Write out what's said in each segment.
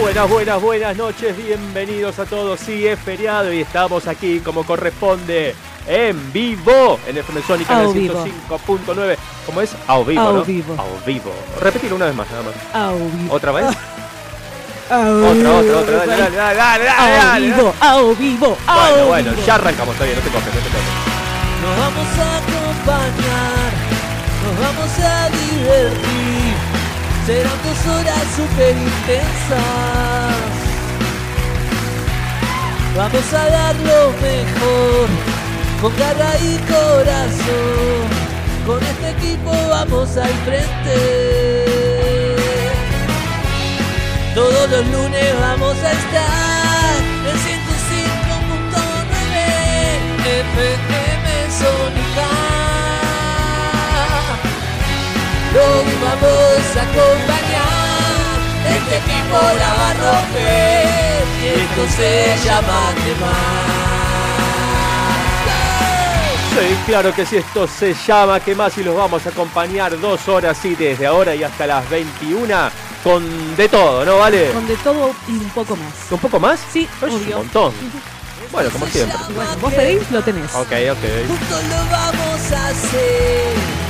Buenas, buenas, buenas noches, bienvenidos a todos. Sí, es feriado y estamos aquí como corresponde en vivo en FM Sónica en el vivo. 105.9. ¿Cómo es? Ao vivo, Ao ¿no? vivo. Ao vivo. Repetirlo una vez más, nada más. Au vivo. ¿Otra vez? Au Otra, otra, otra. Dale, dale, dale, dale, dale, Au dale, vivo, au vivo, Bueno, bueno, vivo. ya arrancamos, está bien, no te coges, no te coges. Nos vamos a acompañar, nos vamos a divertir. Serán dos horas súper intensas. Vamos a dar lo mejor, con garra y corazón. Con este equipo vamos al frente. Todos los lunes vamos a estar en 105.9 FM Sónica. Los vamos a acompañar, este equipo la va a romper y esto se llama Quemar. Sí, claro que sí, esto se llama ¿Qué más? Y los vamos a acompañar dos horas, sí, desde ahora y hasta las 21, con de todo, ¿no? ¿Vale? Con de todo y un poco más. ¿Un poco más? Sí, Es un obvio. montón. Bueno, como siempre. Bueno, vos pedís, lo tenés. Ok, ok. Juntos lo vamos a hacer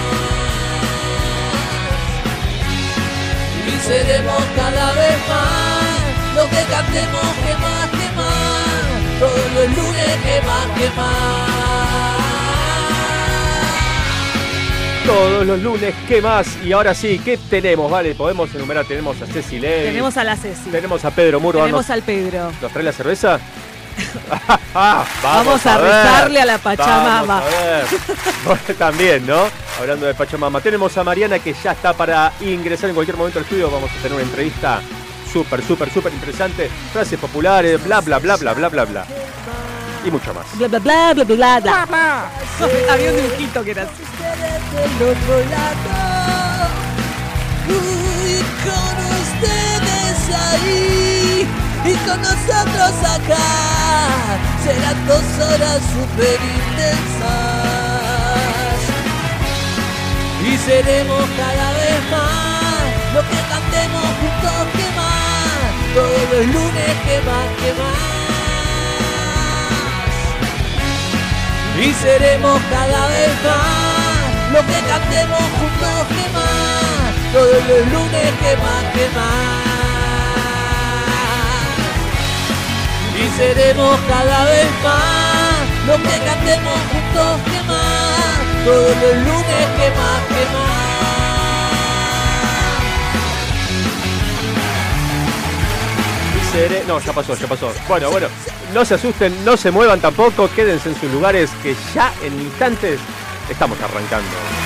Seremos cada vez más lo que cantemos que más, que más. Todos los lunes que más, que más. Todos los lunes, ¿qué más? Y ahora sí, ¿qué tenemos? Vale, podemos enumerar, tenemos a Ceci Ley, Tenemos a la Ceci. tenemos a Pedro Muro, Tenemos ¿nos, al Pedro. ¿nos trae la cerveza? vamos, Vamos a ver. rezarle a la Pachamama. Vamos a ver. Bueno, También, ¿no? Hablando de Pachamama. Tenemos a Mariana que ya está para ingresar en cualquier momento al estudio. Vamos a tener una entrevista súper, súper, súper interesante. Frases populares, bla, bla, bla, bla, bla, bla, bla. Y mucho más. Bla bla bla bla bla bla bla. Había un dibujito que era así. ustedes del otro lado y con ustedes ahí y con nosotros acá serán dos horas super intensas. Y seremos cada vez más lo que cantemos juntos que más todos los lunes que más que más. Y seremos cada vez más lo que cantemos juntos que más todos los lunes que más que más y seremos cada vez más lo que cantemos juntos que más todos los lunes que más que más No, ya pasó, ya pasó. Bueno, bueno. No se asusten, no se muevan tampoco. Quédense en sus lugares que ya en instantes estamos arrancando.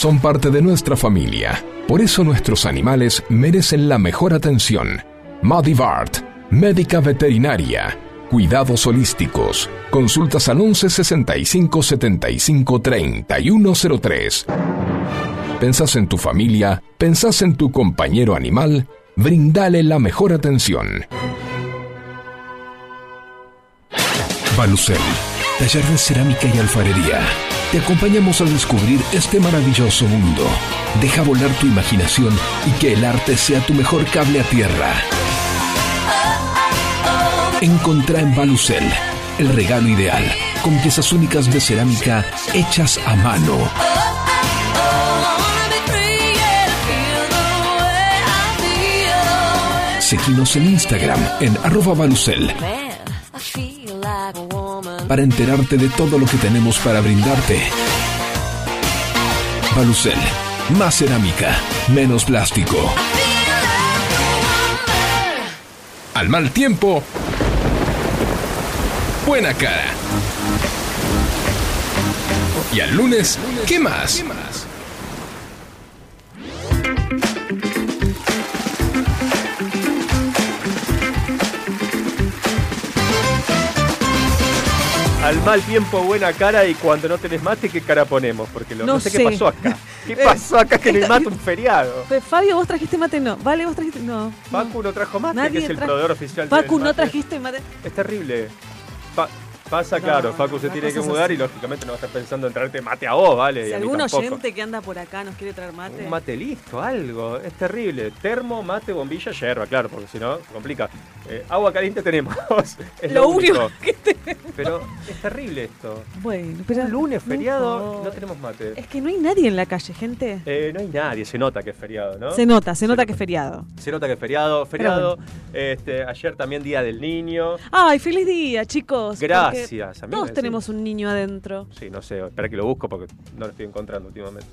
Son parte de nuestra familia. Por eso nuestros animales merecen la mejor atención. Madivart, médica veterinaria. Cuidados holísticos. Consultas al 11 65 75 3103. ¿Pensás en tu familia? ¿Pensás en tu compañero animal? Brindale la mejor atención. Balucel, taller de cerámica y alfarería. Te acompañamos a descubrir este maravilloso mundo. Deja volar tu imaginación y que el arte sea tu mejor cable a tierra. Encontrá en Balucel el regalo ideal, con piezas únicas de cerámica hechas a mano. Seguinos en Instagram en arroba Balucel para enterarte de todo lo que tenemos para brindarte. Balucel, más cerámica, menos plástico. Al mal tiempo, buena cara. Y al lunes, ¿qué más? Al mal tiempo, buena cara y cuando no tenés mate, ¿qué cara ponemos? Porque lo- no, No sé, sé. qué pasó acá. ¿Qué pasó acá que no hay mate un feriado? Pues, Fabio, vos trajiste mate, no. Vale, vos trajiste. No. Facu no trajo mate, Nadie que es el proveedor oficial del Facu, no trajiste mate. Es terrible. Pa- pasa, No, claro, Facu se tiene que mudar así. y lógicamente no va a estar pensando en traerte mate a vos, ¿vale? Si algún oyente que anda por acá nos quiere traer mate. Un mate listo, algo. Es terrible. Termo, mate, bombilla, yerba, claro, porque si no, se complica. Eh, agua caliente tenemos. es Lo único que Pero es terrible esto. Bueno, pero. Un lunes feriado no tenemos mate. Es que no hay nadie en la calle, gente. Eh, no hay nadie, se nota que es feriado, ¿no? Se nota, se nota que es feriado. Se nota que es feriado. Feriado. Este, ayer también Día del Niño. Ay, feliz día, chicos. porque Gracias, Todos tenemos un niño adentro. Sí, no sé, espera que lo busco porque no lo estoy encontrando últimamente.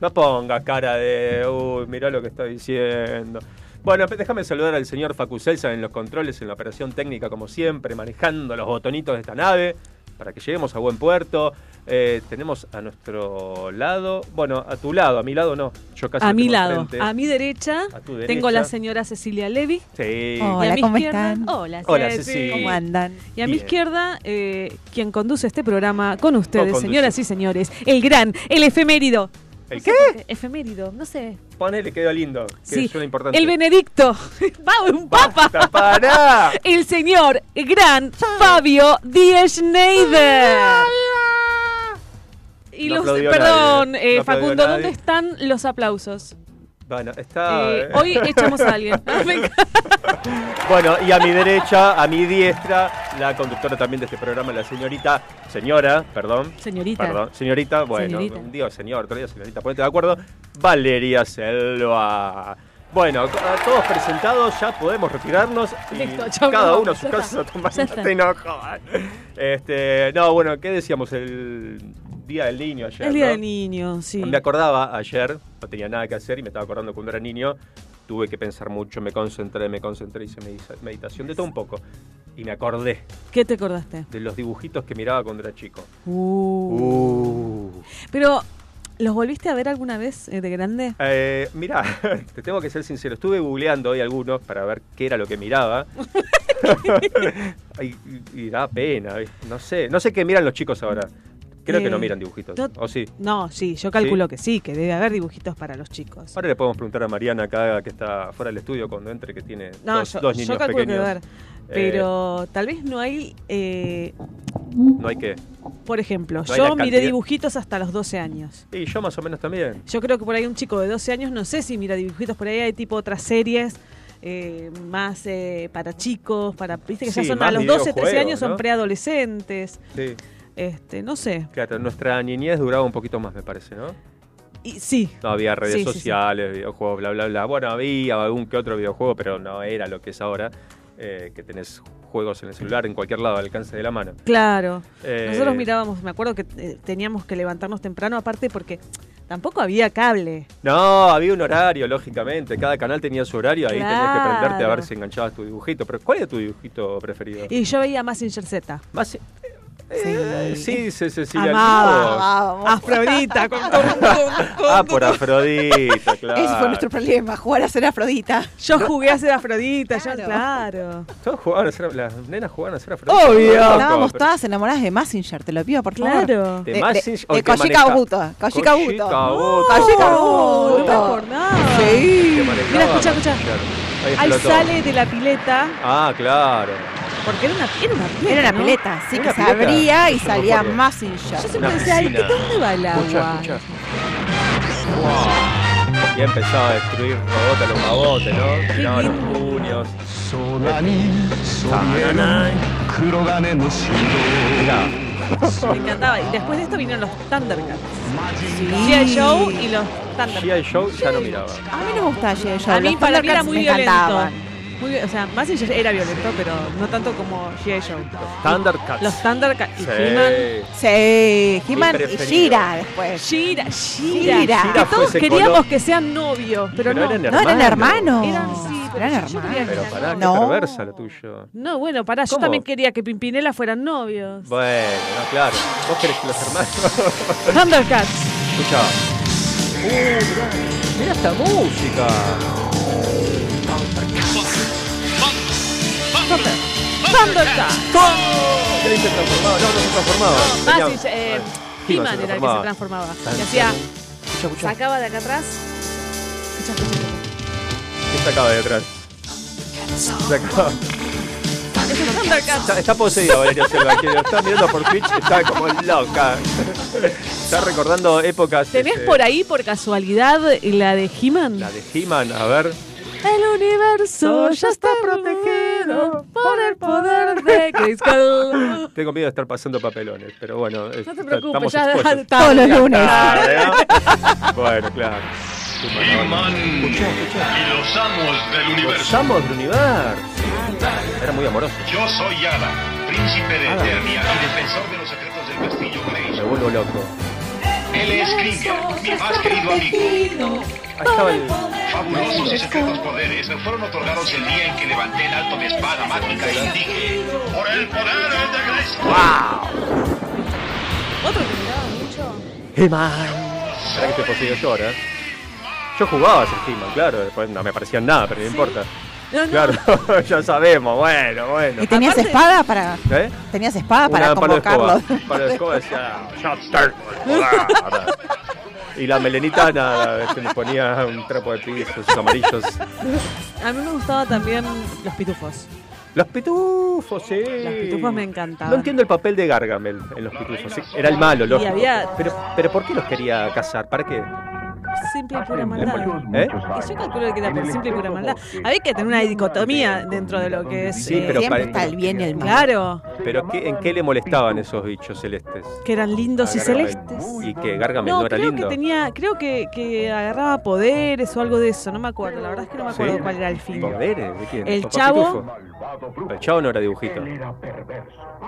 No pongas cara de, uy, mirá lo que está diciendo. Bueno, déjame saludar al señor Facu Celsa en los controles, en la operación técnica, como siempre, manejando los botonitos de esta nave para que lleguemos a buen puerto. Eh, tenemos a nuestro lado, bueno, a tu lado, a mi lado no, yo casi A mi tengo lado, a mi derecha, A tu derecha. tengo la señora Cecilia Levy. Sí. Oh. y a Hola, mi ¿cómo izquierda, están? Hola, Hola, Ceci. ¿Cómo andan? Y a mi izquierda, eh, quien conduce este programa con ustedes, señoras y señores, el gran, el efemérido. ¿El No qué? Efemérido, no sé. Ponele, quedó lindo, que Sí, suena importante. el Benedicto. Va, un papa. ¡Basta, pará! El señor gran Fabio Die Schneider. Y No los, perdón, nadie, eh, no Facundo, ¿dónde están los aplausos? Bueno, está... Eh, hoy echamos a alguien. Bueno, y a mi derecha, a mi diestra, la conductora también de este programa, la señorita, señora, perdón, Señorita. perdón, señorita, bueno, Señorita. un día señor, otro día señorita, ponete de acuerdo, Valeria Selva. Bueno, todos presentados, ya podemos retirarnos y Listo, chau, cada uno a su casa a tomar. Este, no, bueno, ¿qué decíamos? El Día del Niño ayer, El día ¿no? del niño, sí. Me acordaba ayer, no tenía nada que hacer y me estaba acordando cuando era niño, tuve que pensar mucho, me concentré, me concentré, hice medita- meditación, de todo un poco. Y me acordé ¿Qué te acordaste? de los dibujitos que miraba cuando era chico. Uh. Uh. Pero, ¿los volviste a ver alguna vez eh, de grande? Eh, mirá, te tengo que ser sincero, estuve googleando hoy algunos para ver qué era lo que miraba. y, y- y da pena, no sé, no sé qué miran los chicos ahora. Creo que no miran dibujitos. ¿O sí? No, sí, yo calculo que sí, que debe haber dibujitos para los chicos. Ahora le podemos preguntar a Mariana acá que está fuera del estudio cuando entre que tiene No, dos, yo, dos yo niños calculo que pequeños. debe haber. Eh, Pero tal vez no hay, eh, no hay que. por ejemplo, No yo miré dibujitos hasta los 12 años. Y yo más o menos también. Yo creo que por ahí un chico de 12 años, no sé si mira dibujitos, por ahí hay tipo otras series eh, más eh, para chicos, para viste que ya son a los 12, 13 videojuegos, años son preadolescentes. Sí. Este, no sé. Claro, nuestra niñez duraba un poquito más, me parece, ¿no? Y sí, No había redes Sí, sí, sí. sociales, videojuegos, bla, bla, bla. Bueno, había algún que otro videojuego, pero no era lo que es ahora, eh, que tenés juegos en el celular en cualquier lado, al alcance de la mano. claro. Eh, Nosotros mirábamos, me acuerdo que eh, teníamos que levantarnos temprano, aparte porque tampoco había cable. No, había un horario, lógicamente. Cada canal tenía su horario, ahí tenías que prenderte a ver si enganchabas tu dibujito. Pero, ¿cuál era tu dibujito preferido? Y yo veía Massinger Z. Más. Eh, sí, sí, Cecilia. Amaba. Vos. Afrodita. con- con- con- con- Ah, por Afrodita, claro. Ese fue nuestro problema, jugar a ser Afrodita. Yo jugué a ser Afrodita, yo, Claro. claro. Todos jugaban a ser, las nenas jugaban a ser Afrodita. Obvio. Estábamos pero- todas enamoradas de Massinger, te lo pido por favor. Claro. De De, Massinger, de, de Kabuto. Koji Kabuto. Koji No, me acordaba. Sí. Mira, escucha, escucha. Ahí Ahí sale de la pileta, Ah, claro. Porque era una, era pileta. Era una ¿no? así que se abría y salía más hincha. Yo siempre decía, ¿de dónde va el agua? Muchas, muchas. Wow. Y ha empezado a destruir robotes los magotes, ¿no? Tiraban los puños. Me encantaba. Y después de esto vinieron los Thundercats. G.I. Sí. Joe y los Thundercats. G.I. Joe ya no miraba. A mí me gustaba G.I. Joe. A mí los para mí era muy violento. Muy, o sea, Mazinger era violento, pero no tanto como G.I. Joe. Thundercats. Los Thundercats y Sí. He-Man. Sí, He-Man y. Shira después. Shira, Shira. Shira. Que fue todos ese queríamos color. que sean novios, pero, Pero no. eran No eran hermanos. Eran, sí, pero eran yo- yo hermanos. quería que Pero sean pará, qué No. perversa lo tuyo. No, bueno, pará, yo ¿Cómo? también quería que Pimpinela fueran novios. Bueno, no, claro. Vos querés que los hermanos. Thundercats. Escuchá. Uh, mirá, mirá esta música. Thundercats. ¿Querés se transformaba? No, no se transformaba. Ah, Tenía- sí, eh, He-Man He-Man se era el que se transformaba. transformaba. Tan, Que hacía, Escuchá, escuchá. sacaba de acá atrás. Escucha, escucha. ¿Qué sacaba de atrás? Sacaba. Es un Thundercats. Está, está poseída Valeria Selva, que lo está mirando por Twitch, está como loca. Está recordando épocas. ¿Tenés este, por ahí, por casualidad, la de He-Man? La de He-Man, a ver. El universo ya está protegido por el poder de Grayskull. Tengo miedo de estar pasando papelones, pero bueno. es- No te preocupes, estamos ya expuestos. Todos los lunes. Tarde, ¿no? bueno, claro. He-Man y los amos del Los universo. amos del universo. Era muy amoroso. Yo soy Adam, príncipe de Eternia y defensor de los secretos del castillo Me Grayskull. vuelvo loco. Él es Kringer, mi más querido amigo. Ahí estaba el. Fabulosos y secretos poderes me fueron otorgados el día en que levanté el alto de espada mágica y dije, por el poder de Grayskull. Otro que miraba mucho. Que estoy poseído yo ahora. Yo jugaba a ser He-Man, claro. Después no me parecían nada, pero no importa. No, no. Claro, ya sabemos. Bueno, bueno. ¿Y tenías Aparte- espada para ¿Eh? tenías espada para Una escoba. convocarlo? De escoba decía, "Ya tengo el poder". Y la melenita nada, se le ponía un trapo de piso, sus amarillos. A mí me gustaba también los pitufos. Los pitufos, sí. Los pitufos me encantaban. No entiendo el papel de Gargamel en los pitufos. sí, Era el malo, lógico. había- Pero, pero ¿por qué los quería cazar? ¿Para qué? Simple y pura maldad. ¿Eh? Y yo calculo que era por simple y pura maldad. Había que tener una dicotomía dentro de lo que es. Sí, eh, pero Siempre está el bien y el mal. Claro, ¿Pero qué, en qué le molestaban esos bichos celestes? que eran lindos y celestes. Y que Gargamel No, no, era creo lindo. que tenía, creo que, que agarraba poderes o algo de eso, no me acuerdo, la verdad es que no me acuerdo ¿Sí? cuál era el fin. ¿Poderes? ¿De quién? El ¿Papá Chavo. Pitufo? El chavo no era dibujito.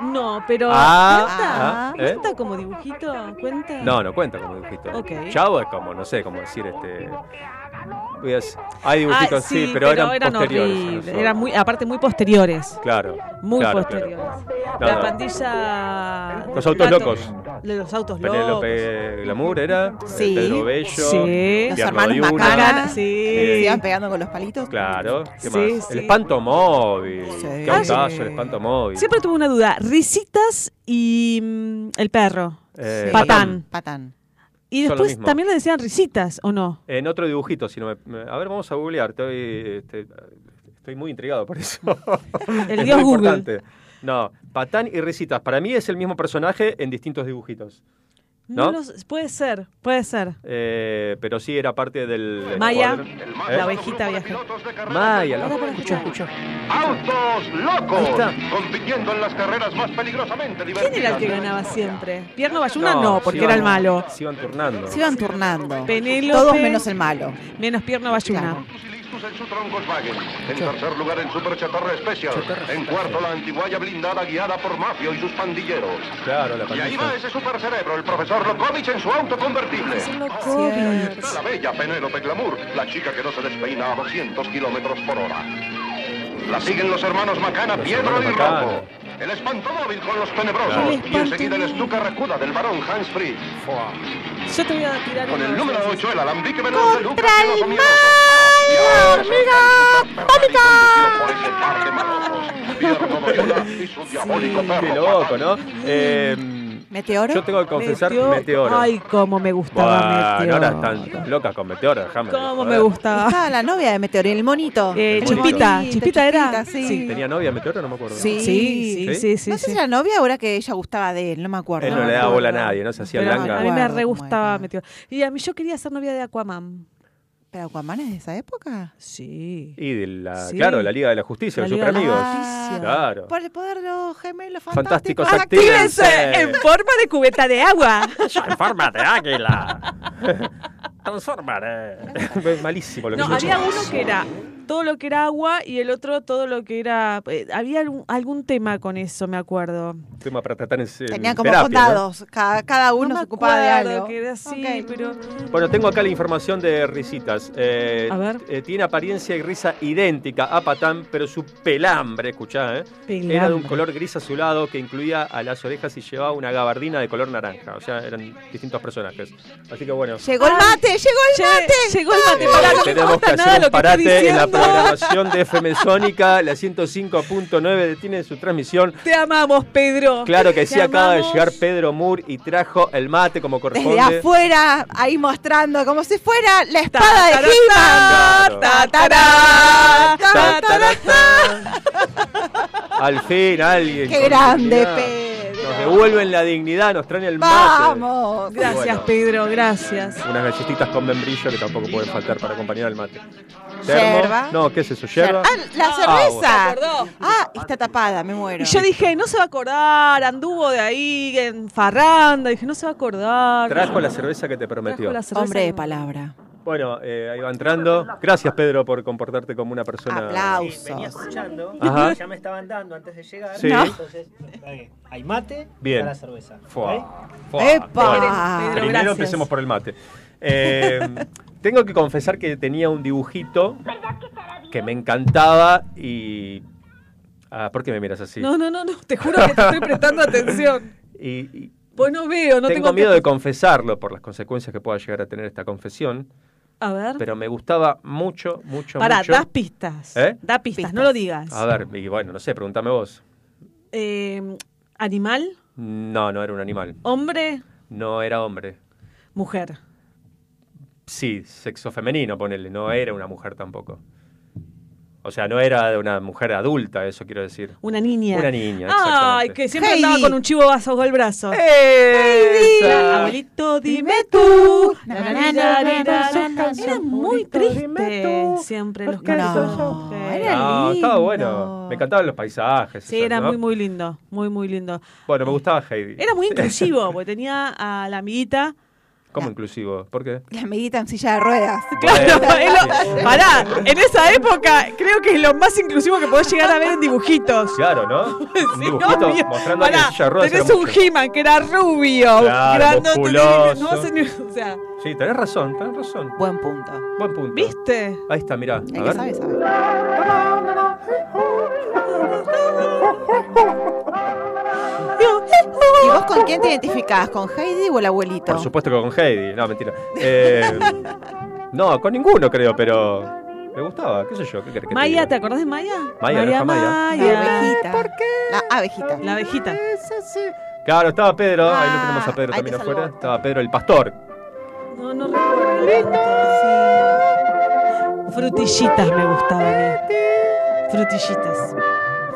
No, pero Ah, ¿cuenta? ah, ¿eh? ¿Cuenta como dibujito? ¿Cuenta? No, no cuenta como dibujito. Ok. Chavo es como, no sé, como decir este. Hay dibujitos, Ah, sí, pero, eran, posteriores. a horribles, nosotros. eran muy, aparte muy posteriores. Claro. Muy claro, posteriores. claro. No, la no. pandilla. Los autos Gato- locos. De los autos locos. Penélope Glamour era. Sí. Pedro Bello. Sí. Los hermanos. Macana, sí. Se iban pegando con los palitos. Claro. ¿Qué Sí, más? sí. El espanto móvil. Sí. Qué Ah, autazo, sí. el espanto móvil. Siempre tuve una duda. Risitas y mm, el perro. Eh, Sí. Patán. Patán. Y después también le decían risitas, ¿o no? En otro dibujito, si no me, A ver, vamos a googlear. Estoy, este, estoy muy intrigado por eso. El Es dios muy Google. importante. No, Patán y Risitas. Para mí es el mismo personaje en distintos dibujitos. No ¿No? los- puede ser, puede ser. Eh, pero sí era parte del. Maya. ¿Eh? la ovejita vieja. Maya, la... escucha, escucha. ¡Autos locos! Ahí está. Compitiendo en las carreras más peligrosamente divertidas. ¿Quién era el que ganaba siempre? Pierno Bayuna No, no, porque era el malo. Se iban turnando. Se iban turnando. Penélope. Todos menos el malo. Menos Pierno Bayuna. Claro. Fusilistus en su Volkswagen. En tercer lugar el Super Chatarra Special. En cuarto la antiguaya blindada guiada por Mafio y sus pandilleros. Claro, la Y ahí va ese super cerebro, el profesor Lokovic en su auto convertible. La bella Penélope Glamour, la chica que no se despeina a 200 kilómetros por hora. La siguen los hermanos Macana, Los Piedro y. Rojo. El espantomóvil con los tenebrosos. Y enseguida el Stuka Racuda del barón Hans Fritz. Yo te voy a tirar Con el número esos. 8, el alambique veloz de Lucas ¡Contra el mal! ¡Hormiga! ¡Pánica! Qué loco. ¿no? Eh, ¿Meteoro? yo tengo que confesar Meteoro. Meteoro. Ay, cómo me gustaba Buah, Meteoro. no eras tan loca con Meteoro, déjame. Cómo joder. me gustaba. Estaba la novia de Meteoro, el monito. Eh, El Chispita, monito. Chispita era. sí. Sí. ¿Tenía novia Meteoro? No me acuerdo. Sí. Sí, sí, ¿Sí? sí, sí. no sé sí. si era novia o era que ella gustaba de él, no me acuerdo. Él no le daba bola a nadie, ¿no? Se hacía Pero blanca. a mí me re gustaba. Meteoro. Y a mí yo quería ser novia de Aquaman. ¿Pero Aquaman es de esa época? Sí. Y de la, Sí. claro, la Liga de la Justicia, La los Liga de la superamigos. Justicia. Claro. Por el poder de los gemelos Fantásticos, fantásticos. actívense. en forma de cubeta de agua. En forma de águila. Transformaré. Malísimo lo que No, había uno que era todo lo que era agua y el otro todo lo que era... eh, había algún, algún tema con eso, me acuerdo. tema para tratar en, en Tenían como terapia, ¿no? condados. Cada, cada uno No me se ocupaba de algo. que era así, Ok. pero... Bueno, tengo acá la información de Risitas. Eh, A ver. eh, tiene apariencia y risa idéntica a Patán, pero su pelambre, escuchá, ¿eh? era de un Pelambre. color gris azulado que incluía a las orejas y llevaba una gabardina de color naranja. O sea, eran distintos personajes. Así que bueno. Llegó el mate, llegó el mate. llegó el mate, no tenemos que nada hacer un parate en la. Programación de FM Sónica. La 105.9 detiene su transmisión. Te amamos, Pedro. Claro que sí, Te acaba de llegar Pedro Moore y trajo el mate como corresponde. Desde afuera, ahí mostrando como si fuera la espada de. Al fin alguien. Qué grande. Pedro. Nos devuelven la dignidad, nos traen el mate. Vamos. Gracias, Bueno. Pedro, gracias. Unas galletitas con membrillo que tampoco pueden faltar para acompañar al mate. Yerba. No, ¿qué es eso? ¿Yerba? Ah, la Ah, cerveza. ¿Se acordó? Ah, está tapada, me muero. Y yo dije, no se va a acordar, anduvo de ahí en farranda, dije, no se va a acordar. Trajo la cerveza que te prometió. Trajo la cerveza Hombre de palabra. Bueno, eh, ahí va entrando. Gracias, Pedro, por comportarte como una persona. Aplausos. Sí, venía escuchando, Ajá. ya me estaban dando antes de llegar. Sí. Entonces, hay mate Bien. está la cerveza. Fua, ¿ok? fua. ¡Epa! Pedro, primero gracias. empecemos por el mate. Eh, tengo que confesar que tenía un dibujito que me encantaba y... Ah, ¿Por qué me miras así? No, no, no, no, te juro que te estoy prestando atención. Y, y Pues no veo, no tengo tengo miedo de confesarlo por las consecuencias que pueda llegar a tener esta confesión, A ver. pero me gustaba mucho, mucho, Pará, mucho. das pistas. ¿Eh? Da pistas, Pistas. no lo digas. A ver, y bueno, no sé, pregúntame vos. Eh, ¿Animal? No, no era un animal. ¿Hombre? No era hombre. ¿Mujer? Sí, sexo femenino, ponele. No era una mujer tampoco. O sea, no era de una mujer adulta, eso quiero decir. ¿Una niña? Una niña, Ay, que siempre Heidi. andaba con un chivo bajo el brazo. ¡Esa! Abuelito, dime tú. Era muy triste siempre los cantos. No, era No, estaba lindo. bueno. Me encantaban los paisajes. Sí, eso, era ¿no? muy, muy lindo. Muy, muy lindo. Bueno, me gustaba Heidi. Era muy inclusivo, porque tenía a la amiguita. ¿Cómo inclusivo? ¿Por qué? La amiguita en silla de ruedas. Claro, lo- pará, en esa época creo que es lo más inclusivo que podés llegar a ver en dibujitos. Claro, ¿no? Un Sí, dibujito obvio. mostrando Pará, silla de ruedas tenés un. He-Man que era rubio, Claro, musculoso. no hace ni- o sea, Sí, tenés razón, tenés razón. Buen punto. Buen punto. ¿viste? Ahí está, mirá. El A que ver. sabe, sabe. ¿Y vos con quién te identificás? ¿Con Heidi o el abuelito? Por supuesto que con Heidi. No, mentira. Eh, no, con ninguno creo, pero me gustaba. ¿Qué sé yo? ¿Qué querés que te Maya, diga? ¿te acordás de Maya? Maya, la hija Maya. La abejita. ¿Por qué? La abejita. La abejita. Claro, estaba Pedro. Ahí lo Ah, tenemos a Pedro también te salvó. afuera. Estaba Pedro el pastor. No, no recuerdo. Frutillitas me gustaban. eh. Frutillitas.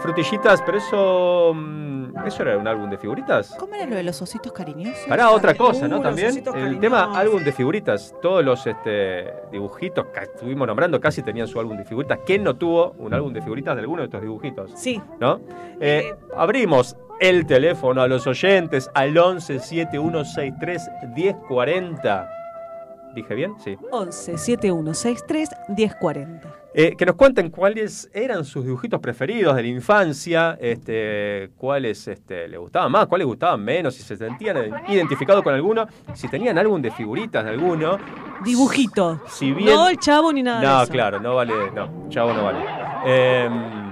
Frutillitas, pero eso. mm, ¿Eso era un álbum de figuritas? ¿Cómo era lo de los ositos cariñosos? Para otra cosa, Uh, ¿no? los También el cariñosos. tema álbum de figuritas. Todos los este, dibujitos que estuvimos nombrando casi tenían su álbum de figuritas. ¿Quién no tuvo un álbum de figuritas de alguno de estos dibujitos? Sí. ¿No? Eh, abrimos el teléfono a los oyentes al 11 7163 1040. ¿Dije bien? Sí. 11 7163 1040. Eh, que nos cuenten cuáles eran sus dibujitos preferidos de la infancia, este, cuáles este, les gustaban más, cuáles gustaban menos, si se sentían identificados con alguno, si tenían álbum de figuritas de alguno. Dibujito. Si bien. No el chavo ni nada de No, eso. claro, no vale. No, chavo no vale. Em,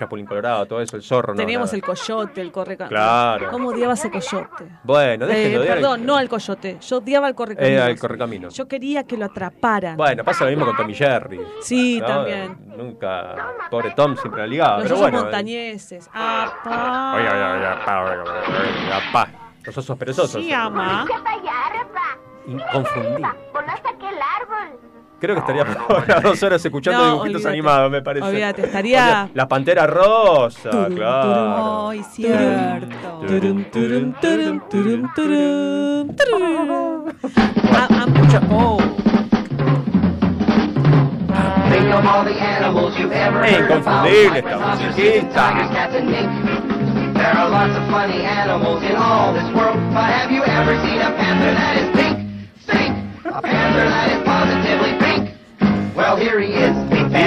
Chapulín Colorado, todo eso, el zorro, no. Teníamos el coyote, el corre Claro. ¿Cómo odiaba ese coyote? Bueno, déjenlo Eh, odiar. perdón, no al coyote. Yo odiaba al correcaminos. Era el correcaminos. Yo quería que lo atraparan. Bueno, pasa lo mismo con Tommy Jerry. Sí, ¿no? también. Nunca. Pobre Tom siempre la ligaba. Los pero osos bueno. eh. montañeses. Apa. Oiga, oiga, oiga, pa, oiga, oiga, oiga, pa. Los osos perezosos. Sí, ama. Inconfundible. Creo que estaría ahora dos horas escuchando No, dibujitos animados, me parece. Olvídate, estaría- La pantera rosa, Turum, claro. Ay, cierto. Turum, turum, turum, turum, turum, turum. Ah, ah, mucha- oh. of all the animals you've ever Es inconfundible esta brothers, musiquita. tigers, cats, and mink. There are lots of funny animals in all this world, but have you ever seen a panther that is pink? Pink! A panther that is positively pink.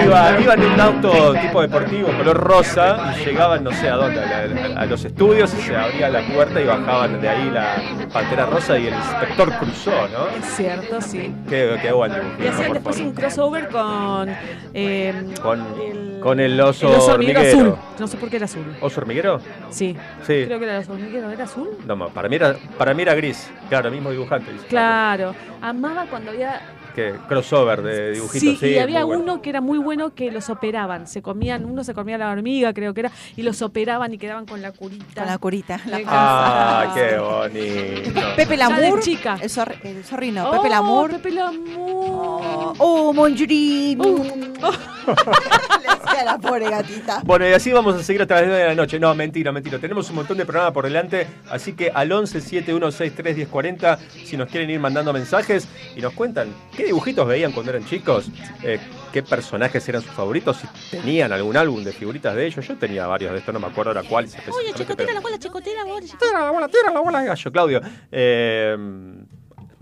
Iba, iba en un auto tipo deportivo, color rosa, y llegaban no sé a dónde, a, los estudios, y se abría la puerta y bajaban de ahí la pantera rosa y el inspector cruzó, ¿no? Es cierto, sí. Qué, qué buen dibujito, Y hacían después favor. un crossover con. eh, Con, el, con el oso, el oso hormiguero hormiguero. azul. No sé por qué era azul. ¿Oso hormiguero? Sí. Sí. Creo que era el oso hormiguero. ¿Era azul? No, para mí era, para mí era gris. Claro, mismo dibujante. dice. Claro. Amaba cuando había. Que crossover de dibujitos. Sí, Sí, y había bueno. uno que era muy bueno que los operaban. Se comían, uno se comía la hormiga, creo que era, y los operaban y quedaban con la curita. Con la curita. la Ah, qué bonito. Pepe Lamour. chica. El, zorri- el zorrino. Oh, Pepe Lamour. Pepe Lamour. Oh. Uh. Le decía a la pobre gatita. Bueno, y así vamos a seguir hasta las 9 de la noche. No, mentira, mentira. Tenemos un montón de programa por delante. Así que al 11 7163 1040, si nos quieren ir mandando mensajes y nos cuentan qué dibujitos veían cuando eran chicos, eh, qué personajes eran sus favoritos, si tenían algún álbum de figuritas de ellos. Yo tenía varios de estos, no me acuerdo ahora cuáles. Oye, chicotera pero- la bola, chicotera la bola. Tira la bola, tira la bola de gallo, Claudio. Eh,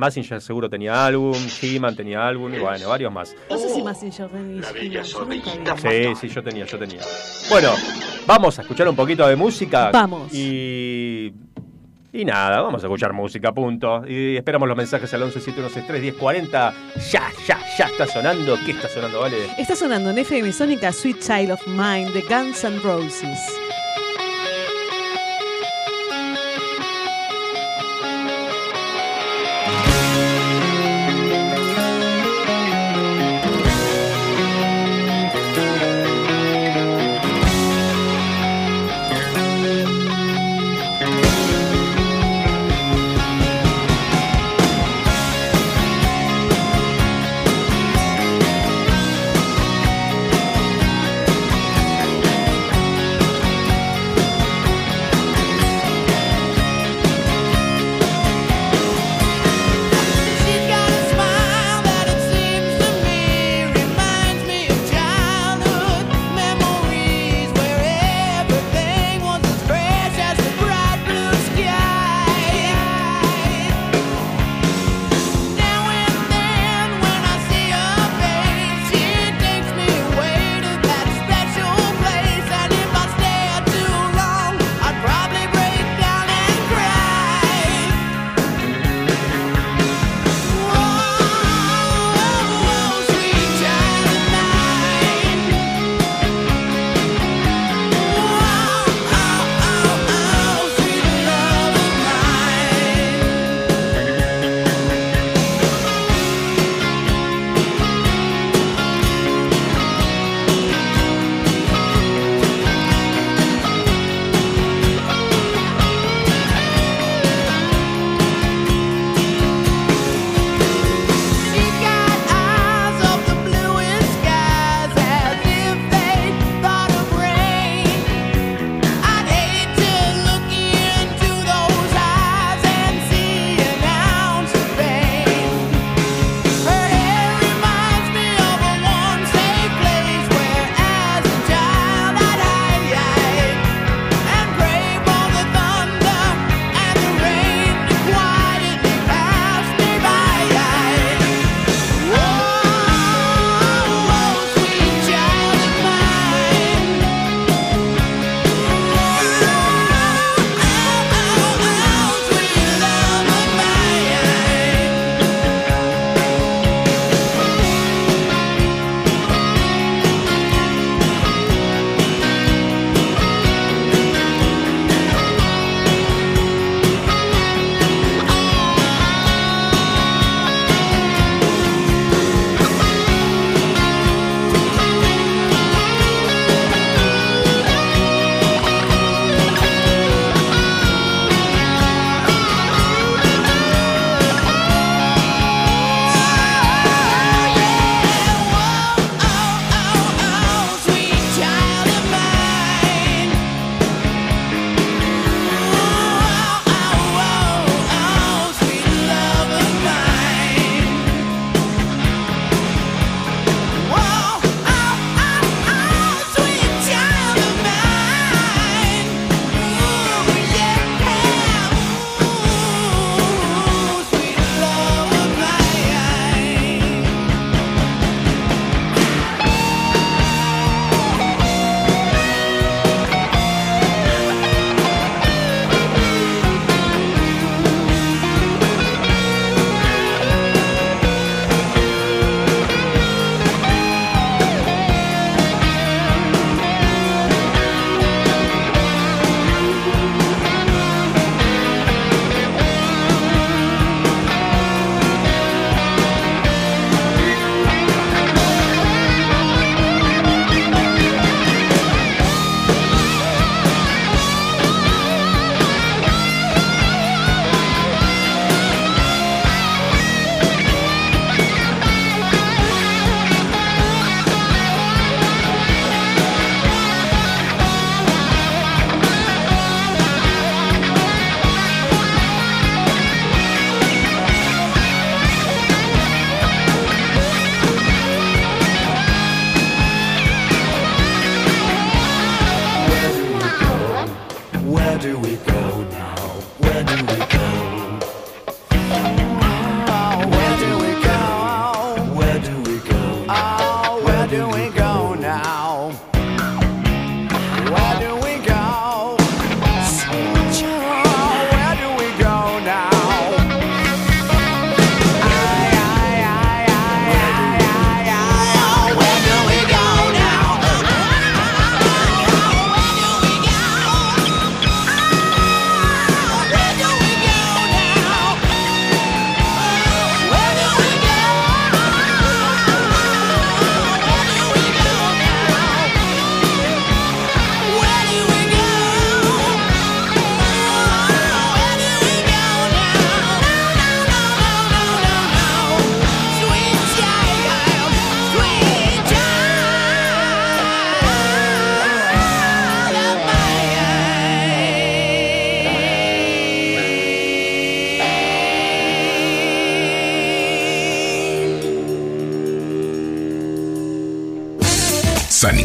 Massinger seguro tenía álbum, He-Man tenía álbum y bueno, varios más. No sé si Massinger tenía. Sí, sí, yo tenía, yo tenía. Bueno, vamos a escuchar un poquito de música. Vamos. Y. Y nada, vamos a escuchar música, punto. Y esperamos los mensajes al 1171631040. Ya, ya, ya está sonando. ¿Qué está sonando, vale? Está sonando en FM Sónica Sweet Child of Mine de Guns N' Roses.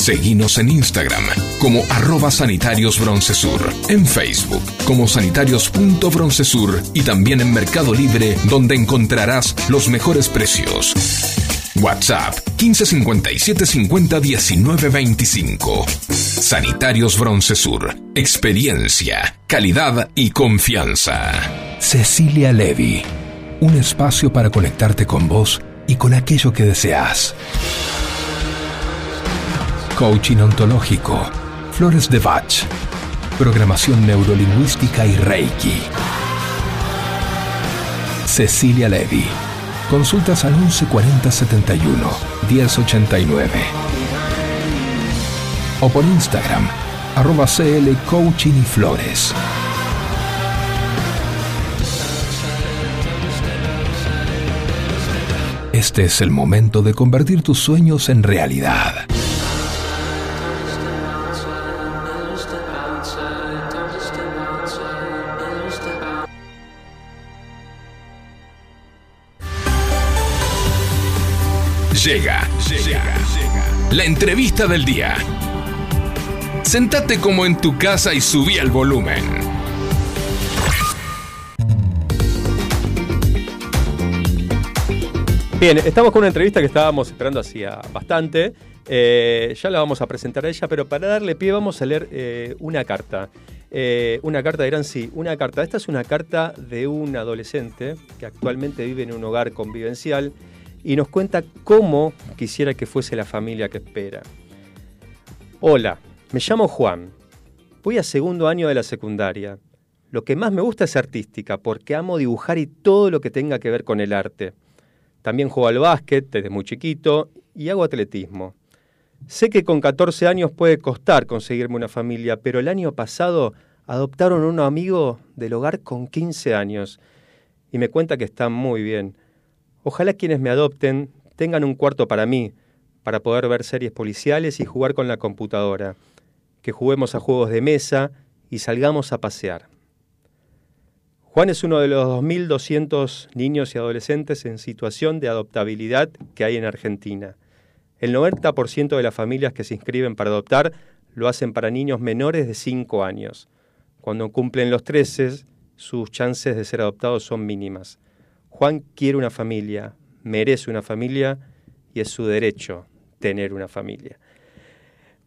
Seguinos en Instagram como arroba sanitarios broncesur, en Facebook como sanitarios.broncesur y también en Mercado Libre donde encontrarás los mejores precios. WhatsApp 1557 50 19 25. Sanitarios Broncesur. Experiencia, calidad y confianza. Cecilia Levy. Un espacio para conectarte con vos y con aquello que deseas. Coaching ontológico. Flores de Bach. Programación neurolingüística y Reiki. Cecilia Levy. Consultas al 1140 71 1089. O por Instagram, arroba CL Coaching y Flores. Este es el momento de convertir tus sueños en realidad. Llega, llega, la entrevista del día. Sentate como en tu casa y subí el volumen. Bien, estamos con una entrevista que estábamos esperando hacía bastante. Eh, ya la vamos a presentar a ella, pero para darle pie vamos a leer eh, una carta. Eh, una carta, dirán sí, una carta. Esta es una carta de un adolescente que actualmente vive en un hogar convivencial y nos cuenta cómo quisiera que fuese la familia que espera. Hola, me llamo Juan. Voy a segundo año de la secundaria. Lo que más me gusta es artística, porque amo dibujar y todo lo que tenga que ver con el arte. También juego al básquet desde muy chiquito y hago atletismo. Sé que con 14 años puede costar conseguirme una familia, pero el año pasado adoptaron a un amigo del hogar con 15 años y me cuenta que está muy bien. Ojalá quienes me adopten tengan un cuarto para mí, para poder ver series policiales y jugar con la computadora, que juguemos a juegos de mesa y salgamos a pasear. Juan es uno de los 2.200 niños y adolescentes en situación de adoptabilidad que hay en Argentina. El 90% de las familias que se inscriben para adoptar lo hacen para niños menores de 5 años. Cuando cumplen los 13, sus chances de ser adoptados son mínimas. Juan quiere una familia, merece una familia y es su derecho tener una familia.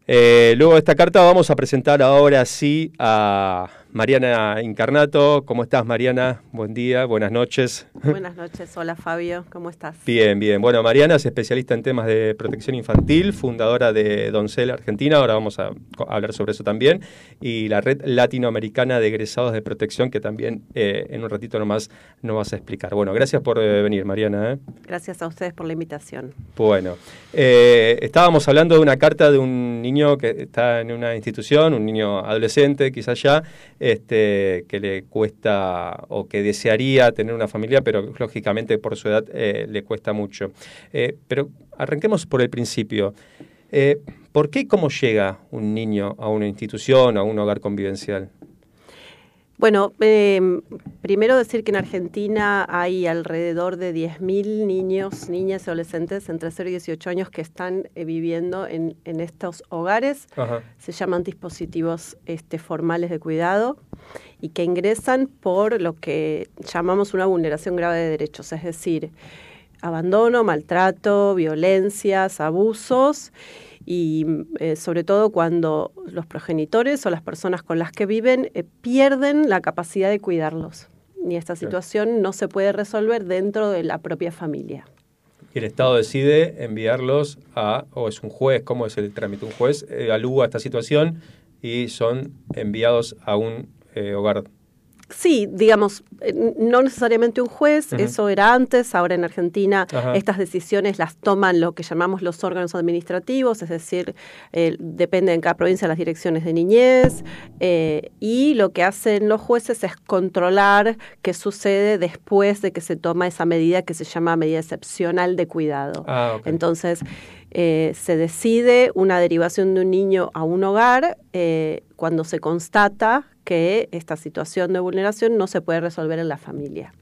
Eh, luego de esta carta vamos a presentar ahora sí a Mariana Incarnato. ¿Cómo estás, Mariana? Buen día, buenas noches. Buenas noches, hola Fabio, ¿cómo estás? Bien, bien. Bueno, Mariana es especialista en temas de protección infantil, fundadora de Doncel Argentina, ahora vamos a hablar sobre eso también, y la red latinoamericana de egresados de protección, que también eh, en un ratito nomás nos vas a explicar. Bueno, gracias por eh, venir, Mariana. ¿eh? Gracias a ustedes por la invitación. Bueno, estábamos hablando de una carta de un niño que está en una institución, un niño adolescente, quizás ya, este, que le cuesta o que desearía tener una familia, pero lógicamente por su edad eh, le cuesta mucho. Eh, pero arranquemos por el principio. Eh, ¿Por qué y cómo llega un niño a una institución, a un hogar convivencial? Bueno, eh, primero decir que en Argentina hay alrededor de 10.000 niños, niñas y adolescentes entre 0 y 18 años que están eh, viviendo en, en estos hogares. Ajá. Se llaman dispositivos este, formales de cuidado y que ingresan por lo que llamamos una vulneración grave de derechos, es decir, abandono, maltrato, violencias, abusos y eh, sobre todo cuando los progenitores o las personas con las que viven eh, pierden la capacidad de cuidarlos. Y esta situación no se puede resolver dentro de la propia familia. Y el Estado decide enviarlos a, o es un juez, ¿cómo es el trámite? Un juez evalúa esta situación y son enviados a un eh, hogar. Sí, digamos, eh, no necesariamente un juez, eso era antes, ahora en Argentina estas decisiones las toman lo que llamamos los órganos administrativos, es decir, eh, depende en cada provincia las direcciones de niñez, eh, y lo que hacen los jueces es controlar qué sucede después de que se toma esa medida que se llama medida excepcional de cuidado. Ah. Entonces, eh, se decide una derivación de un niño a un hogar eh, cuando se constata que esta situación de vulneración no se puede resolver en la familia.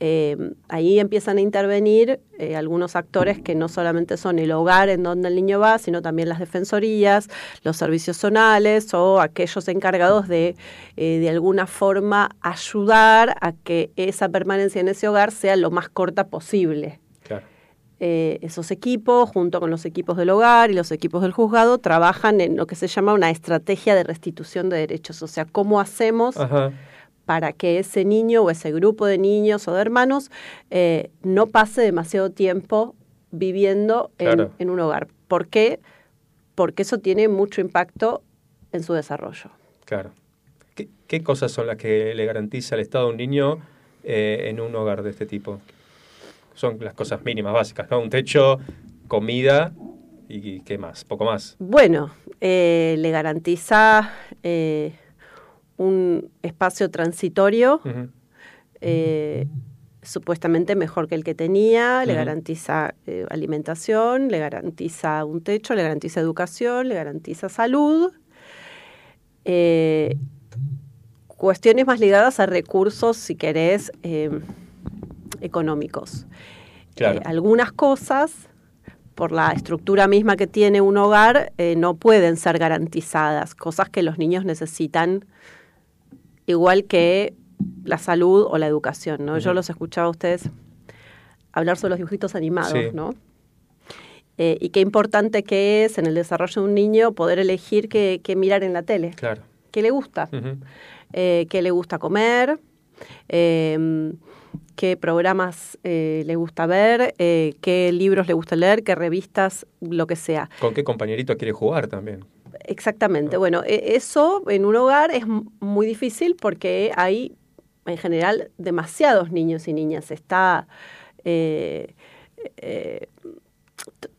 Eh, ahí empiezan a intervenir eh, algunos actores que no solamente son el hogar en donde el niño va, sino también las defensorías, los servicios zonales o aquellos encargados de, eh, de alguna forma, ayudar a que esa permanencia en ese hogar sea lo más corta posible. Eh, esos equipos, junto con los equipos del hogar y los equipos del juzgado, trabajan en lo que se llama una estrategia de restitución de derechos. O sea, cómo hacemos Ajá. para que ese niño o ese grupo de niños o de hermanos eh, no pase demasiado tiempo viviendo en, un hogar. ¿Por qué? Porque eso tiene mucho impacto en su desarrollo. Claro. ¿Qué, qué cosas son las que le garantiza el Estado a un niño eh, en un hogar de este tipo? Son las cosas mínimas, básicas, ¿no? Un techo, comida y qué más, poco más. Bueno, eh, le garantiza eh, un espacio transitorio eh, supuestamente mejor que el que tenía, le garantiza alimentación, le garantiza un techo, le garantiza educación, le garantiza salud. Cuestiones más ligadas a recursos, si querés, económicos. Claro. Eh, algunas cosas, por la estructura misma que tiene un hogar, eh, no pueden ser garantizadas, cosas que los niños necesitan igual que la salud o la educación, ¿no? Yo los escuchaba a ustedes hablar sobre los dibujitos animados, Sí. ¿no? Eh, y qué importante que es en el desarrollo de un niño poder elegir qué, qué mirar en la tele, Claro. qué le gusta, Ujú. eh, qué le gusta comer, eh, qué programas eh, le gusta ver, eh, qué libros le gusta leer, qué revistas, lo que sea. ¿Con qué compañerito quiere jugar también? Exactamente. Bueno, e- eso en un hogar es muy difícil porque hay en general demasiados niños y niñas. Está eh, eh,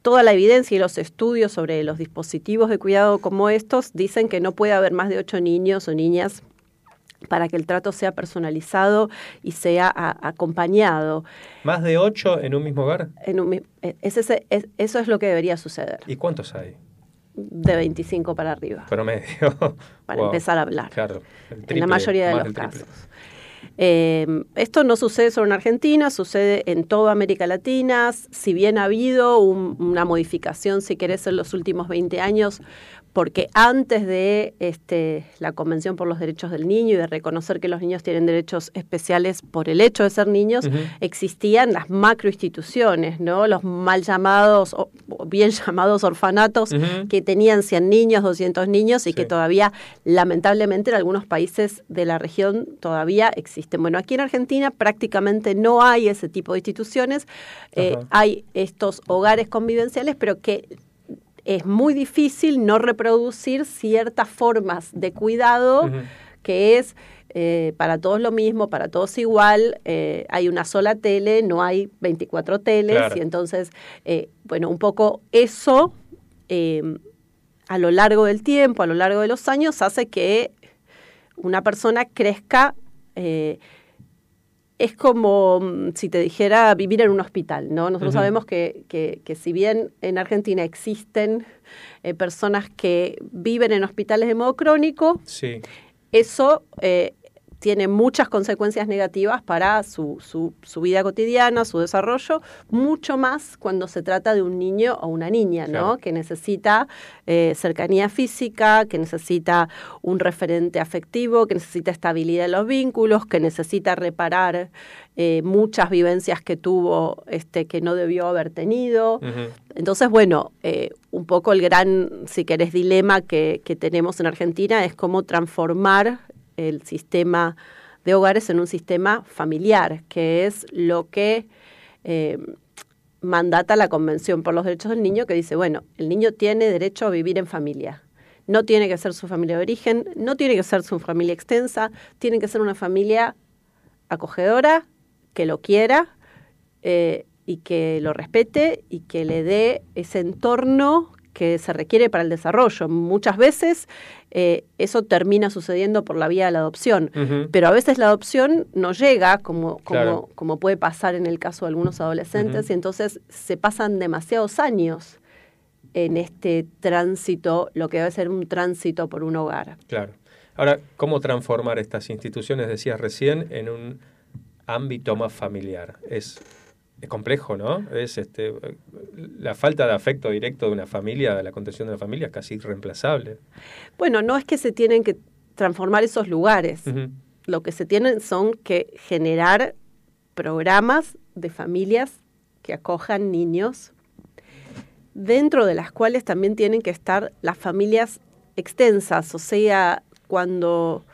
toda la evidencia y los estudios sobre los dispositivos de cuidado como estos dicen que no puede haber más de ocho niños o niñas para que el trato sea personalizado y sea a- acompañado. ¿Más de ocho en un mismo hogar? En un mi- e- es ese- es- eso es lo que debería suceder, ¿Y cuántos hay? de 25 para arriba. Promedio. Para Wow. empezar a hablar. Claro. el en la triple, mayoría de los triple. casos. Eh, esto no sucede solo en Argentina, sucede en toda América Latina. Si bien ha habido un- una modificación, si querés, en los últimos 20 años, porque antes de este, la Convención por los Derechos del Niño y de reconocer que los niños tienen derechos especiales por el hecho de ser niños, existían las macroinstituciones, ¿no? los mal llamados, o bien llamados orfanatos, que tenían 100 niños, 200 niños y que todavía, lamentablemente, en algunos países de la región todavía existen. Bueno, aquí en Argentina prácticamente no hay ese tipo de instituciones. Eh, hay estos hogares convivenciales, pero que es muy difícil no reproducir ciertas formas de cuidado que es eh, para todos lo mismo, para todos igual, eh, hay una sola tele, no hay 24 teles, Claro. y entonces, eh, bueno, un poco eso eh, a lo largo del tiempo, a lo largo de los años, hace que una persona crezca es como mm, si te dijera vivir en un hospital, ¿no? Nosotros sabemos que, que- que si bien en Argentina existen eh, personas que viven en hospitales de modo crónico, Sí. eso eh, tiene muchas consecuencias negativas para su, su- su vida cotidiana, su desarrollo, mucho más cuando se trata de un niño o una niña, ¿no? Que necesita eh, cercanía física, que necesita un referente afectivo, que necesita estabilidad en los vínculos, que necesita reparar eh, muchas vivencias que tuvo este, que no debió haber tenido. Entonces, bueno, eh, un poco el gran, si querés, dilema que, que tenemos en Argentina es cómo transformar el sistema de hogares en un sistema familiar, que es lo que eh, mandata la Convención por los Derechos del Niño, que dice, bueno, el niño tiene derecho a vivir en familia. No tiene que ser su familia de origen, no tiene que ser su familia extensa, tiene que ser una familia acogedora, que lo quiera eh, y que lo respete y que le dé ese entorno que se requiere para el desarrollo. Muchas veces eh, eso termina sucediendo por la vía de la adopción, pero a veces la adopción no llega, como, como, Claro. como puede pasar en el caso de algunos adolescentes, y entonces se pasan demasiados años en este tránsito, lo que debe ser un tránsito por un hogar. Claro. Ahora, ¿cómo transformar estas instituciones, decías recién, en un ámbito más familiar? Es, es complejo, ¿no? Es este la falta de afecto directo de una familia, de la contención de una familia, es casi irreemplazable. Bueno, no es que se tienen que transformar esos lugares. Lo que se tienen son que generar programas de familias que acojan niños, dentro de las cuales también tienen que estar las familias extensas, o sea, cuando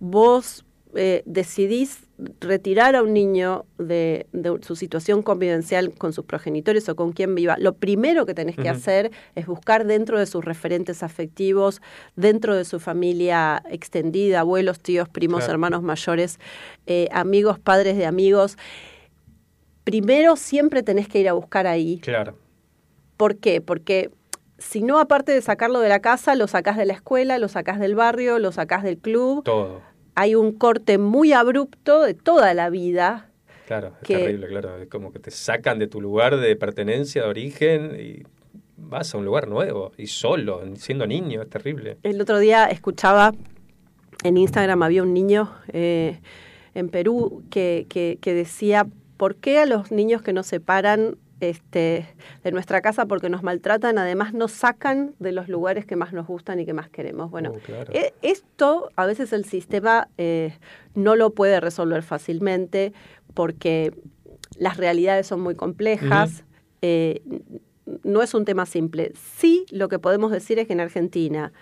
vos eh, decidís retirar a un niño de, de su situación convivencial con sus progenitores o con quien viva, lo primero que tenés que hacer es buscar dentro de sus referentes afectivos, dentro de su familia extendida, abuelos, tíos, primos, Claro. hermanos mayores, eh, amigos, padres de amigos. Primero siempre tenés que ir a buscar ahí. Claro. ¿Por qué? Porque si no, aparte de sacarlo de la casa, lo sacás de la escuela, lo sacás del barrio, lo sacás del club. Todo. Hay un corte muy abrupto de toda la vida. Claro, es Que- terrible, claro. Es como que te sacan de tu lugar de pertenencia, de origen, y vas a un lugar nuevo, y solo, siendo niño, es terrible. El otro día escuchaba en Instagram, había un niño eh, en Perú que, que, que decía, ¿por qué a los niños que nos separan este, de nuestra casa porque nos maltratan, además nos sacan de los lugares que más nos gustan y que más queremos? Bueno, Oh, claro. e- esto a veces el sistema eh, no lo puede resolver fácilmente porque las realidades son muy complejas. eh, no es un tema simple. Sí, lo que podemos decir es que en Argentina,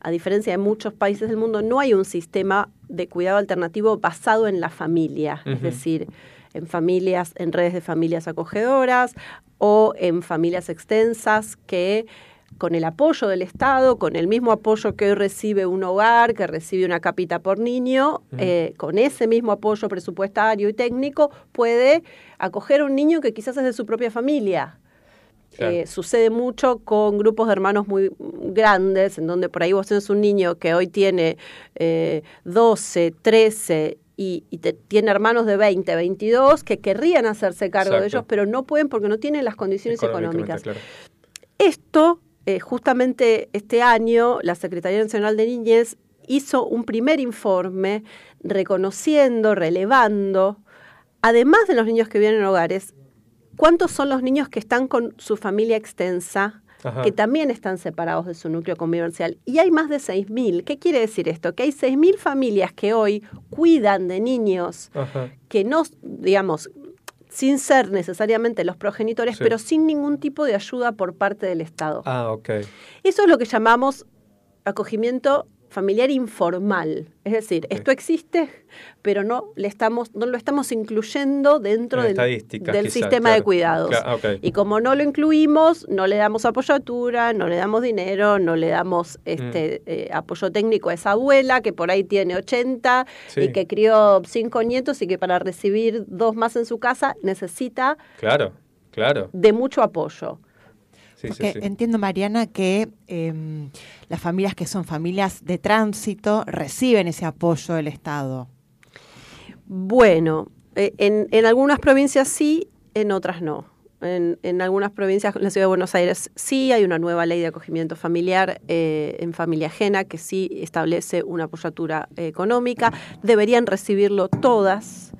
a diferencia de muchos países del mundo, no hay un sistema de cuidado alternativo basado en la familia, es decir, en familias, en redes de familias acogedoras o en familias extensas que con el apoyo del Estado, con el mismo apoyo que hoy recibe un hogar, que recibe una capita por niño, Ujú. eh, con ese mismo apoyo presupuestario y técnico, puede acoger a un niño que quizás es de su propia familia. Claro. Eh, sucede mucho con grupos de hermanos muy grandes, en donde por ahí vos tenés un niño que hoy tiene eh, 12, 13 y, y te- tiene hermanos de 20, 22 que querrían hacerse cargo de ellos, pero no pueden porque no tienen las condiciones económicas. claro. Esto, eh, justamente este año, la Secretaría Nacional de Niñez hizo un primer informe reconociendo, relevando, además de los niños que viven en hogares, cuántos son los niños que están con su familia extensa, Ajá. que también están separados de su núcleo convivencial. Y hay más de 6.000. ¿Qué quiere decir esto? Que hay 6.000 familias que hoy cuidan de niños Ajá. que no, digamos, sin ser necesariamente los progenitores, Sí. pero sin ningún tipo de ayuda por parte del Estado. Ah, ok. Eso es lo que llamamos acogimiento familiar informal. Es decir, esto existe, pero no le estamos, no lo estamos incluyendo dentro En del, del sistema de cuidados. Claro. Y como no lo incluimos, no le damos apoyatura, no le damos dinero, no le damos este Mm. eh, apoyo técnico a esa abuela que por ahí tiene 80 Sí. y que crió cinco nietos y que para recibir dos más en su casa necesita Claro, claro. de mucho apoyo. Sí, Porque sí. entiendo, Mariana, que em, las familias que son familias de tránsito reciben ese apoyo del Estado. Bueno, eh, en, en algunas provincias sí, en otras no. En, en algunas provincias, en la ciudad de Buenos Aires, sí hay una nueva ley de acogimiento familiar eh, en familia ajena que sí establece una apoyatura eh, económica. Deberían recibirlo todas.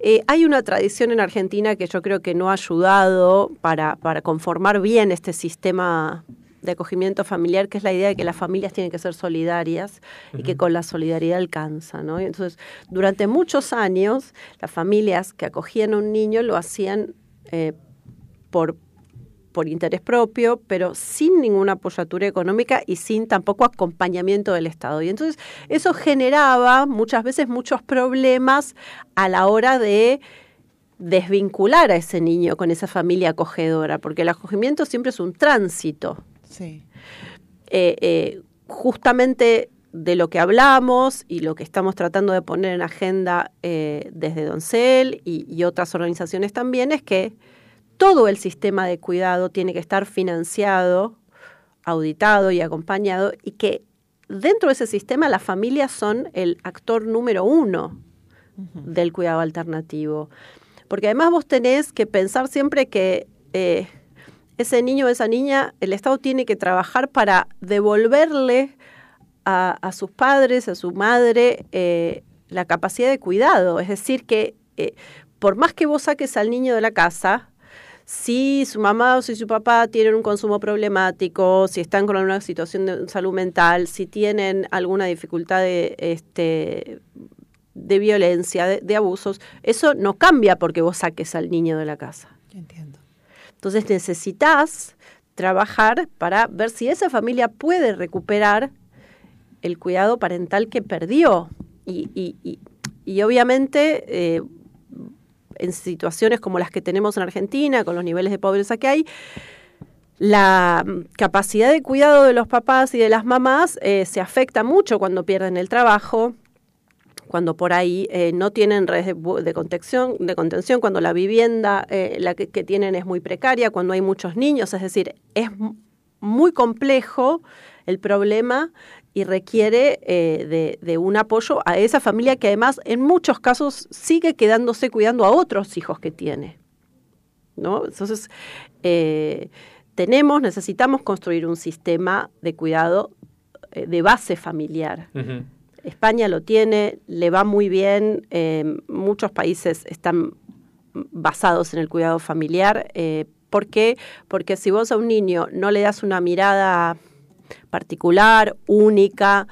Eh, hay una tradición en Argentina que yo creo que no ha ayudado para, para conformar bien este sistema de acogimiento familiar, que es la idea de que las familias tienen que ser solidarias y que con la solidaridad alcanza. ¿no? Y Entonces, durante muchos años, las familias que acogían a un niño lo hacían eh, por, por interés propio, pero sin ninguna apoyatura económica y sin tampoco acompañamiento del Estado. Y entonces eso generaba muchas veces muchos problemas a la hora de desvincular a ese niño con esa familia acogedora, porque el acogimiento siempre es un tránsito. Sí. Eh, eh, justamente de lo que hablamos y lo que estamos tratando de poner en agenda eh, desde Doncel y, y otras organizaciones también es que todo el sistema de cuidado tiene que estar financiado, auditado y acompañado y que dentro de ese sistema las familias son el actor número uno del cuidado alternativo. Porque además vos tenés que pensar siempre que eh, ese niño o esa niña, el Estado tiene que trabajar para devolverle a, a sus padres, a su madre, eh, la capacidad de cuidado. Es decir, que eh, por más que vos saques al niño de la casa, si su mamá o si su papá tienen un consumo problemático, si están con alguna situación de salud mental, si tienen alguna dificultad de, este, de violencia, de, de abusos, eso no cambia porque vos saques al niño de la casa. Entiendo. Entonces necesitas trabajar para ver si esa familia puede recuperar el cuidado parental que perdió. Y, y, y, y obviamente eh, en situaciones como las que tenemos en Argentina, con los niveles de pobreza que hay, la capacidad de cuidado de los papás y de las mamás eh, se afecta mucho cuando pierden el trabajo, cuando por ahí eh, no tienen redes de, contención, de contención, cuando la vivienda eh, la que, tienen es muy precaria, cuando hay muchos niños, es decir, es muy complejo el problema y requiere eh, de, de, un apoyo a esa familia que además en muchos casos sigue quedándose cuidando a otros hijos que tiene. ¿no? Entonces, eh, tenemos, necesitamos construir un sistema de cuidado eh, de base familiar. Uh -huh. España lo tiene, le va muy bien, muchos países están basados en el cuidado familiar. ¿Por qué? Porque si vos a un niño no le das una mirada particular, única,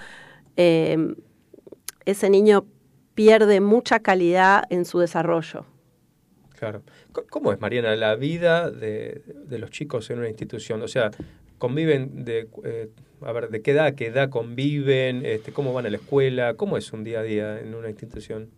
eh, ese niño pierde mucha calidad en su desarrollo. Claro. ¿Cómo es, Mariana, la vida de, de los chicos en una institución? O sea, conviven de, eh, a ver, ¿de qué edad, qué edad conviven? Este, ¿Cómo van a la escuela? ¿Cómo es un día a día en una institución?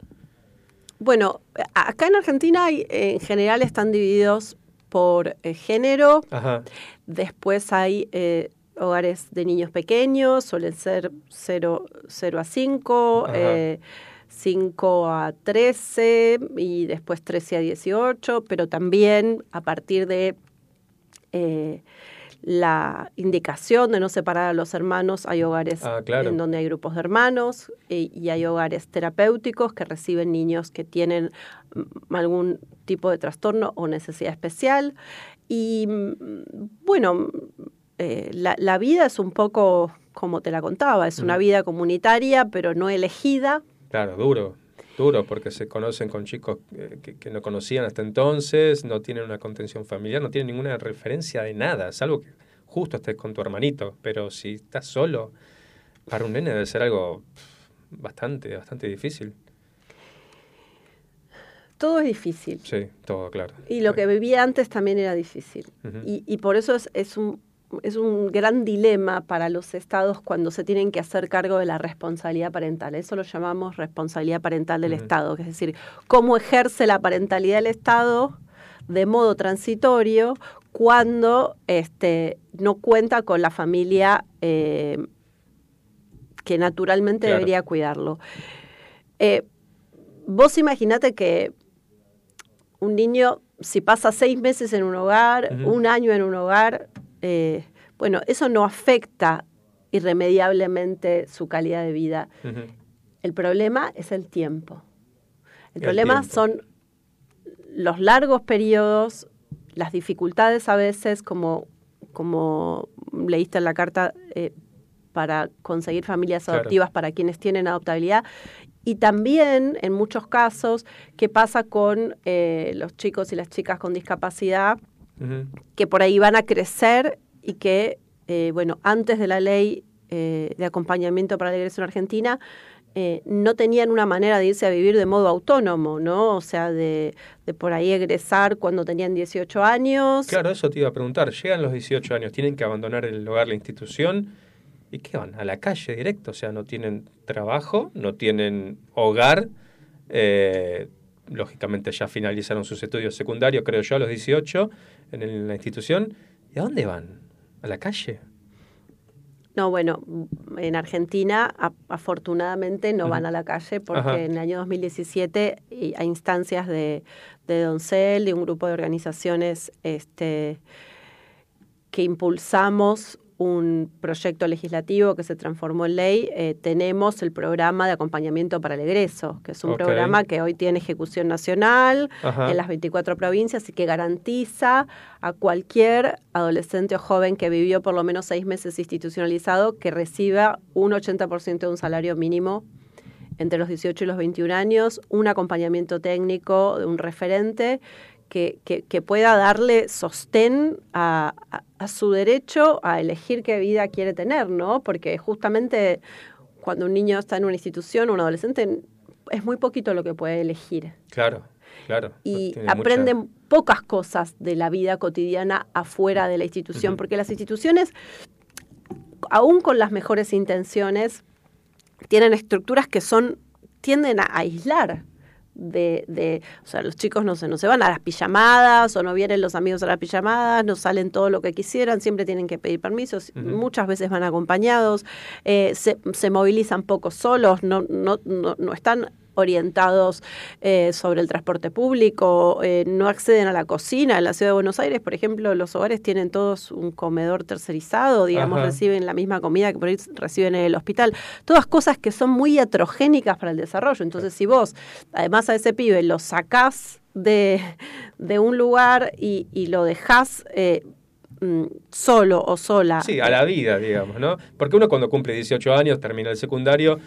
Bueno, acá en Argentina hay, en general están divididos por eh, género. Ajá. Después hay eh, hogares de niños pequeños, suelen ser 0, 0 a 5, eh, 5 a 13 y después 13 a 18, pero también a partir de eh, la indicación de no separar a los hermanos, hay hogares ah, claro. en donde hay grupos de hermanos y, y, hay hogares terapéuticos que reciben niños que tienen algún tipo de trastorno o necesidad especial. Y bueno, eh, la, la, vida es un poco como te la contaba, es una Mm. vida comunitaria, pero no elegida. Claro, duro, duro, porque se conocen con chicos eh, que, que, no conocían hasta entonces, no tienen una contención familiar, no tienen ninguna referencia de nada, salvo que justo estés con tu hermanito, pero si estás solo, para un nene debe ser algo bastante, bastante difícil. Todo es difícil. Sí, todo, claro. Y lo que vivía antes también era difícil. Uh -huh. y, y, por eso es, es un es un gran dilema para los estados cuando se tienen que hacer cargo de la responsabilidad parental. Eso lo llamamos responsabilidad parental del uh -huh. Estado, es decir, cómo ejerce la parentalidad del Estado de modo transitorio cuando este, no cuenta con la familia eh, que naturalmente claro. debería cuidarlo. Eh, vos imaginate que un niño, si pasa seis meses en un hogar, uh -huh. un año en un hogar, eh, bueno, eso no afecta irremediablemente su calidad de vida. El problema es el tiempo. El, El problema tiempo. son los largos periodos, las dificultades a veces, como, como leíste en la carta, eh, para conseguir familias Claro. adoptivas para quienes tienen adoptabilidad. Y también, en muchos casos, qué pasa con eh, los chicos y las chicas con discapacidad Que por ahí van a crecer y que, eh, bueno, antes de la ley eh, de acompañamiento para la egreso en Argentina, eh, no tenían una manera de irse a vivir de modo autónomo, ¿no? O sea, de, de por ahí egresar cuando tenían 18 años. Claro, eso te iba a preguntar. Llegan los 18 años, tienen que abandonar el hogar, la institución. ¿Y qué van? A la calle directo. O sea, no tienen trabajo, no tienen hogar. eh, lógicamente ya finalizaron sus estudios secundarios, creo yo, a los 18 en, la institución. ¿Y a dónde van? ¿A la calle? No, bueno, en Argentina afortunadamente no van a la calle porque Ajá. en el año 2017 y a instancias de, de Doncel, de un grupo de organizaciones este, que impulsamos un proyecto legislativo que se transformó en ley, eh, tenemos el programa de acompañamiento para el egreso, que es un programa que hoy tiene ejecución nacional Ajá. en las 24 provincias y que garantiza a cualquier adolescente o joven que vivió por lo menos seis meses institucionalizado que reciba un 80% de un salario mínimo entre los 18 y los 21 años, un acompañamiento técnico de un referente que, que- que pueda darle sostén a, a- a su derecho a elegir qué vida quiere tener, ¿no? Porque justamente cuando un niño está en una institución, un adolescente, es muy poquito lo que puede elegir Claro, claro. y mucha- aprenden pocas cosas de la vida cotidiana afuera de la institución, porque las instituciones, aún con las mejores intenciones, tienen estructuras que son tienden a aislar. De, de, o sea, los chicos no se, no se van a las pijamadas o no vienen los amigos a las pijamadas, no salen todo lo que quisieran, siempre tienen que pedir permisos, muchas veces van acompañados, eh, se, se movilizan poco solos, no, no, no, no están orientados eh, sobre el transporte público, eh, no acceden a la cocina. En la ciudad de Buenos Aires, por ejemplo, los hogares tienen todos un comedor tercerizado, digamos, Ajá. reciben la misma comida que por ahí reciben en el hospital. Todas cosas que son muy heterogénicas para el desarrollo. Entonces, si vos, además a ese pibe, lo sacás de, de un lugar y, y lo dejás eh, mm, solo o sola. Sí, a la vida, digamos, ¿no? Porque uno cuando cumple 18 años, termina el secundario,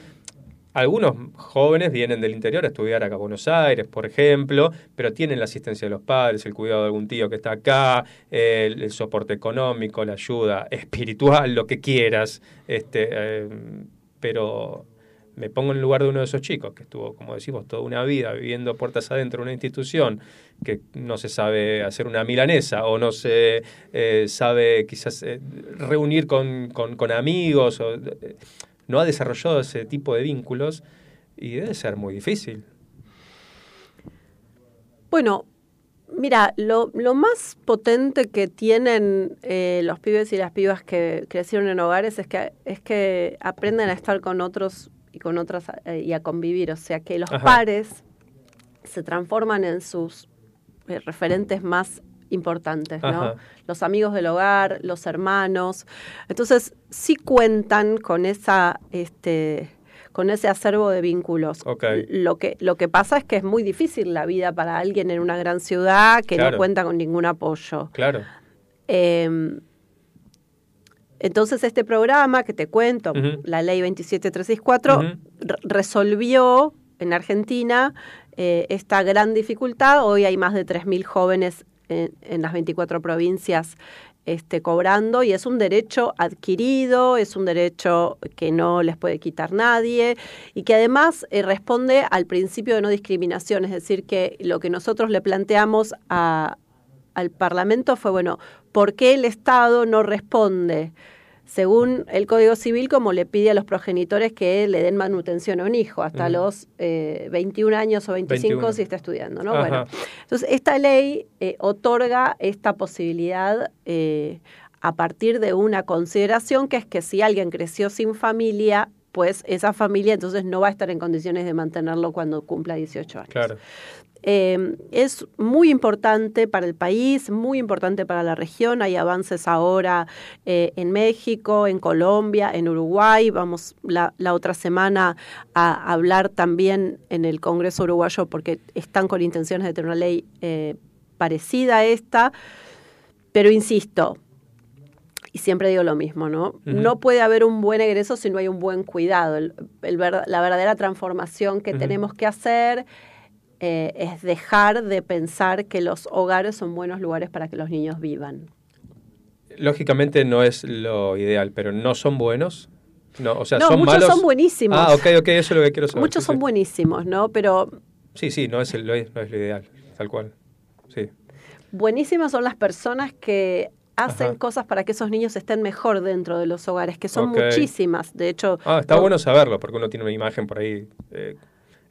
algunos jóvenes vienen del interior a estudiar acá a Buenos Aires, por ejemplo, pero tienen la asistencia de los padres, el cuidado de algún tío que está acá, el, soporte económico, la ayuda espiritual, lo que quieras, este, eh, pero me pongo en el lugar de uno de esos chicos que estuvo, como decimos, toda una vida viviendo puertas adentro de una institución que no se sabe hacer una milanesa o no se eh, sabe quizás eh, reunir con, con- con amigos o no ha desarrollado ese tipo de vínculos y debe ser muy difícil. Bueno, mira, lo, lo más potente que tienen eh, los pibes y las pibas que crecieron en hogares es que, es que aprenden a estar con otros y con otras eh, y a convivir. O sea, que los Ajá. pares se transforman en sus eh, referentes más importantes, ¿no? Ajá. Los amigos del hogar, los hermanos. Entonces, sí cuentan con esa, este, con ese acervo de vínculos. Lo que, lo que pasa es que es muy difícil la vida para alguien en una gran ciudad que Claro. no cuenta con ningún apoyo. Claro. Eh, entonces este programa que te cuento, la ley 27364, Ujú. re- resolvió en Argentina eh, esta gran dificultad. Hoy hay más de 3.000 jóvenes en, las 24 provincias este, cobrando y es un derecho adquirido, es un derecho que no les puede quitar nadie y que además eh, responde al principio de no discriminación, es decir, que lo que nosotros le planteamos a, al Parlamento fue, bueno, ¿por qué el Estado no responde? Según el Código Civil, como le pide a los progenitores que le den manutención a un hijo hasta los eh, 21 años o 25 21. si está estudiando, ¿no? Ajá. Bueno, entonces esta ley eh, otorga esta posibilidad eh, a partir de una consideración que es que si alguien creció sin familia, pues esa familia entonces no va a estar en condiciones de mantenerlo cuando cumpla 18 años. Claro. Eh, es muy importante para el país, muy importante para la región. Hay avances ahora eh, en México, en Colombia, en Uruguay. Vamos la, la otra semana a hablar también en el Congreso uruguayo porque están con intenciones de tener una ley eh, parecida a esta. Pero insisto, y siempre digo lo mismo, ¿no? No puede haber un buen egreso si no hay un buen cuidado. El- el la verdadera transformación que tenemos que hacer eh, es dejar de pensar que los hogares son buenos lugares para que los niños vivan. Lógicamente no es lo ideal, pero no son buenos. No, o sea, No, son muchos malos. son buenísimos. Ah, ok, ok, eso es lo que quiero saber. Muchos sí, son sí. buenísimos, ¿no? Pero Sí, sí, no es, el- no es, no es lo ideal, tal cual. Sí. buenísimas son las personas que hacen Ajá. cosas para que esos niños estén mejor dentro de los hogares, que son muchísimas. De hecho, Ah, está no- bueno saberlo, porque uno tiene una imagen por ahí eh,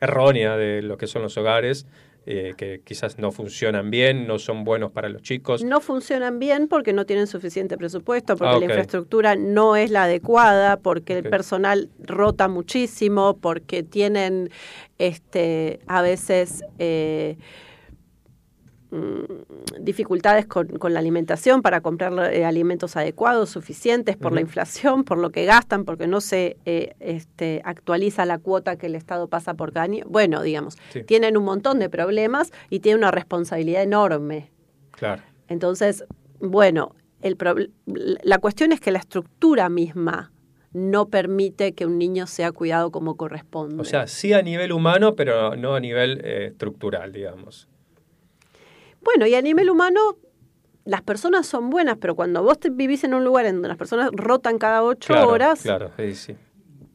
errónea de lo que son los hogares, eh, que quizás no funcionan bien, no son buenos para los chicos. no funcionan bien porque no tienen suficiente presupuesto, porque Ah, la infraestructura no es la adecuada, porque el personal rota muchísimo, porque tienen este a veces eh, dificultades con, con la alimentación para comprar eh, alimentos adecuados, suficientes por la inflación, por lo que gastan, porque no se eh, este, actualiza la cuota que el Estado pasa por cada año. Bueno, digamos, Sí. tienen un montón de problemas y tienen una responsabilidad enorme. Claro. Entonces, bueno, el la cuestión es que la estructura misma no permite que un niño sea cuidado como corresponde. O sea, sí a nivel humano, pero no a nivel eh, estructural, digamos. Bueno, y a nivel humano, las personas son buenas, pero cuando vos te vivís en un lugar en donde las personas rotan cada ocho Claro, horas, Claro, sí, sí.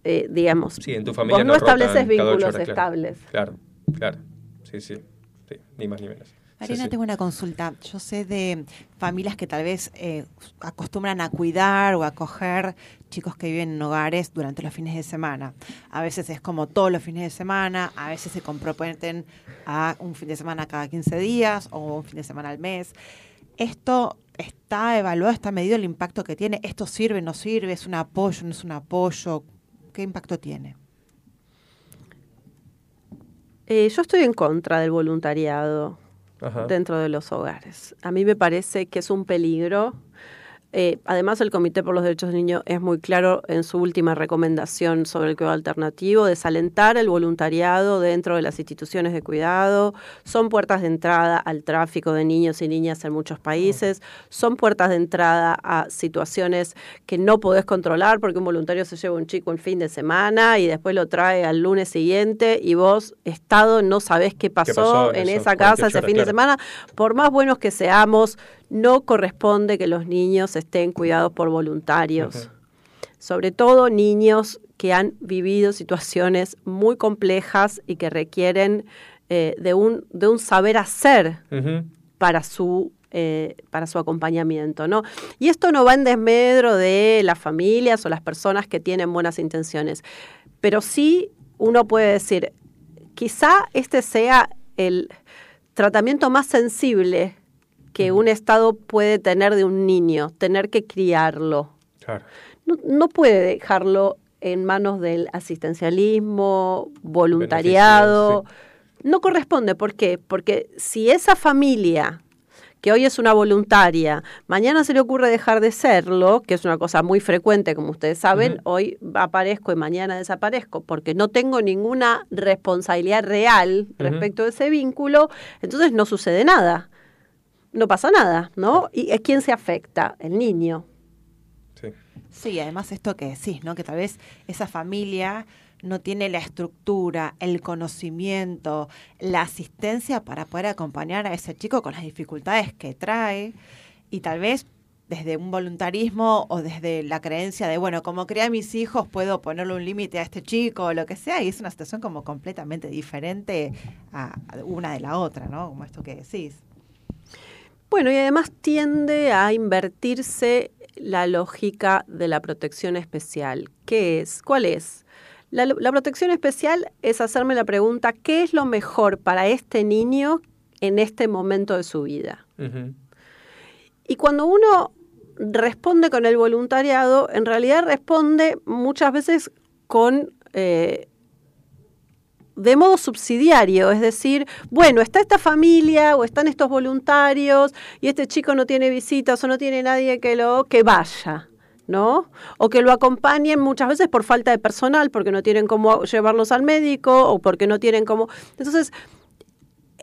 eh, digamos, Sí, en tu familia vos no, estableces vínculos horas, estables. Claro, claro. Sí, sí. Sí, ni más ni menos. Sí, Marina, sí. tengo una consulta. Yo sé de familias que tal vez eh, acostumbran a cuidar o a acoger chicos que viven en hogares durante los fines de semana. A veces es como todos los fines de semana, a veces se comprometen a un fin de semana cada 15 días o un fin de semana al mes. ¿Esto está evaluado, está medido el impacto que tiene? ¿Esto sirve, no sirve? ¿Es un apoyo, no es un apoyo? ¿Qué impacto tiene? Eh, yo estoy en contra del voluntariado Ajá. dentro de los hogares. A mí me parece que es un peligro. Eh, además, el Comité por los Derechos del Niño es muy claro en su última recomendación sobre el cuidado alternativo, desalentar el voluntariado dentro de las instituciones de cuidado. Son puertas de entrada al tráfico de niños y niñas en muchos países. Son puertas de entrada a situaciones que no podés controlar porque un voluntario se lleva un chico el fin de semana y después lo trae al lunes siguiente y vos, Estado, no sabés qué pasó, pasó en en esa casa 48 ese fin de semana. Por más buenos que seamos, no corresponde que los niños estén cuidados por voluntarios. Sobre todo niños que han vivido situaciones muy complejas y que requieren eh, de, un, de un saber hacer para su eh, para su acompañamiento, ¿no? Y esto no va en desmedro de las familias o las personas que tienen buenas intenciones, pero sí uno puede decir, quizá este sea el tratamiento más sensible que un Estado puede tener de un niño, tener que criarlo. Claro. No, no puede dejarlo en manos del asistencialismo, voluntariado. No corresponde, ¿por qué? Porque si esa familia que hoy es una voluntaria, mañana se le ocurre dejar de serlo, que es una cosa muy frecuente, como ustedes saben, hoy aparezco y mañana desaparezco, porque no tengo ninguna responsabilidad real respecto de ese vínculo, entonces no sucede nada, no pasa nada, ¿no? ¿Y a quién se afecta? El niño. Sí. Sí, además esto que decís, ¿no? Que tal vez esa familia no tiene la estructura, el conocimiento, la asistencia para poder acompañar a ese chico con las dificultades que trae y tal vez desde un voluntarismo o desde la creencia de, bueno, como crié a mis hijos, puedo ponerle un límite a este chico o lo que sea, y es una situación como completamente diferente a a una de la otra, ¿no? Como esto que decís. Bueno, y además tiende a invertirse la lógica de la protección especial. ¿Qué es? ¿Cuál es? La, la protección especial es hacerme la pregunta, ¿qué es lo mejor para este niño en este momento de su vida? Y cuando uno responde con el voluntariado, en realidad responde muchas veces con, eh, de modo subsidiario, es decir, bueno, está esta familia o están estos voluntarios y este chico no tiene visitas o no tiene nadie que lo que vaya. ¿no? O que lo acompañen muchas veces por falta de personal, porque no tienen cómo llevarlos al médico o porque no tienen cómo. Entonces,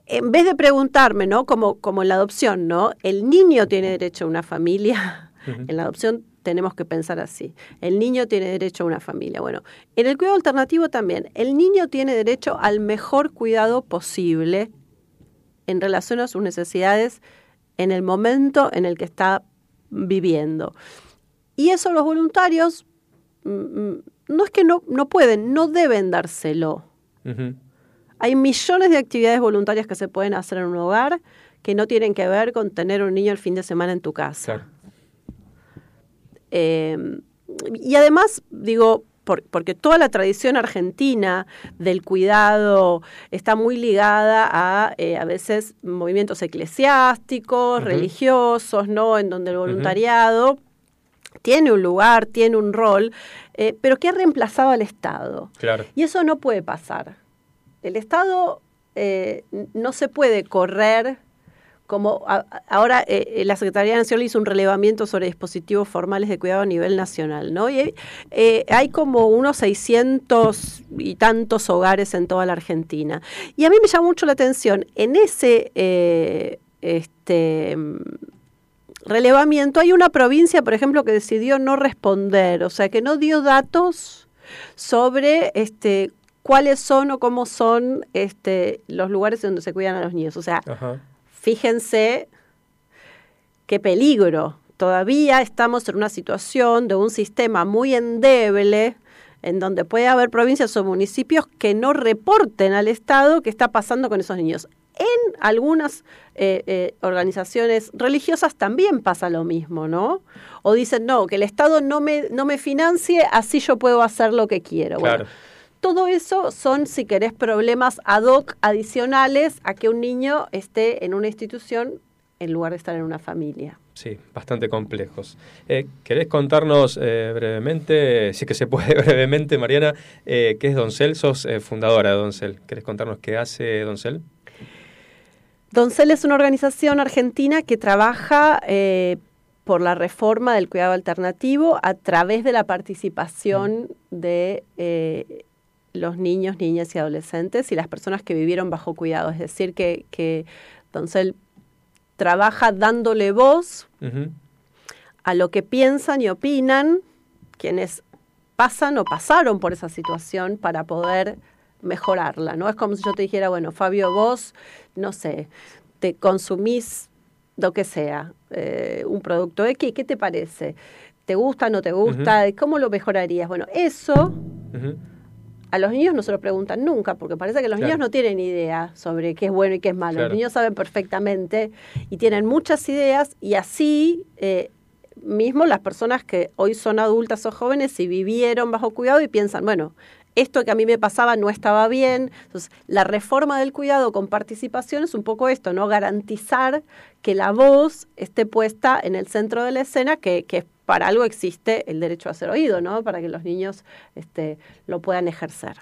en vez de preguntarme, ¿no? Como, como en la adopción, ¿no? El niño tiene derecho a una familia. En la adopción tenemos que pensar así. El niño tiene derecho a una familia. Bueno, en el cuidado alternativo también. El niño tiene derecho al mejor cuidado posible en relación a sus necesidades en el momento en el que está viviendo. Y eso los voluntarios mm, mm, no es que no, no pueden, no deben dárselo. Hay millones de actividades voluntarias que se pueden hacer en un hogar que no tienen que ver con tener un niño el fin de semana en tu casa. Eh, y además, digo, por- porque toda la tradición argentina del cuidado está muy ligada a eh, a veces movimientos eclesiásticos, Ujú. religiosos, ¿no? En donde el voluntariado tiene un lugar, tiene un rol, eh, pero que ha reemplazado al Estado. Claro. Y eso no puede pasar. El Estado eh, no se puede correr como ahora eh, eh, la Secretaría Nacional hizo un relevamiento sobre dispositivos formales de cuidado a nivel nacional, ¿no? Y eh, hay como unos 600 y tantos hogares en toda la Argentina. Y a mí me llama mucho la atención, en ese eh, este, relevamiento hay una provincia, por ejemplo, que decidió no responder, o sea, que no dio datos sobre este cuáles son o cómo son este los lugares donde se cuidan a los niños. O sea. Fíjense qué peligro. Todavía estamos en una situación de un sistema muy endeble en donde puede haber provincias o municipios que no reporten al Estado qué está pasando con esos niños. En algunas eh, eh, organizaciones religiosas también pasa lo mismo, ¿no? O dicen, no, que el Estado no me, no me financie, así yo puedo hacer lo que quiero. Claro. Todo eso son, si querés, problemas ad hoc adicionales a que un niño esté en una institución en lugar de estar en una familia. Sí, bastante complejos. Eh, ¿Querés contarnos eh, brevemente, si es que se puede brevemente, Mariana, eh, qué es Doncel? Sos eh, fundadora de Doncel. ¿Querés contarnos qué hace Doncel? Doncel es una organización argentina que trabaja por la reforma del cuidado alternativo a través de la participación de eh, los niños, niñas y adolescentes y las personas que vivieron bajo cuidado. Es decir, que, que Doncel trabaja dándole voz a lo que piensan y opinan quienes pasan o pasaron por esa situación para poder mejorarla, ¿no? Es como si yo te dijera, bueno, Fabio, vos, no sé, te consumís lo que sea, eh, un producto X, ¿qué te parece? ¿Te gusta, no te gusta? ¿Cómo lo mejorarías? Bueno, eso. A los niños no se lo preguntan nunca, porque parece que los Claro. niños no tienen idea sobre qué es bueno y qué es malo. Claro. Los niños saben perfectamente y tienen muchas ideas y así eh, mismo las personas que hoy son adultas o jóvenes y vivieron bajo cuidado y piensan, bueno, esto que a mí me pasaba no estaba bien. Entonces, la reforma del cuidado con participación es un poco esto, ¿no? Garantizar que la voz esté puesta en el centro de la escena, que, que para algo existe el derecho a ser oído, ¿no? Para que los niños este, lo puedan ejercer.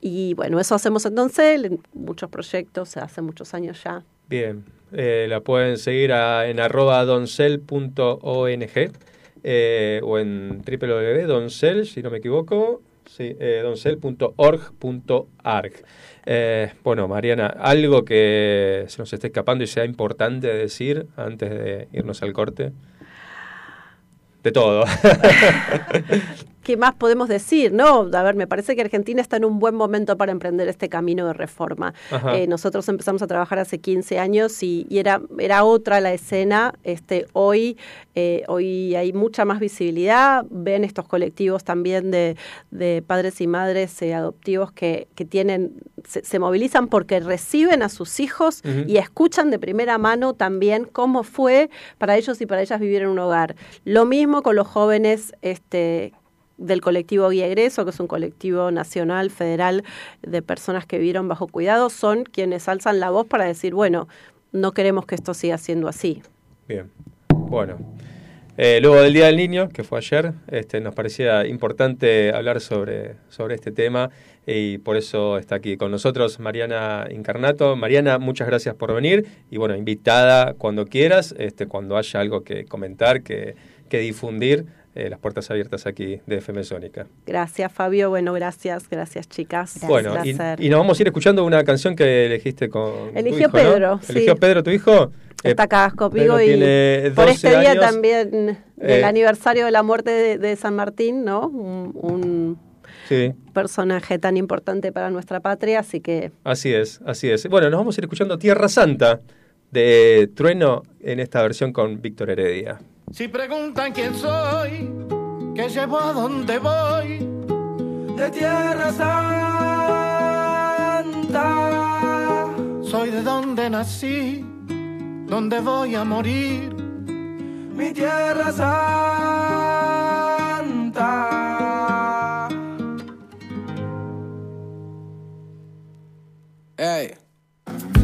Y bueno, eso hacemos entonces en muchos proyectos, hace muchos años ya. Bien, eh, la pueden seguir en arroba doncel.ong eh, o en www.doncel, si no me equivoco, sí, eh, doncel.org.arg. Eh, bueno, Mariana, algo que se nos esté escapando y sea importante decir antes de irnos al corte. De todo. ¿Qué más podemos decir? No, a ver, me parece que Argentina está en un buen momento para emprender este camino de reforma. Eh, nosotros empezamos a trabajar hace 15 años y, y era, era otra la escena. Este, hoy, eh, hoy hay mucha más visibilidad. Ven estos colectivos también de, de padres y madres eh, adoptivos que, que tienen, se, se movilizan porque reciben a sus hijos y escuchan de primera mano también cómo fue para ellos y para ellas vivir en un hogar. Lo mismo con los jóvenes este, del colectivo Guía Egreso, que es un colectivo nacional, federal de personas que vivieron bajo cuidado, son quienes alzan la voz para decir, bueno, no queremos que esto siga siendo así. Bien, bueno. Eh, luego del Día del Niño, que fue ayer, este, nos parecía importante hablar sobre, sobre este tema y por eso está aquí con nosotros Mariana Incarnato. Mariana, muchas gracias por venir y bueno, invitada cuando quieras, este, cuando haya algo que comentar, que, que difundir, eh, las puertas abiertas aquí de FM Sónica. Gracias, Fabio. Bueno, gracias, gracias, chicas. Bueno, y, y nos vamos a ir escuchando una canción que elegiste con. tu Eligió. Pedro, sí. ¿Eligió Pedro, tu hijo? Está Eh, acá conmigo y por 12 este día años. también del Eh, aniversario de la muerte de, de San Martín, ¿no? Un, un Sí, personaje tan importante para nuestra patria, así que así es, así es. Bueno, nos vamos a ir escuchando Tierra Santa de Trueno en esta versión con Víctor Heredia. Si preguntan quién soy, que llevo a dónde voy, de Tierra Santa. Soy de donde nací, donde voy a morir, mi Tierra Santa. Ey.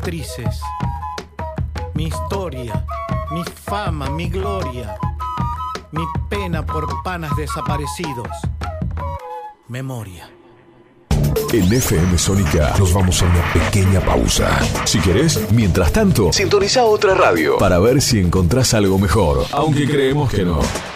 cicatrices, mi historia, mi fama, mi gloria, mi pena por panas desaparecidos. Memoria. En FM Sónica nos vamos a una pequeña pausa. Si querés, mientras tanto, sintoniza otra radio para ver si encontrás algo mejor. Aunque creemos que no.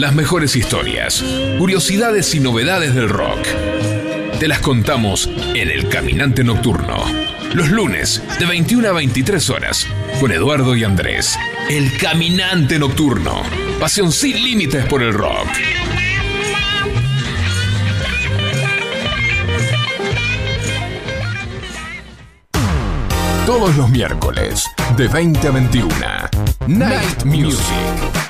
Las mejores historias, curiosidades y novedades del rock. Te las contamos en El Caminante Nocturno. Los lunes, de 21 a 23 horas, con Eduardo y Andrés. El Caminante Nocturno. Pasión sin límites por el rock. Todos los miércoles, de 20 a 21. Night Music.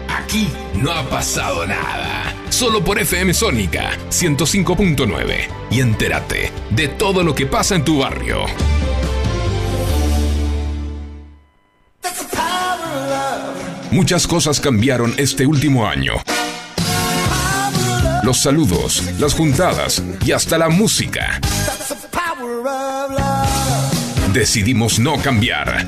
Aquí no ha pasado nada. Solo por FM Sónica 105.9. Y entérate de todo lo que pasa en tu barrio. Muchas cosas cambiaron este último año. Los saludos, las juntadas y hasta la música. Decidimos no cambiar.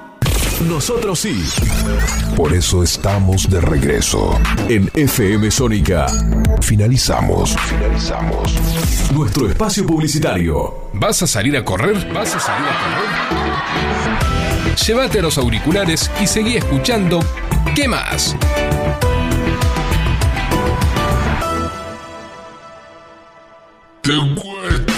Nosotros sí. Por eso estamos de regreso. En FM Sónica. Finalizamos. Finalizamos. Nuestro espacio publicitario. ¿Vas a salir a correr? ¿Vas a salir a correr? Llévate los auriculares y seguí escuchando. ¿Qué más? Te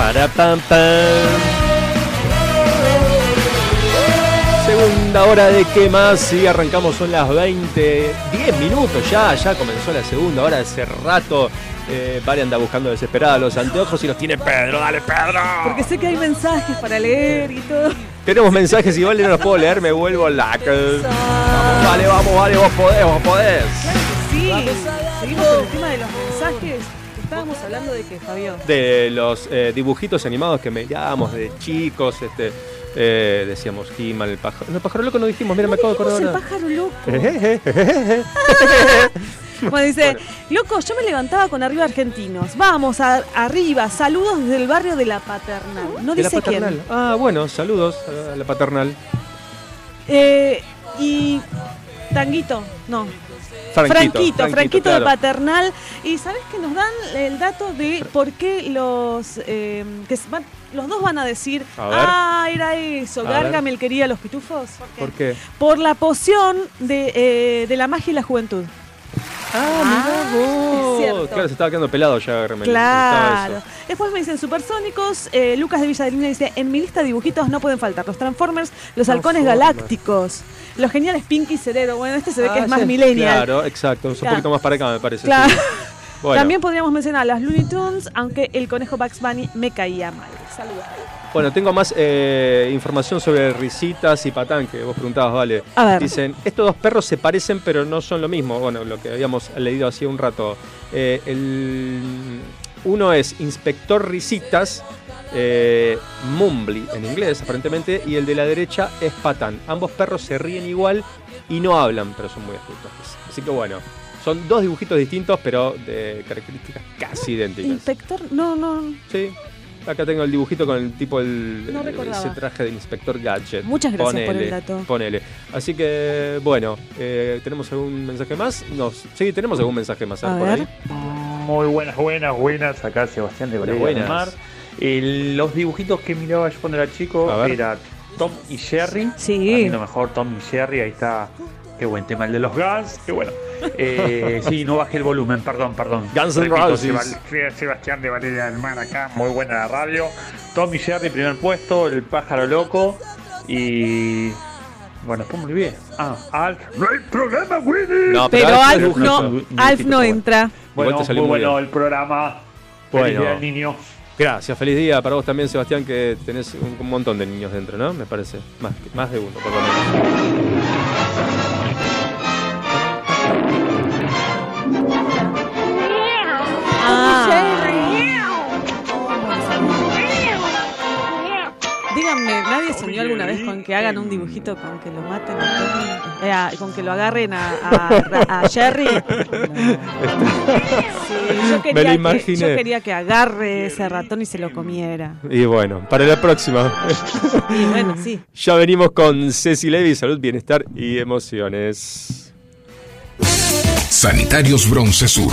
Para pam pam. Segunda hora de qué más y arrancamos son las 20, 10 minutos ya, ya comenzó la segunda hora hace rato. Eh, Vale anda buscando desesperada los anteojos y los tiene Pedro, dale Pedro. Porque sé que hay mensajes para leer y todo. Tenemos mensajes y vale no los puedo leer, me vuelvo la Vamos, vale, vamos, vale, vos podés, vos podés. Sí, seguimos con el tema de los mensajes. Estábamos hablando de que, Fabio. De los eh, dibujitos animados que mirábamos de chicos, este eh, decíamos He-Man, el pájaro. No, el pájaro loco no dijimos, mira, me acabo de acordar. el pájaro loco. Bueno, dice, loco, yo me levantaba con arriba argentinos. Vamos, a- arriba, saludos desde el barrio de la paternal. No dice quién. paternal. Ah, bueno, saludos a la paternal. Eh, y Tanguito, no. Franquito, Franquito, Franquito, Franquito, de paternal. Y sabes que nos dan el dato de por qué los eh, que van- los dos van a decir, A ah, era eso. Gargamel quería los pitufos. ¿Por qué? Por la poción de, eh, de la magia y la juventud. Ah, mirá vos. cierto. claro, se estaba quedando pelado ya. me gustaba Claro. eso. Después me dicen Supersónicos. eh, Lucas de Villa de Luna dice: En mi lista de dibujitos no pueden faltar los Transformers, los halcones Transformers. galácticos, los geniales Pinky y Cerebro. Bueno, este se ve que Ah, es más millennial. Claro, exacto. Es un Claro. poquito más para acá, me parece. Claro. sí. Bueno, También podríamos mencionar las Looney Tunes, aunque el conejo Bugs Bunny me caía mal. Saludos. Bueno, tengo más eh, información sobre risitas y patán que vos preguntabas, vale. A ver. Dicen, estos dos perros se parecen pero no son lo mismo. Bueno, lo que habíamos leído hacía un rato. Eh, el, uno es Inspector Risitas, eh, Mumbly en inglés aparentemente, y el de la derecha es Patán. Ambos perros se ríen igual y no hablan, pero son muy astutos. Así que bueno, son dos dibujitos distintos pero de características casi idénticas. Inspector, no, no. Sí. Acá tengo el dibujito con el tipo el, No ese traje de Inspector Gadget. Muchas gracias por Ponele, el dato. Ponele. Así que, bueno, eh, ¿tenemos algún mensaje más? No, sí, tenemos algún mensaje más A por ver. ahí. Muy buenas, buenas, buenas. Acá Sebastián de del buenas. Mar. Los dibujitos que miraba yo cuando era chico A era Tom y Jerry. Sí. Mí lo mejor Tom y Jerry. Ahí está. Qué buen tema el de los Guns. Qué bueno. Eh, sí, no bajé el volumen. Perdón, perdón. Guns N' Roses. Sebastián de Valeria del Mar acá. Muy buena la radio. Tom y Jerry, primer puesto. El pájaro loco. Y. Bueno, después me olvidé. Ah, Alf. No hay programa, Willy. No, Pero Alf no, Alf no entra. Bueno, muy muy bueno bien. el programa. Feliz Bueno. día del niño. Gracias, feliz día para vos también, Sebastián, que tenés un, montón de niños dentro, ¿no? Me parece. Más, más de uno, por lo menos. Díganme, ¿nadie soñó alguna vez con que hagan un dibujito con que lo maten a Tony? Eh, a- con que lo agarren a, a- a Jerry? Sí, yo, Me quería lo que, imaginé. yo quería que agarre ese ratón y se lo comiera. Y bueno, para la próxima. Y bueno, sí. ya venimos con Ceci Levy, salud, bienestar y emociones. Sanitarios Bronce Sur,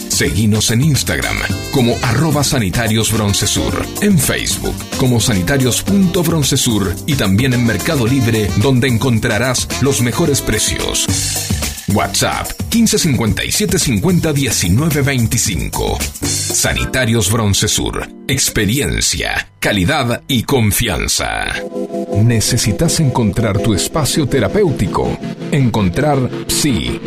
Seguinos en Instagram como arroba sanitarios broncesur, en Facebook como sanitarios.broncesur y también en Mercado Libre donde encontrarás los mejores precios. WhatsApp 1557 50 19 25. Sanitarios Broncesur. Experiencia, calidad y confianza. Necesitas encontrar tu espacio terapéutico. Encontrar Psi.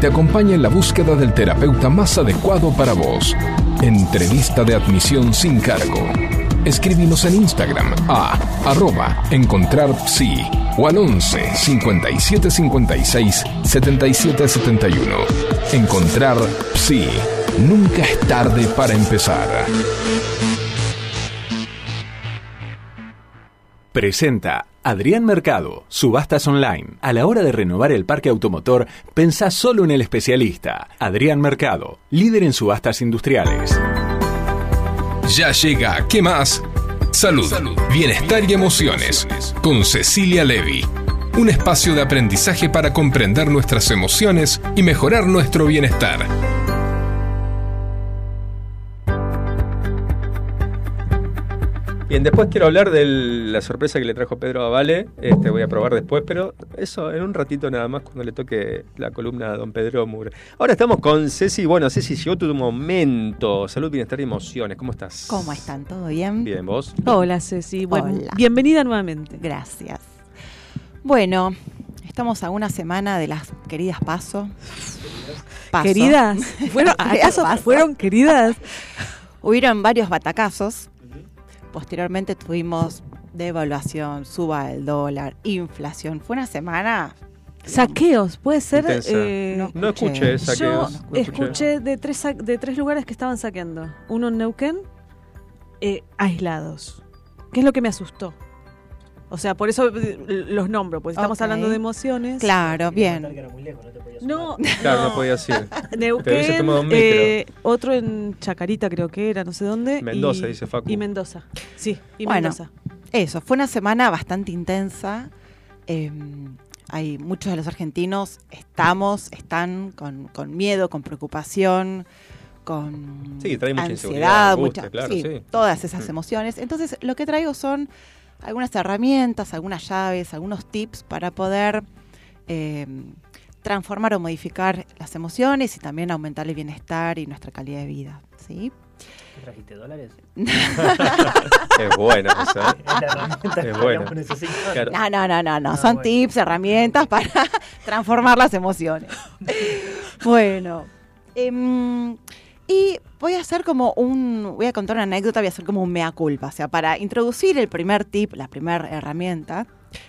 Te acompaña en la búsqueda del terapeuta más adecuado para vos. Entrevista de admisión sin cargo. Escríbenos en Instagram a arroba encontrar psi o al 11 57 56 77 71. Encontrar psi. Nunca es tarde para empezar. Presenta Adrián Mercado, Subastas Online. A la hora de renovar el parque automotor, pensá solo en el especialista. Adrián Mercado, líder en subastas industriales. Ya llega, ¿qué más? Salud, bienestar y emociones. Con Cecilia Levy. Un espacio de aprendizaje para comprender nuestras emociones y mejorar nuestro bienestar. Bien, después quiero hablar de la sorpresa que le trajo Pedro a Vale. Este, voy a probar después, pero eso en un ratito nada más cuando le toque la columna a don Pedro Mur. Ahora estamos con Ceci. Bueno, Ceci, llegó tu momento. Salud, bienestar y emociones. ¿Cómo estás? ¿Cómo están? ¿Todo bien? Bien, ¿vos? Hola, Ceci. Bueno, Hola. bienvenida nuevamente. Gracias. Bueno, estamos a una semana de las queridas Paso. Paso. Queridas, ¿fueron, Queridas ¿acaso Paso. fueron queridas? Hubieron varios batacazos. Posteriormente tuvimos devaluación, suba del dólar, inflación. Fue una semana. Saqueos, puede ser. Eh, No escuché saqueos. Yo no escuché. escuché de tres, de tres lugares que estaban saqueando. Uno en Neuquén, eh, aislados. ¿Qué es lo que me asustó? O sea, por eso eh, los nombro, porque estamos hablando de emociones. Claro, bien. No, Claro, no podías ir. Te Neuquén, eh, otro en Chacarita creo que era, no sé dónde. Mendoza, y- dice Facu. Y Mendoza, sí, y Bueno, Mendoza. Eso, fue una semana bastante intensa. Eh, hay muchos de los argentinos estamos, están con, con miedo, con preocupación, con Sí, trae mucha ansiedad, angustia, mucha- claro, sí. todas esas Mm. emociones. Entonces, lo que traigo son algunas herramientas, algunas llaves, algunos tips para poder eh, transformar o modificar las emociones y también aumentar el bienestar y nuestra calidad de vida. ¿sí? ¿Trajiste dólares? Es buena esa, ¿eh? Es la herramienta que Es necesitado. Claro. No, no, no, no, no. Ah, Son bueno. tips, herramientas para transformar las emociones. bueno. em, y voy a hacer como un. Voy a contar una anécdota, voy a hacer como un mea culpa. O sea, para introducir el primer tip, la primera herramienta,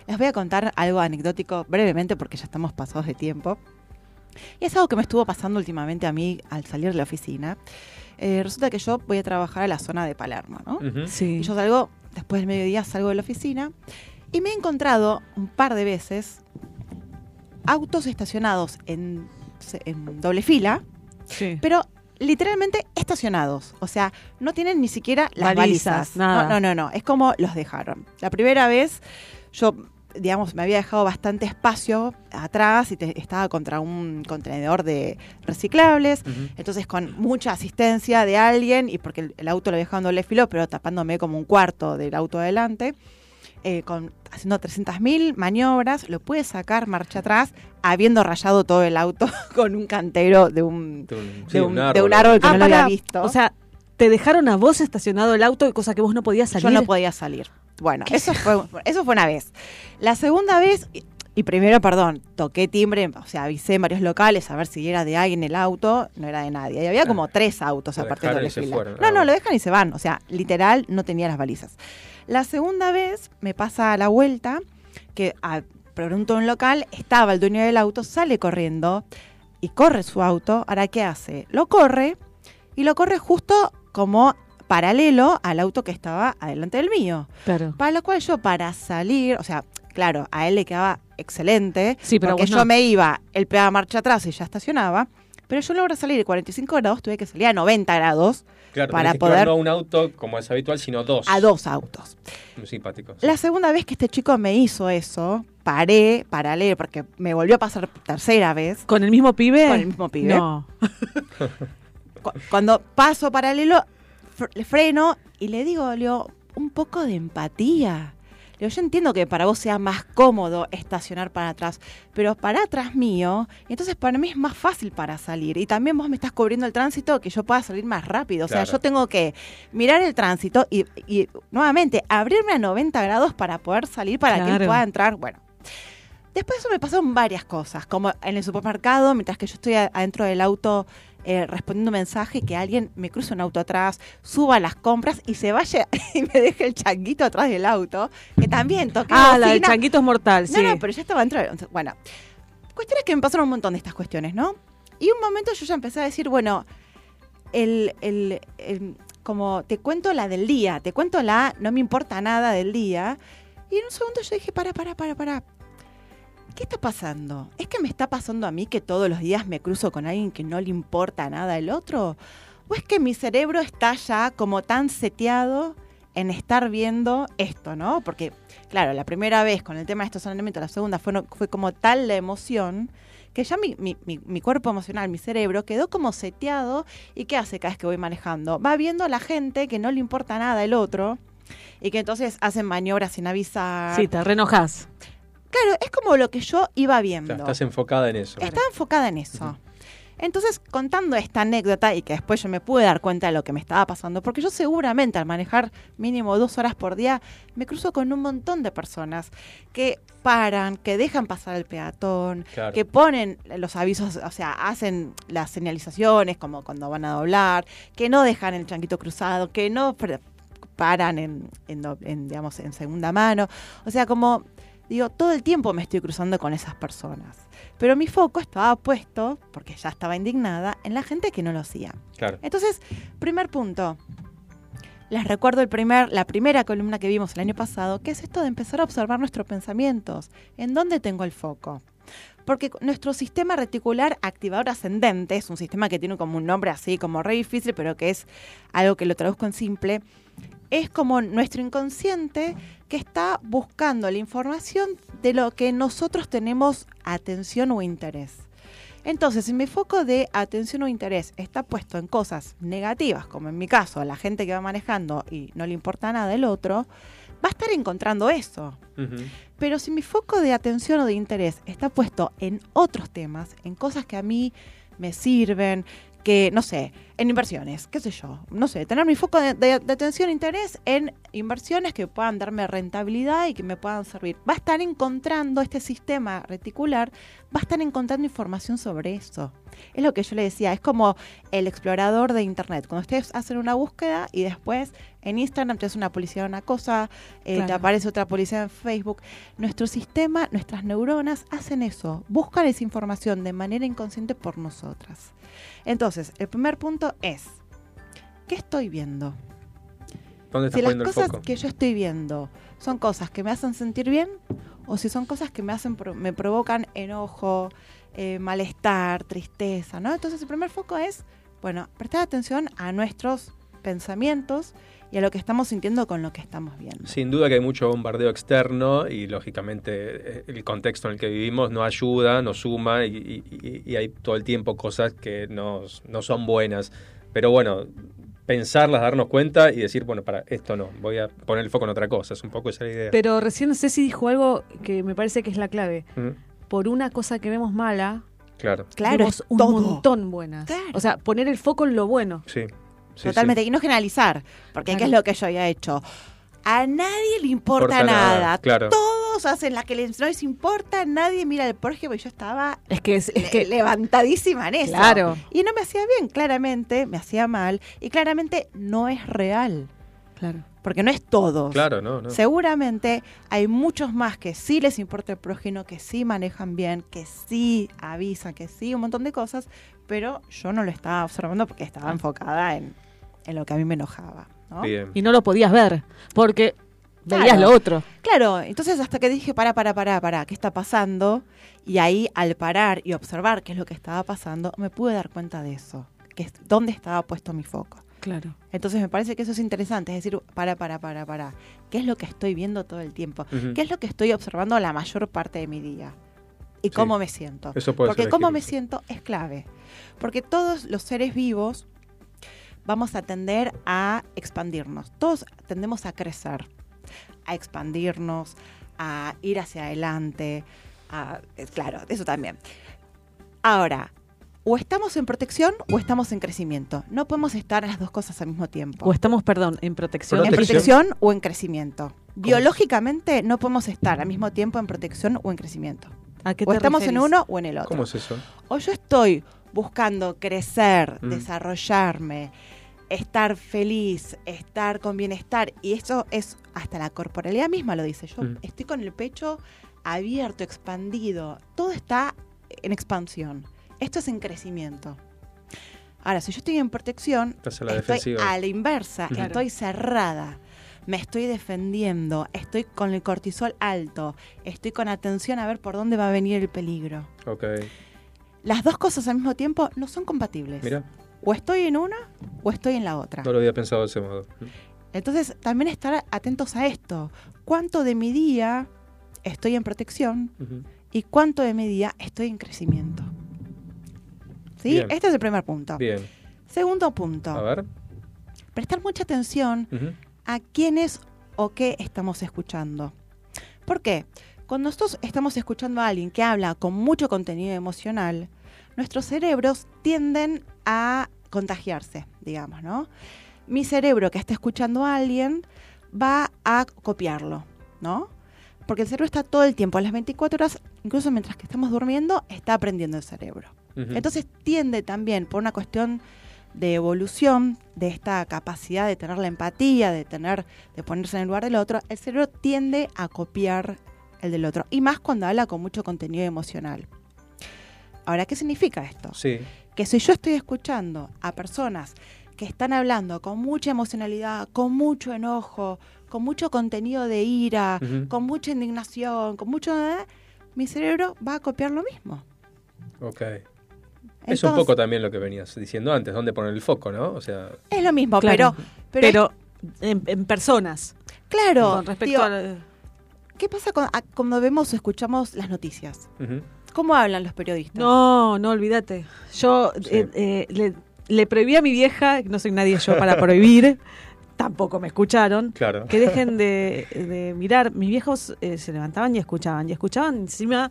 les voy a contar algo anecdótico brevemente porque ya estamos pasados de tiempo. Y es algo que me estuvo pasando últimamente a mí al salir de la oficina. Eh, resulta que yo voy a trabajar a la zona de Palermo, ¿no? Sí. Y yo salgo, después del mediodía salgo de la oficina y me he encontrado un par de veces autos estacionados en, en doble fila, Sí. pero literalmente estacionados. O sea, no tienen ni siquiera las Balizas, balizas. nada. No, no, no, no. Es como los dejaron. La primera vez yo, digamos, me había dejado bastante espacio atrás y te- estaba contra un contenedor de reciclables. Entonces, con mucha asistencia de alguien, y porque el, el auto lo había dejado en doble filo, pero tapándome como un cuarto del auto adelante, eh, con, haciendo 300.000 maniobras, lo pude sacar marcha atrás, habiendo rayado todo el auto con un cantero de un, De un- sí, de un un, árbol. de un árbol que Ah, no lo había pará. visto. O sea, te dejaron a vos estacionado el auto, cosa que vos no podías salir. Yo no podía salir. Bueno, eso fue, eso fue una vez. La segunda vez, y, y primero, perdón, toqué timbre, o sea, avisé en varios locales a ver si era de alguien el auto, no era de nadie. Y había como tres autos Lo aparte de fueron. No, Ah, no, bueno. lo dejan y se van. O sea, literal, no tenía las balizas. La segunda vez me pasa a la vuelta que a, pregunto en un local, estaba el dueño del auto, sale corriendo y corre su auto. Ahora, ¿qué hace? Lo corre y lo corre justo como paralelo al auto que estaba adelante del mío. Claro. Para lo cual yo para salir, o sea, claro, a él le quedaba excelente, Sí, pero a porque yo no. me iba, él pegaba marcha atrás y ya estacionaba, pero yo logro salir de 45 grados, tuve que salir a 90 grados Claro, para poder no a un auto como es habitual, sino dos. a dos autos. Muy simpático. sí. La segunda vez que este chico me hizo eso, paré para leer, porque me volvió a pasar tercera vez. ¿Con el mismo pibe? Con el mismo pibe. No. Cu- Cuando paso paralelo, le freno y le digo, le digo, un poco de empatía. Le digo, yo entiendo que para vos sea más cómodo estacionar para atrás, pero para atrás mío, entonces para mí es más fácil para salir. Y también vos me estás cubriendo el tránsito que yo pueda salir más rápido. O sea, Claro. yo tengo que mirar el tránsito y, y nuevamente abrirme a 90 grados para poder salir, para que él pueda entrar. Bueno. Después de eso me pasaron varias cosas, como en el supermercado, mientras que yo estoy adentro del auto eh, respondiendo un mensaje, que alguien me cruza un auto atrás, suba las compras y se vaya y me deje el changuito atrás del auto, que también toqué Ah, la del changuito es mortal, No, sí. no, pero ya estaba dentro. del- Bueno, cuestiones que me pasaron un montón de estas cuestiones, ¿no? Y un momento yo ya empecé a decir, bueno, el, el- el- como te cuento la del día, te cuento la no me importa nada del día. Y en un segundo yo dije, para, para, para, para. ¿Qué está pasando? ¿Es que me está pasando a mí que todos los días me cruzo con alguien que no le importa nada el otro? ¿O es que mi cerebro está ya como tan seteado en estar viendo esto, ¿no? Porque, claro, la primera vez con el tema de estacionamiento, la segunda fue, como tal la emoción que ya mi, mi- mi- cuerpo emocional, mi cerebro, quedó como seteado. ¿Y qué hace cada vez que voy manejando? Va viendo a la gente que no le importa nada el otro y que entonces hacen maniobras sin avisar. Sí, te reenojás. Claro, es como lo que yo iba O viendo. sea, estás enfocada en eso. Estaba enfocada en eso. Entonces, contando esta anécdota y que después yo me pude dar cuenta de lo que me estaba pasando, porque yo seguramente al manejar mínimo dos horas por día, me cruzo con un montón de personas que paran, que dejan pasar el peatón, Claro. que ponen los avisos, o sea, hacen las señalizaciones como cuando van a doblar, que no dejan el chanquito cruzado, que no paran en, en en, digamos, en segunda mano. O sea, como digo, todo el tiempo me estoy cruzando con esas personas. Pero mi foco estaba puesto, porque ya estaba indignada, en la gente que no lo hacía. Claro. Entonces, primer punto. Les recuerdo el primer, la primera columna que vimos el año pasado, que es esto de empezar a observar nuestros pensamientos. ¿En dónde tengo el foco? Porque nuestro sistema reticular activador ascendente es un sistema que tiene como un nombre así, como re difícil, pero que es algo que lo traduzco en simple. Es como nuestro inconsciente que está buscando la información de lo que nosotros tenemos atención o interés. Entonces, si mi foco de atención o interés está puesto en cosas negativas, como en mi caso, la gente que va manejando y no le importa nada el otro, va a estar encontrando eso. Pero si mi foco de atención o de interés está puesto en otros temas, en cosas que a mí me sirven, que, no sé, en inversiones, qué sé yo, no sé, tener mi foco de, de- de atención e interés en inversiones que puedan darme rentabilidad y que me puedan servir. Va a estar encontrando este sistema reticular, va a estar encontrando información sobre eso. Es lo que yo le decía, es como el explorador de Internet. Cuando ustedes hacen una búsqueda y después en Instagram te hace una publicidad de una cosa, eh, te aparece otra publicidad en Facebook. Nuestro sistema, nuestras neuronas hacen eso, buscan esa información de manera inconsciente por nosotras. Entonces, el primer punto es, ¿qué estoy viendo? ¿Dónde estás Si las el cosas foco? que yo estoy viendo son cosas que me hacen sentir bien o si son cosas que me hacen pro- me provocan enojo, eh, malestar, tristeza, ¿no? Entonces el primer foco es, bueno, prestar atención a nuestros pensamientos y a lo que estamos sintiendo con lo que estamos viendo. Sin duda que hay mucho bombardeo externo y lógicamente eh, el contexto en el que vivimos no ayuda, no suma y, y- y- y hay todo el tiempo cosas que no, no son buenas. Pero bueno, pensarlas, darnos cuenta y decir, bueno, para esto no, voy a poner el foco en otra cosa, es un poco esa la idea. Pero recién Ceci dijo algo que me parece que es la clave. Mm, Por una cosa que vemos mala, Claro. Claro, vemos es un todo. montón buenas. O sea, poner el foco en lo bueno. Sí. Sí, Totalmente, sí. y no generalizar, porque ¿qué es lo que yo había hecho? A nadie le importa, Importa nada, nada. claro. Todos hacen la que les, no les importa, nadie mira el prójimo y yo estaba Es que es, es le- que levantadísima en eso. Claro. Y no me hacía bien, claramente, me hacía mal y claramente no es real, Claro. porque no es todo. Claro, no, no. Seguramente hay muchos más que sí les importa el prójimo, que sí manejan bien, que sí avisan, que sí un montón de cosas, pero yo no lo estaba observando porque estaba enfocada en, en lo que a mí me enojaba. ¿no? Bien. Y no lo podías ver, porque veías lo otro. Claro, entonces hasta que dije, para, para, para, para, ¿qué está pasando? Y ahí al parar y observar qué es lo que estaba pasando, me pude dar cuenta de eso, que es dónde estaba puesto mi foco. Claro. Entonces me parece que eso es interesante, es decir, para, para, para, para, ¿qué es lo que estoy viendo todo el tiempo? ¿Qué es lo que estoy observando la mayor parte de mi día? ¿Y Sí. cómo me siento? Eso puede Porque ser cómo me siento es clave. Porque todos los seres vivos vamos a tender a expandirnos. Todos tendemos a crecer, a expandirnos, a ir hacia adelante. A, eh, claro, eso también. Ahora, o estamos en protección o estamos en crecimiento. No podemos estar las dos cosas al mismo tiempo. O estamos, perdón, en protección. En protección o en crecimiento. Biológicamente no podemos estar al mismo tiempo en protección o en crecimiento. ¿A qué o estamos en uno o en el otro. ¿Cómo es eso? O yo estoy buscando crecer, Mm. desarrollarme, estar feliz, estar con bienestar. Y eso es hasta la corporalidad misma lo dice. Yo Mm. estoy con el pecho abierto, expandido. Todo está en expansión. Esto es en crecimiento. Ahora, si yo estoy en protección, a la estoy defensiva. a la inversa, Claro. estoy cerrada. Me estoy defendiendo, estoy con el cortisol alto, estoy con atención a ver por dónde va a venir el peligro. Ok. Las dos cosas al mismo tiempo no son compatibles. Mira, O estoy en una o estoy en la otra. no lo había pensado de ese modo. Entonces, también estar atentos a esto. ¿Cuánto de mi día estoy en protección y cuánto de mi día estoy en crecimiento? ¿Sí? Bien. Este es el primer punto. Bien. Segundo punto. A ver. Prestar mucha atención a quiénes o qué estamos escuchando. ¿Por qué? Cuando nosotros estamos escuchando a alguien que habla con mucho contenido emocional, nuestros cerebros tienden a contagiarse, digamos, ¿no? Mi cerebro que está escuchando a alguien va a copiarlo, ¿no? Porque el cerebro está todo el tiempo, a las 24 horas, incluso mientras que estamos durmiendo, está aprendiendo el cerebro. Entonces tiende también, por una cuestión de evolución, de esta capacidad de tener la empatía, de tener, de ponerse en el lugar del otro, el cerebro tiende a copiar el del otro. Y más cuando habla con mucho contenido emocional. Ahora, ¿qué significa esto? Sí. Que si yo estoy escuchando a personas que están hablando con mucha emocionalidad, con mucho enojo, con mucho contenido de ira, con mucha indignación, con mucho... ¿eh? mi cerebro va a copiar lo mismo. Ok. es un poco también lo que venías diciendo antes, dónde poner el foco, ¿no? O sea, Es lo mismo, Claro. pero, pero, Pero en, en personas. Claro. Con respecto digo, a... ¿Qué pasa con- a- cuando vemos o escuchamos las noticias? Ujú. ¿Cómo hablan los periodistas? No, no, olvídate. Yo eh, eh, le, le prohibí a mi vieja, no soy nadie yo para prohibir, tampoco me escucharon, Claro. que dejen de, de mirar. Mis viejos eh, se levantaban y escuchaban, y escuchaban encima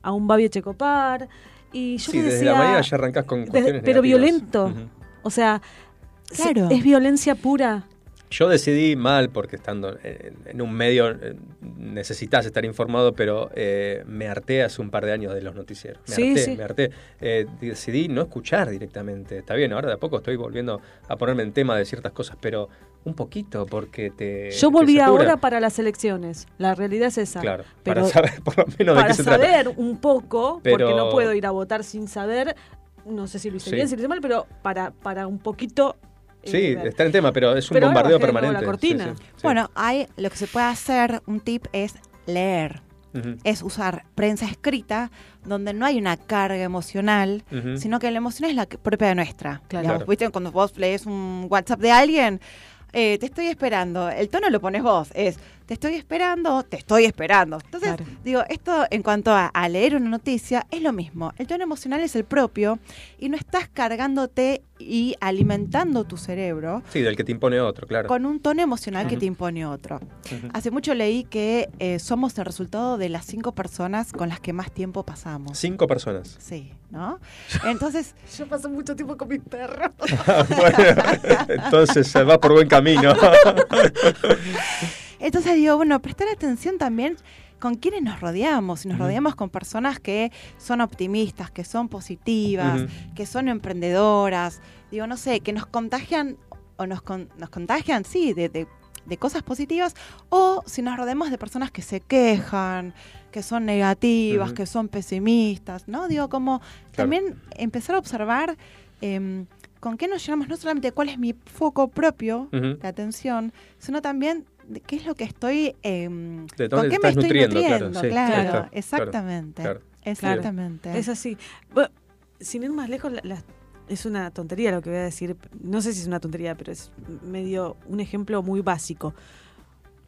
a un Babi Checopar. Y yo Sí, les desde decía, la mañana ya arrancás con desde- cuestiones pero negativas. violento. O sea, se- Claro. es violencia pura. Yo decidí mal, porque estando en, en un medio eh, necesitas estar informado, pero eh, me harté hace un par de años de los noticieros. Me Sí, harté, sí. me harté. Eh, decidí no escuchar directamente. Está bien, ahora de a poco estoy volviendo a ponerme en tema de ciertas cosas, pero un poquito, porque te. Yo volví ahora para las elecciones. La realidad es esa. Claro, Pero para saber por lo menos de para qué se saber trata. un poco, Pero- porque no puedo ir a votar sin saber, no sé si lo hice Sí. bien, si lo hice mal, pero para, para un poquito... Sí, ver. está en tema, pero es un Pero bombardeo permanente. la cortina. Sí, sí, sí. Bueno, hay, lo que se puede hacer, un tip es leer. Es usar prensa escrita donde no hay una carga emocional, sino que la emoción es la propia de nuestra. Claro. Digamos. Cuando vos lees un WhatsApp de alguien, eh, te estoy esperando. El tono lo pones vos, es te estoy esperando, te estoy esperando. Entonces, Claro. digo, esto en cuanto a, a leer una noticia es lo mismo. El tono emocional es el propio y no estás cargándote y alimentando tu cerebro Sí, del que te impone otro, claro. con un tono emocional que te impone otro. Hace mucho leí que eh, somos el resultado de las cinco personas con las que más tiempo pasamos. Cinco personas. Sí, ¿no? Entonces, Yo paso mucho tiempo con mis perros. bueno, entonces se va por buen camino. entonces digo, bueno, prestar atención también con quienes nos rodeamos. Si nos rodeamos con personas que son optimistas, que son positivas, que son emprendedoras, digo, no sé, que nos contagian o nos, con- nos contagian, sí, de, de- de cosas positivas, o si nos rodeamos de personas que se quejan, que son negativas, que son pesimistas, ¿no? Digo, como también empezar a observar em, con qué nos llenamos, no solamente cuál es mi foco propio de atención, sino también qué es lo que estoy, De con qué me estoy nutriendo, claro, nutriendo, sí, claro, ahí está, claro, exactamente, claro. exactamente. Es así. Bueno, sin ir más lejos, la- la- es una tontería lo que voy a decir. No sé si es una tontería, pero es medio un ejemplo muy básico.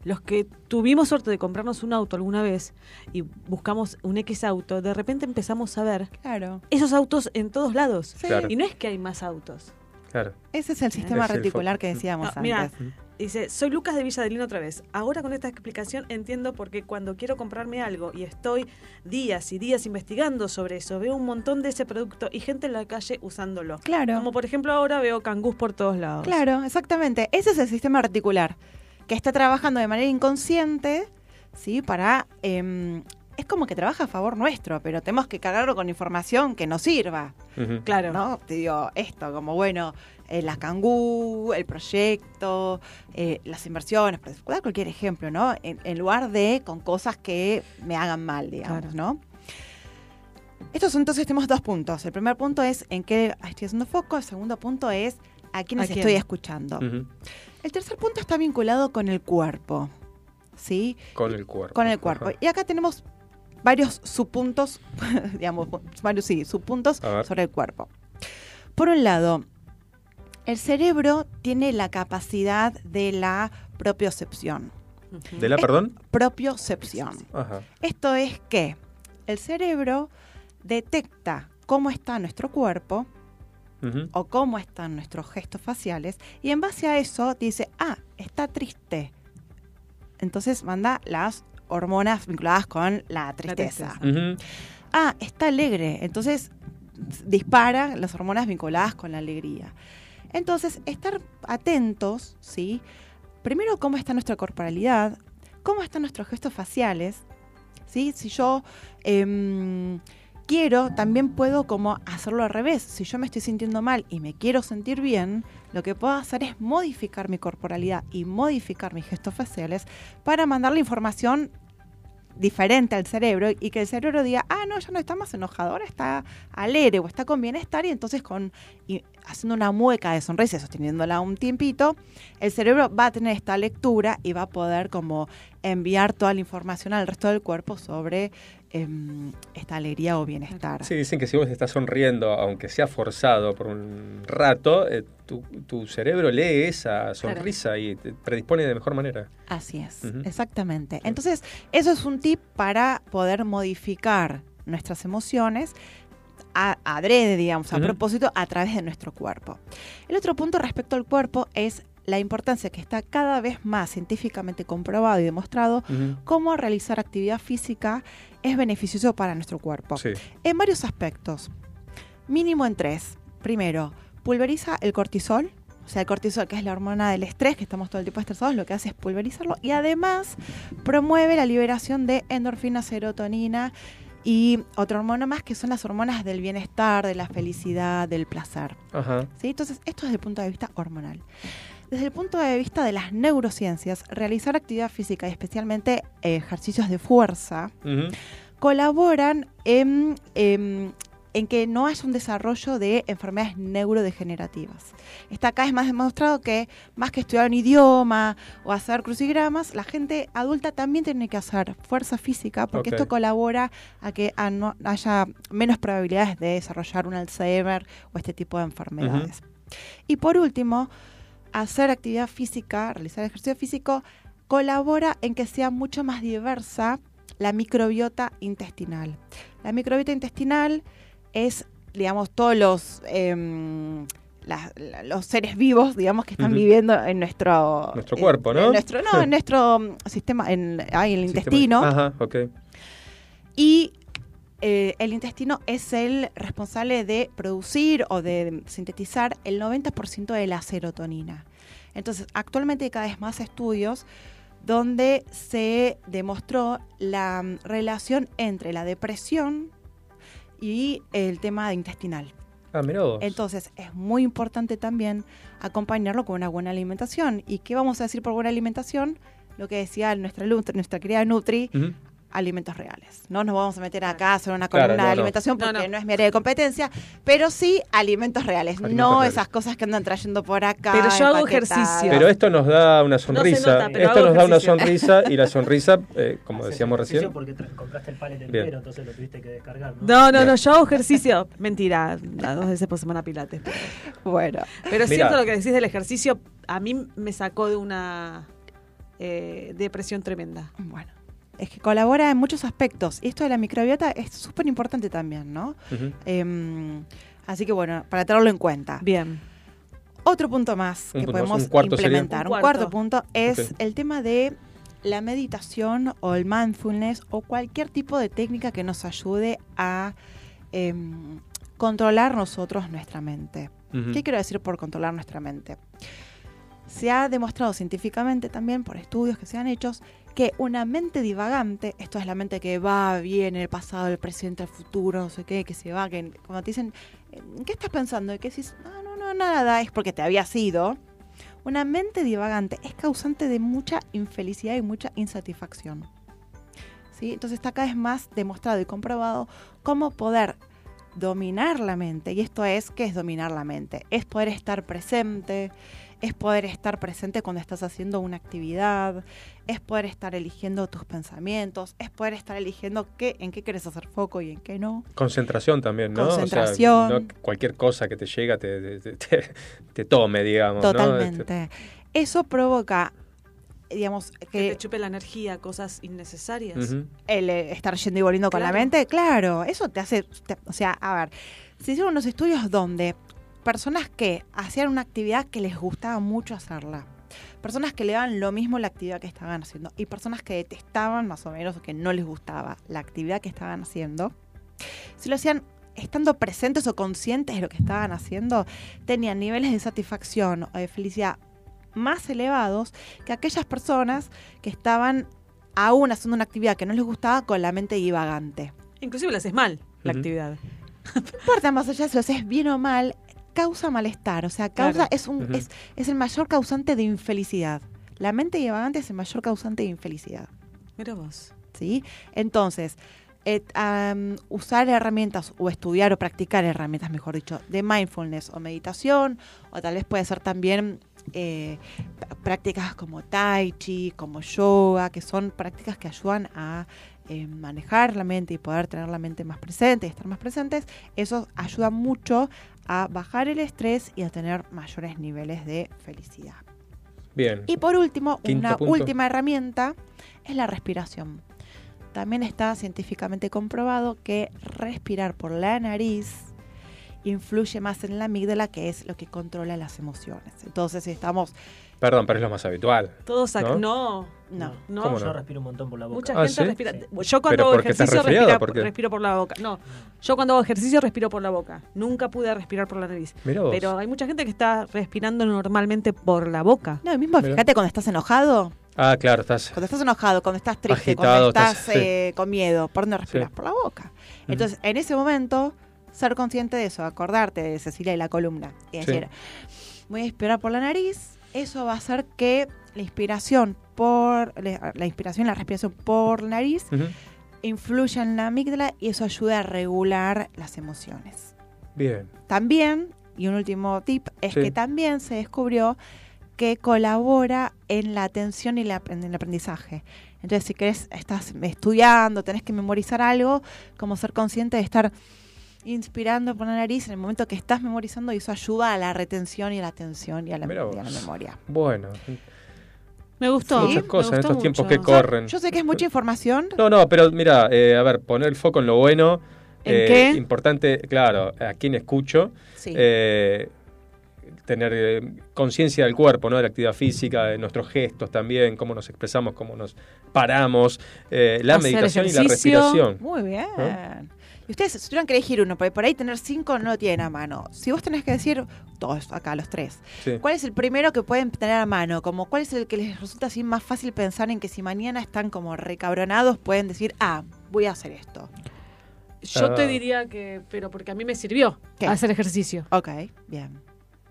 Los que tuvimos suerte de comprarnos un auto alguna vez y buscamos un X auto, de repente empezamos a ver Claro. esos autos en todos lados. Sí. Claro. Y no es que hay más autos. Claro. Ese es el sistema Es reticular que decíamos Ah, mira, antes. Dice, soy Lucas de Villadelina otra vez. Ahora con esta explicación entiendo por qué cuando quiero comprarme algo y estoy días y días investigando sobre eso, veo un montón de ese producto y gente en la calle usándolo. Claro. Como por ejemplo ahora veo cangús por todos lados. Claro, exactamente. Ese es el sistema reticular, que está trabajando de manera inconsciente, ¿sí? Para... em, es como que trabaja a favor nuestro, pero tenemos que cargarlo con información que nos sirva. Claro. ¿no? Te digo esto, como bueno, eh, la cangú, el proyecto, eh, las inversiones, para cualquier ejemplo, ¿no? En, en lugar de con cosas que me hagan mal, digamos, Claro. ¿no? Estos son, entonces tenemos dos puntos. El primer punto es en qué estoy haciendo foco, el segundo punto es a quiénes ¿A quién? estoy escuchando. El tercer punto está vinculado con el cuerpo, ¿sí? Con el cuerpo. Con el cuerpo. Ajá. Y acá tenemos varios subpuntos, digamos, varios sí, subpuntos sobre el cuerpo. Por un lado, el cerebro tiene la capacidad de la propiocepción. ¿De la, perdón? Propiocepción. Ajá. Esto es que el cerebro detecta cómo está nuestro cuerpo o cómo están nuestros gestos faciales y en base a eso dice, ah, está triste. Entonces manda las hormonas vinculadas con la tristeza. Ah, está alegre. Entonces dispara las hormonas vinculadas con la alegría. Entonces, estar atentos, ¿sí? Primero, cómo está nuestra corporalidad, cómo están nuestros gestos faciales, ¿sí? Si yo em, quiero, también puedo como hacerlo al revés. Si yo me estoy sintiendo mal y me quiero sentir bien, lo que puedo hacer es modificar mi corporalidad y modificar mis gestos faciales para mandar la información diferente al cerebro y que el cerebro diga, ah, no, ya no está más enojado, ahora está alegre o está con bienestar y entonces con y haciendo una mueca de sonrisa, sosteniéndola un tiempito, el cerebro va a tener esta lectura y va a poder como enviar toda la información al resto del cuerpo sobre em, esta alegría o bienestar. Sí, dicen que si vos estás sonriendo, aunque sea forzado por un rato, eh, tu, tu cerebro lee esa sonrisa y te predispone de mejor manera. Así es, exactamente. Entonces, eso es un tip para poder modificar nuestras emociones a, adrede, digamos, a propósito, a través de nuestro cuerpo. El otro punto respecto al cuerpo es la importancia que está cada vez más científicamente comprobado y demostrado cómo realizar actividad física es beneficioso para nuestro cuerpo. Sí. En varios aspectos. Mínimo en tres. Primero, pulveriza el cortisol. O sea, el cortisol, que es la hormona del estrés, que estamos todo el tiempo estresados, lo que hace es pulverizarlo. Y además promueve la liberación de endorfina, serotonina y otra hormona más, que son las hormonas del bienestar, de la felicidad, del placer. Ajá. ¿sí? Entonces, esto desde el punto de vista hormonal. Desde el punto de vista de las neurociencias, realizar actividad física y especialmente eh, ejercicios de fuerza colaboran en, em, en que no haya un desarrollo de enfermedades neurodegenerativas. Está cada vez más demostrado que más que estudiar un idioma o hacer crucigramas, la gente adulta también tiene que hacer fuerza física porque esto colabora a que a no- haya menos probabilidades de desarrollar un Alzheimer o este tipo de enfermedades. Y por último, hacer actividad física, realizar ejercicio físico, colabora en que sea mucho más diversa la microbiota intestinal. La microbiota intestinal es, digamos, todos los, em, la- los seres vivos, digamos, que están viviendo en nuestro... Nuestro en- cuerpo, ¿no? en nuestro, no, en nuestro mm, sistema, en, en el Sistema- intestino. Ajá, ok. Y eh, el intestino es el responsable de producir o de sintetizar el 90% de la serotonina. Entonces, actualmente hay cada vez más estudios donde se demostró la mm, relación entre la depresión y el tema intestinal. Ah. Entonces, es muy importante también acompañarlo con una buena alimentación. ¿Y qué vamos a decir por buena alimentación? Lo que decía nuestra, nuestra querida Nutri. Alimentos reales. No nos vamos a meter acá a hacer una Claro, columna no, de no. alimentación porque no, es mi área de competencia, pero sí alimentos reales, Alimentos no reales. esas cosas que andan trayendo por acá. Pero yo hago ejercicio. Pero esto nos da una sonrisa. nota, pero esto hago nos da una sonrisa y la sonrisa, eh, como decíamos recién. Porque compraste el palet entero, entonces lo tuviste que descargar, ¿no? No, no, yo hago ejercicio. Mentira, a dos veces por semana pilates. Bueno, pero es Mirá. cierto lo que decís del ejercicio. A mí me sacó de una eh, depresión tremenda. Bueno, es que colabora en muchos aspectos. Y esto de la microbiota es súper importante también, ¿no? Em, así que bueno, para tenerlo en cuenta. Bien. Otro punto más Un que punto más, podemos un cuarto sería. implementar. Un Un cuarto. punto es el tema de la meditación o el mindfulness o cualquier tipo de técnica que nos ayude a em, controlar nosotros nuestra mente. ¿Qué quiero decir por controlar nuestra mente? Se ha demostrado científicamente también por estudios que se han hecho que una mente divagante, esto es la mente que va, viene, el pasado, el presente, el futuro, no sé qué, que se va, que cuando te dicen, ¿en qué estás pensando? Y que dices, no, no, no, nada, es porque te había sido. Una mente divagante es causante de mucha infelicidad y mucha insatisfacción. ¿Sí? Entonces está cada vez más demostrado y comprobado cómo poder dominar la mente. Y esto es, ¿qué es dominar la mente? Es poder estar presente, es poder estar presente cuando estás haciendo una actividad, es poder estar eligiendo tus pensamientos, es poder estar eligiendo qué, en qué quieres hacer foco y en qué no. Concentración también, ¿no? Concentración. O sea, no que cualquier cosa que te llega te, te, te- te tome, digamos. ¿no? Totalmente. Eso provoca, digamos, Que que te chupe la energía, cosas innecesarias. El eh, estar yendo y volviendo con la mente, claro, eso te hace, te- o sea, a ver, se hicieron unos estudios donde personas que hacían una actividad que les gustaba mucho hacerla, personas que le daban lo mismo la actividad que estaban haciendo y personas que detestaban más o menos o que no les gustaba la actividad que estaban haciendo, si lo hacían estando presentes o conscientes de lo que estaban haciendo, tenían niveles de satisfacción o de felicidad más elevados que aquellas personas que estaban aún haciendo una actividad que no les gustaba con la mente divagante. Inclusive le haces mal la actividad. No importa más allá de si lo haces bien o mal, causa malestar. O sea, causa, Claro. es, un, es, es el mayor causante de infelicidad. La mente divagante es el mayor causante de infelicidad. Mira vos. ¿sí? Entonces, eh, usar herramientas o estudiar o practicar herramientas, mejor dicho, de mindfulness o meditación, o tal vez puede ser también eh, prácticas como tai chi, como yoga, que son prácticas que ayudan a eh, manejar la mente y poder tener la mente más presente y estar más presentes, eso ayuda mucho a bajar el estrés y a tener mayores niveles de felicidad. Bien. Y por último, Quinto una punto. última herramienta es la respiración. También está científicamente comprobado que respirar por la nariz influye más en la amígdala, que es lo que controla las emociones. Entonces, si estamos... Perdón, pero es lo más habitual. Todos acá. ¿No? No, no, no. ¿Cómo Yo respiro un montón por la boca. Mucha Ah, gente ¿sí? respira. Sí. Yo cuando ¿Pero hago ejercicio respira- por respiro por la boca. No, yo cuando hago ejercicio respiro por la boca. Nunca pude respirar por la nariz. Mirá vos. Pero hay mucha gente que está respirando normalmente por la boca. No, mismo fíjate cuando estás enojado, Ah, claro, estás. cuando estás enojado, cuando estás triste, Agitado, cuando estás estás- sí. eh, con miedo, ¿por dónde respiras? Sí. Por la boca. Entonces, en ese momento, ser consciente de eso, acordarte de Cecilia y la columna, y Sí. decir, voy a inspirar por la nariz, eso va a hacer que la inspiración por la, la inspiración y la respiración por la nariz Ujú. influya en la amígdala y eso ayuda a regular las emociones. Bien. También, y un último tip, es Sí. que también se descubrió que colabora en la atención y la- en el aprendizaje. Entonces, si querés, estás estudiando, tenés que memorizar algo, como ser consciente de estar inspirando por la nariz en el momento que estás memorizando y eso ayuda a la retención y a la atención y a la, Mirá y a la memoria. Bueno, Me gustó. Muchas cosas en estos tiempos mucho. que corren. Yo sé que es mucha información. No, no, pero mira, eh, a ver, poner el foco en lo bueno. ¿En eh, qué? Importante, claro, a quién escucho. Sí. eh, tener eh, conciencia del cuerpo, ¿no? De la actividad física, de nuestros gestos también, cómo nos expresamos, cómo nos paramos, eh, la Hacer meditación y la respiración. Muy bien. ¿No? Y ustedes, si tuvieran que elegir uno, porque por ahí tener cinco no lo tienen a mano. Si vos tenés que decir, todos acá, los tres, Sí. ¿cuál es el primero que pueden tener a mano? Como, ¿Cuál es el que les resulta así más fácil pensar en que si mañana están como recabronados pueden decir, ah, voy a hacer esto? Yo Ah. te diría que, pero porque a mí me sirvió ¿Qué? hacer ejercicio. Ok, bien.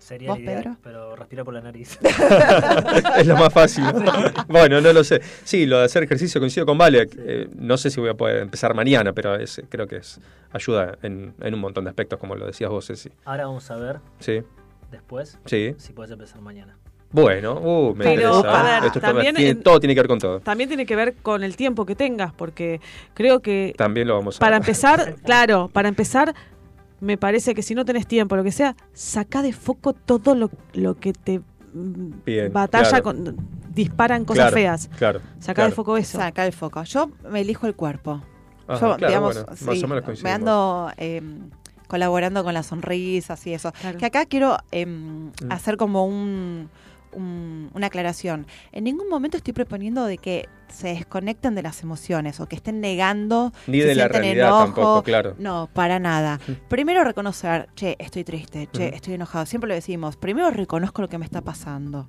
Sería ¿Vos, ideal, Pedro? pero respira por la nariz. es lo más fácil. bueno, no lo sé. Sí, lo de hacer ejercicio coincido con Vale. Eh, no sé si voy a poder empezar mañana, pero es, creo que es ayuda en, en un montón de aspectos, como lo decías vos, Ceci. Ahora vamos a ver, Sí, después, sí. si puedes empezar mañana. Bueno, uh, me Pero, interesa. a ver, Esto también tiene- todo tiene que ver con todo. También tiene que ver con el tiempo que tengas, porque creo que También lo vamos a para empezar, claro, para empezar, me parece que si no tenés tiempo, lo que sea, saca de foco todo lo, lo que te mm, Bien, batalla claro. con disparan cosas Claro, feas. Claro. Saca claro. de foco eso. Saca el foco. Yo me elijo el cuerpo. Ajá, Yo, claro, digamos, bueno, sí, más o menos me ando eh, colaborando con las sonrisas y eso. Claro. Que acá quiero eh, Mm. hacer como un, un- una aclaración. En ningún momento estoy proponiendo de que se desconecten de las emociones o que estén negando Ni de la realidad enojo. tampoco, claro. No, para nada. Primero reconocer, che, estoy triste, che, estoy enojado. Siempre lo decimos. Primero reconozco lo que me está pasando.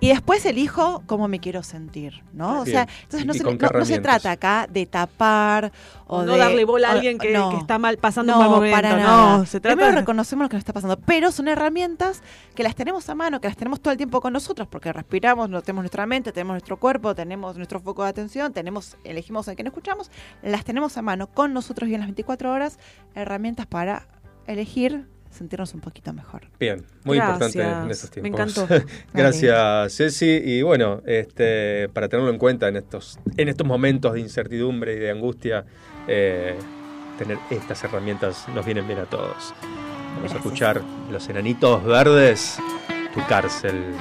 Y después elijo cómo me quiero sentir, ¿no? O sea, entonces no ¿Y se, no- no se trata acá de tapar o, no de- darle bola a o- alguien que, no. que está mal pasando No, un mal momento. para no, nada. se trata Primero reconocemos lo que nos está pasando, pero son herramientas que las tenemos a mano, que las tenemos todo el tiempo con nosotros, porque respiramos, no tenemos nuestra mente, tenemos nuestro cuerpo, tenemos nuestro foco de atención, tenemos, elegimos a quién escuchamos, las tenemos a mano con nosotros y en las 24 horas, herramientas para elegir sentirnos un poquito mejor. Bien, muy Gracias. importante en estos Me tiempos. encantó. Gracias, Ceci. Y bueno, este, para tenerlo en cuenta en estos, en estos momentos de incertidumbre y de angustia, eh, tener estas herramientas nos vienen bien a todos. Vamos a Gracias. escuchar Los Enanitos Verdes, Tu Cárcel.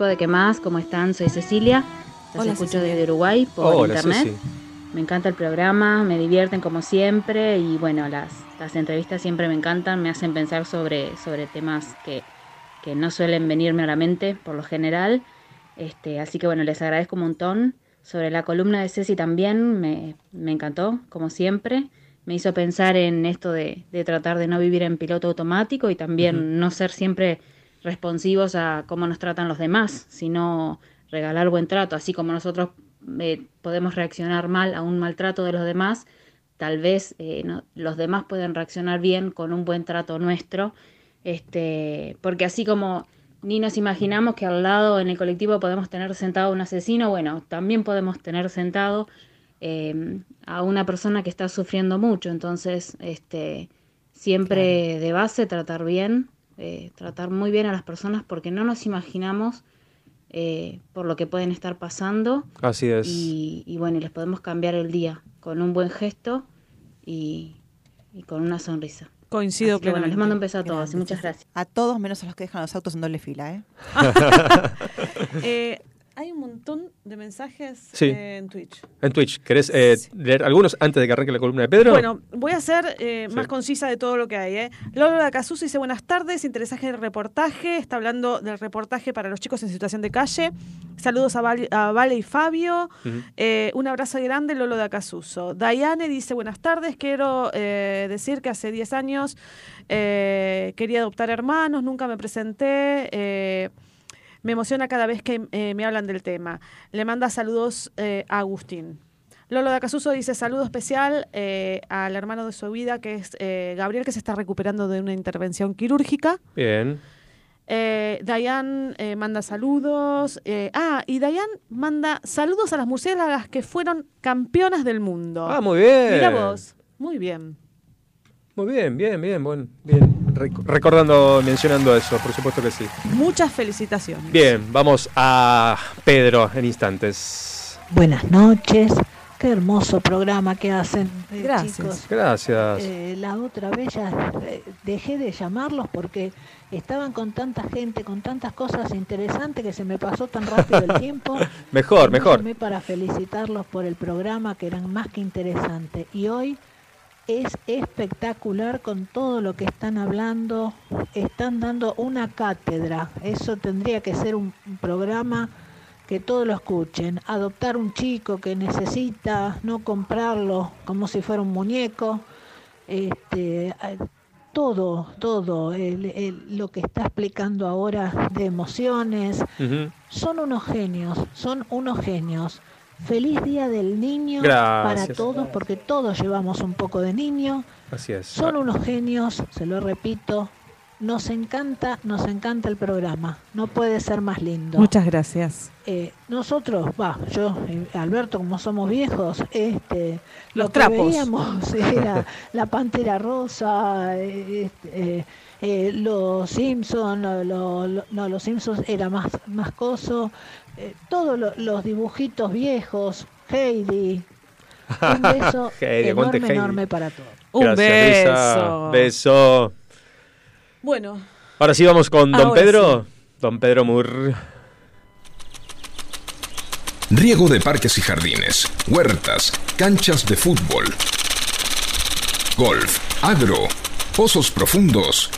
Chicos de qué más, ¿cómo están? Soy Cecilia, los Hola, escucho Cecilia. desde Uruguay por Hola, internet. Ceci. Me encanta el programa, me divierten como siempre y bueno, las, las entrevistas siempre me encantan, me hacen pensar sobre, sobre temas que, que no suelen venirme a la mente por lo general. Este, así que bueno, les agradezco un montón. Sobre la columna de Ceci también me, me encantó, como siempre. Me hizo pensar en esto de, de tratar de no vivir en piloto automático y también no ser siempre responsivos a cómo nos tratan los demás, sino regalar buen trato, así como nosotros eh, podemos reaccionar mal a un maltrato de los demás, tal vez eh, no- los demás pueden reaccionar bien con un buen trato nuestro, este, porque así como ni nos imaginamos que al lado en el colectivo podemos tener sentado un asesino, bueno, también podemos tener sentado eh, a una persona que está sufriendo mucho, entonces este, siempre de base tratar bien, eh, tratar muy bien a las personas porque no nos imaginamos eh, por lo que pueden estar pasando Así es. y, y bueno, y les podemos cambiar el día con un buen gesto y, y con una sonrisa. Coincido Así que bueno, les mando un beso a todos y muchas gracias. A todos menos a los que dejan los autos en doble fila, ¿eh? Eh, hay un montón de mensajes Sí. eh, en Twitch. En Twitch, ¿querés eh, leer algunos antes de que arranque la columna de Pedro? Bueno, voy a ser eh, Sí. más concisa de todo lo que hay. ¿eh? Lolo de Casuso dice buenas tardes, interesante el reportaje. Está hablando del reportaje para los chicos en situación de calle. Saludos a, Val- a Vale y Fabio. Eh, un abrazo grande, Lolo de Acasuso. Diane dice buenas tardes, quiero eh, decir que hace 10 años eh, quería adoptar hermanos, nunca me presenté. Me emociona cada vez que eh, me hablan del tema. Le manda saludos eh, a Agustín. Lolo de Acasuso dice saludo especial eh, al hermano de su vida, que es eh, Gabriel, que se está recuperando de una intervención quirúrgica. Bien. Eh, Dayan eh, manda saludos. eh, ah, y Dayan manda saludos a las murciélagas que fueron campeonas del mundo. Ah, muy bien. Mira vos. Muy bien. Muy bien, bien, bien, bueno, bien. Rec- recordando, mencionando eso, por supuesto que sí. Muchas felicitaciones. Bien, vamos a Pedro en instantes. Buenas noches. Qué hermoso programa que hacen, eh, Gracias. chicos. Gracias. Eh, la otra vez ya eh, dejé de llamarlos porque estaban con tanta gente, con tantas cosas interesantes que se me pasó tan rápido el tiempo. Mejor, No mejor. llamé para felicitarlos por el programa que eran más que interesantes. Y hoy es espectacular con todo lo que están hablando. Están dando una cátedra. Eso tendría que ser un un programa que todos lo escuchen. Adoptar un chico que necesita, no comprarlo como si fuera un muñeco. Este, todo, todo, el- el- lo que está explicando ahora de emociones, son unos genios, son unos genios. Feliz Día del Niño Gracias. para todos, porque todos llevamos un poco de niño. Así es. Son unos genios, se lo repito. Nos encanta, nos encanta el programa. No puede ser más lindo. Muchas gracias. Eh, nosotros, va, yo, eh, Alberto, como somos viejos, este, Los lo que trapos. veíamos era la Pantera Rosa, eh, este, eh, eh, los Simpsons, lo- lo- lo- no, los Simpsons era más, más coso, eh, todos lo- los dibujitos viejos, Heidi, un beso Heidi, enorme, Heidi. enorme para todos. Un Gracias, beso. Beso. Bueno, Ahora sí vamos con Don Pedro. Don Pedro Mur. Riego de parques y jardines, huertas, canchas de fútbol, golf, agro, pozos profundos,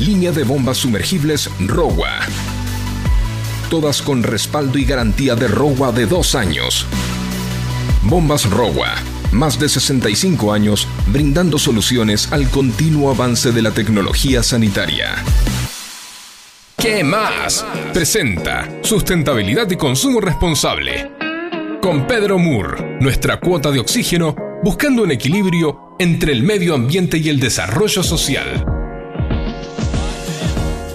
línea de bombas sumergibles ROWA. Todas con respaldo y garantía de ROWA de dos años. Bombas ROWA. Más de 65 años brindando soluciones al continuo avance de la tecnología sanitaria. ¿Qué más? Presenta Sustentabilidad y Consumo Responsable. Con Pedro Moore, nuestra cuota de oxígeno, buscando un equilibrio entre el medio ambiente y el desarrollo social.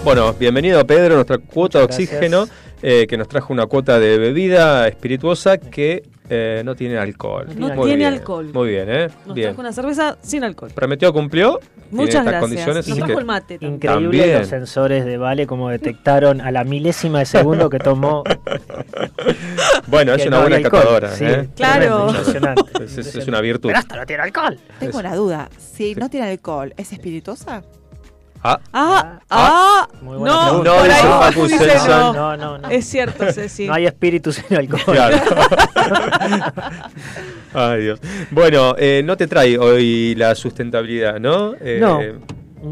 Bueno, bienvenido Pedro, nuestra cuota de gracias. Eh, que nos trajo una cuota de bebida espirituosa que eh, no tiene alcohol. No Muy tiene bien, alcohol. Muy bien, ¿eh? nos bien. trajo una cerveza sin alcohol. Prometió, cumplió. Muchas gracias. condiciones, Nos trajo que- el mate también. Increíble También. los sensores de Vale como detectaron a la milésima de segundo que tomó. Bueno, es una no buena alcohol. catadora. Sí, ¿eh? Claro. es una virtud. Pero hasta no tiene alcohol. Tengo una duda. Si no tiene alcohol, ¿es espirituosa? Ah, Ah, ah, Muy buena no, pregunta. por No, ahí dice Facu Celsan. no. No, no, no. Es cierto, Ceci. No hay espíritu sin alcohol. Claro. Ay, Dios. Bueno, eh, no te trae hoy la sustentabilidad, ¿no? Eh, No.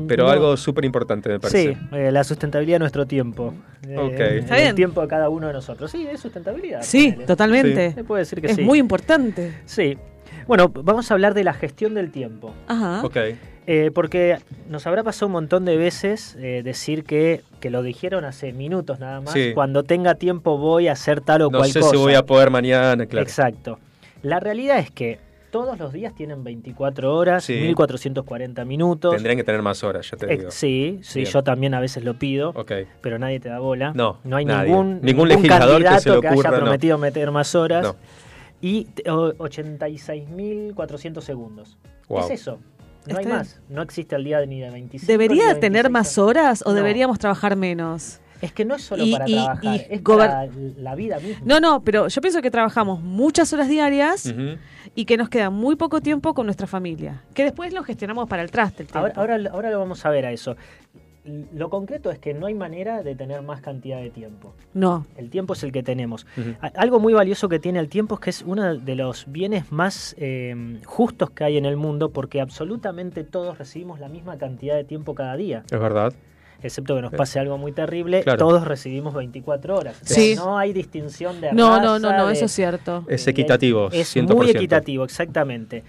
Pero No. algo súper importante, me parece. Sí, eh, la sustentabilidad de nuestro tiempo. Eh, Ok. Está El bien. tiempo de cada uno de nosotros. Sí, es sustentabilidad. Sí, ponele. totalmente. Se puede decir que es sí. muy importante. Sí. Bueno, vamos a hablar de la gestión del tiempo. Ajá. Ok. Eh, porque nos habrá pasado un montón de veces eh, decir que, que lo dijeron hace minutos nada más. Sí. Cuando tenga tiempo voy a hacer tal o No cual sé cosa. si voy a poder mañana, claro. Exacto. La realidad es que todos los días tienen 24 horas, Sí. 1440 minutos. Tendrían que tener más horas, ya te Eh, digo. sí, sí, Bien. yo también a veces lo pido, Ok. pero nadie te da bola. No, no hay nadie. ningún, Ningún legislador que candidato se le ocurra, haya no. prometido meter más horas. No. Y te- o- 86.400 segundos. Wow. Es eso. No Está hay bien. más. No existe el día ni de 25. ni ¿Debería de tener 26. más horas o No. deberíamos trabajar menos? Es que no es solo Y- para y- trabajar, y es gober- para la vida misma. No, no, pero yo pienso que trabajamos muchas horas diarias y que nos queda muy poco tiempo con nuestra familia. Que después lo gestionamos para el traste. el Ahora, ahora, ahora lo vamos a ver a eso. Lo concreto es que no hay manera de tener más cantidad de tiempo. No. El tiempo es el que tenemos. Algo muy valioso que tiene el tiempo es que es uno de los bienes más eh, justos que hay en el mundo porque absolutamente todos recibimos la misma cantidad de tiempo cada día. Es verdad. Excepto que nos Sí. pase algo muy terrible, Claro. todos recibimos 24 horas. O sea, Sí. No hay distinción de No, raza, no, no, no, de- eso es cierto. Es equitativo, Es 100%. muy equitativo, exactamente.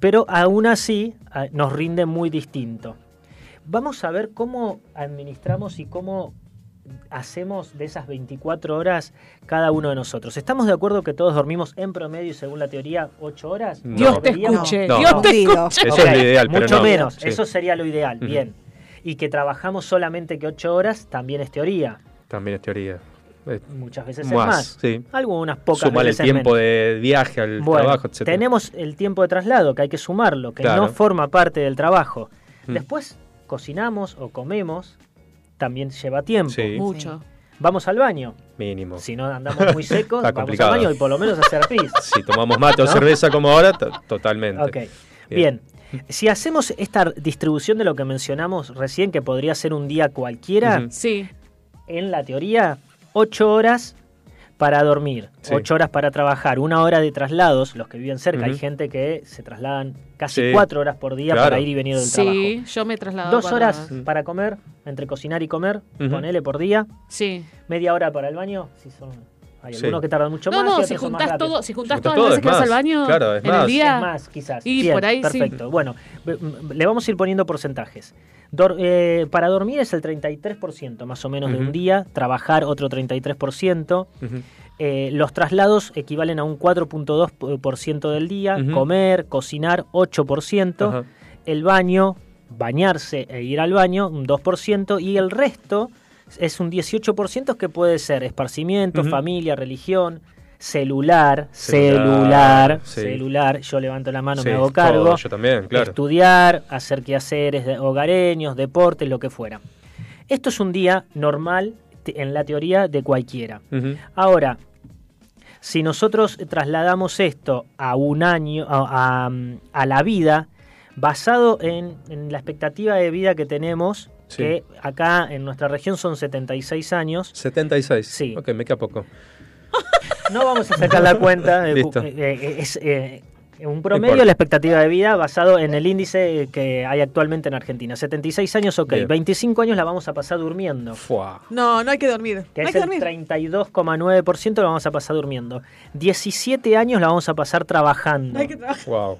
Pero aún así nos rinde muy distinto. Vamos a ver cómo administramos y cómo hacemos de esas 24 horas cada uno de nosotros. ¿Estamos de acuerdo que todos dormimos en promedio y según la teoría 8 horas? No. Dios te escuche, No. Dios te escuche. Eso es lo ideal, pero Mucho no. menos, Sí. eso sería lo ideal, bien. Y que trabajamos solamente que 8 horas también es teoría. También es teoría. Eh, Muchas veces es Más, más. sí. Algunas pocas Sumar el veces tiempo menos. de viaje al Bueno, trabajo, etc. tenemos el tiempo de traslado, que hay que sumarlo, que Claro. no forma parte del trabajo. Mm. Después cocinamos o comemos, también lleva tiempo. Sí. Mucho. Vamos al baño. Mínimo. Si no andamos muy secos, Está vamos al baño y por lo menos hacer pis. Si tomamos mate o cerveza como ahora, to- totalmente. Ok, bien. Si hacemos esta distribución de lo que mencionamos recién, que podría ser un día cualquiera. Sí. en la teoría, 8 horas para dormir, Sí. 8 horas para trabajar, una hora de traslados, los que viven cerca, hay gente que se trasladan casi Sí. 4 horas por día Claro. para ir y venir del trabajo. Sí, yo me he trasladado. Dos cuatro horas para comer, entre cocinar y comer, Ujú. ponele por día, Sí. media hora para el baño, si son, hay Sí. algunos que tardan mucho No, más. no, si juntás todo, si juntás Juntás todas todo, las veces es que vas al baño Claro, es en el día. Es más, quizás. Y Bien, por ahí sí. perfecto. Bueno, b- m- le vamos a ir poniendo porcentajes. Dor- eh, para dormir es el 33% más o menos de un día, trabajar otro 33%, Ujú. eh, los traslados equivalen a un 4.2% del día, comer, cocinar 8%, Ajá. el baño, bañarse e ir al baño un 2% y el resto es un 18% que puede ser esparcimiento, familia, religión, celular, Celular, celular, sí. celular, yo levanto la mano, Sí, me hago todo, cargo, yo también, claro. estudiar, hacer quehaceres de- hogareños, deportes, lo que fuera. Esto es un día normal en la teoría de cualquiera. Ahora, si nosotros trasladamos esto a un año, a, a- a la vida, basado en, en la expectativa de vida que tenemos, Sí. que acá en nuestra región son 76 años, 76. Sí. Ok, me queda poco. no vamos a sacar la cuenta, Listo. eh, eh, es eh, un promedio la expectativa de vida basado en el índice que hay actualmente en Argentina. 76 años, ok, Bien. 25 años la vamos a pasar durmiendo. Fua. No, no hay que dormir. que no hay es que el dormir. 32,9% la vamos a pasar durmiendo. 17 años la vamos a pasar trabajando. No hay que trabajar. Wow.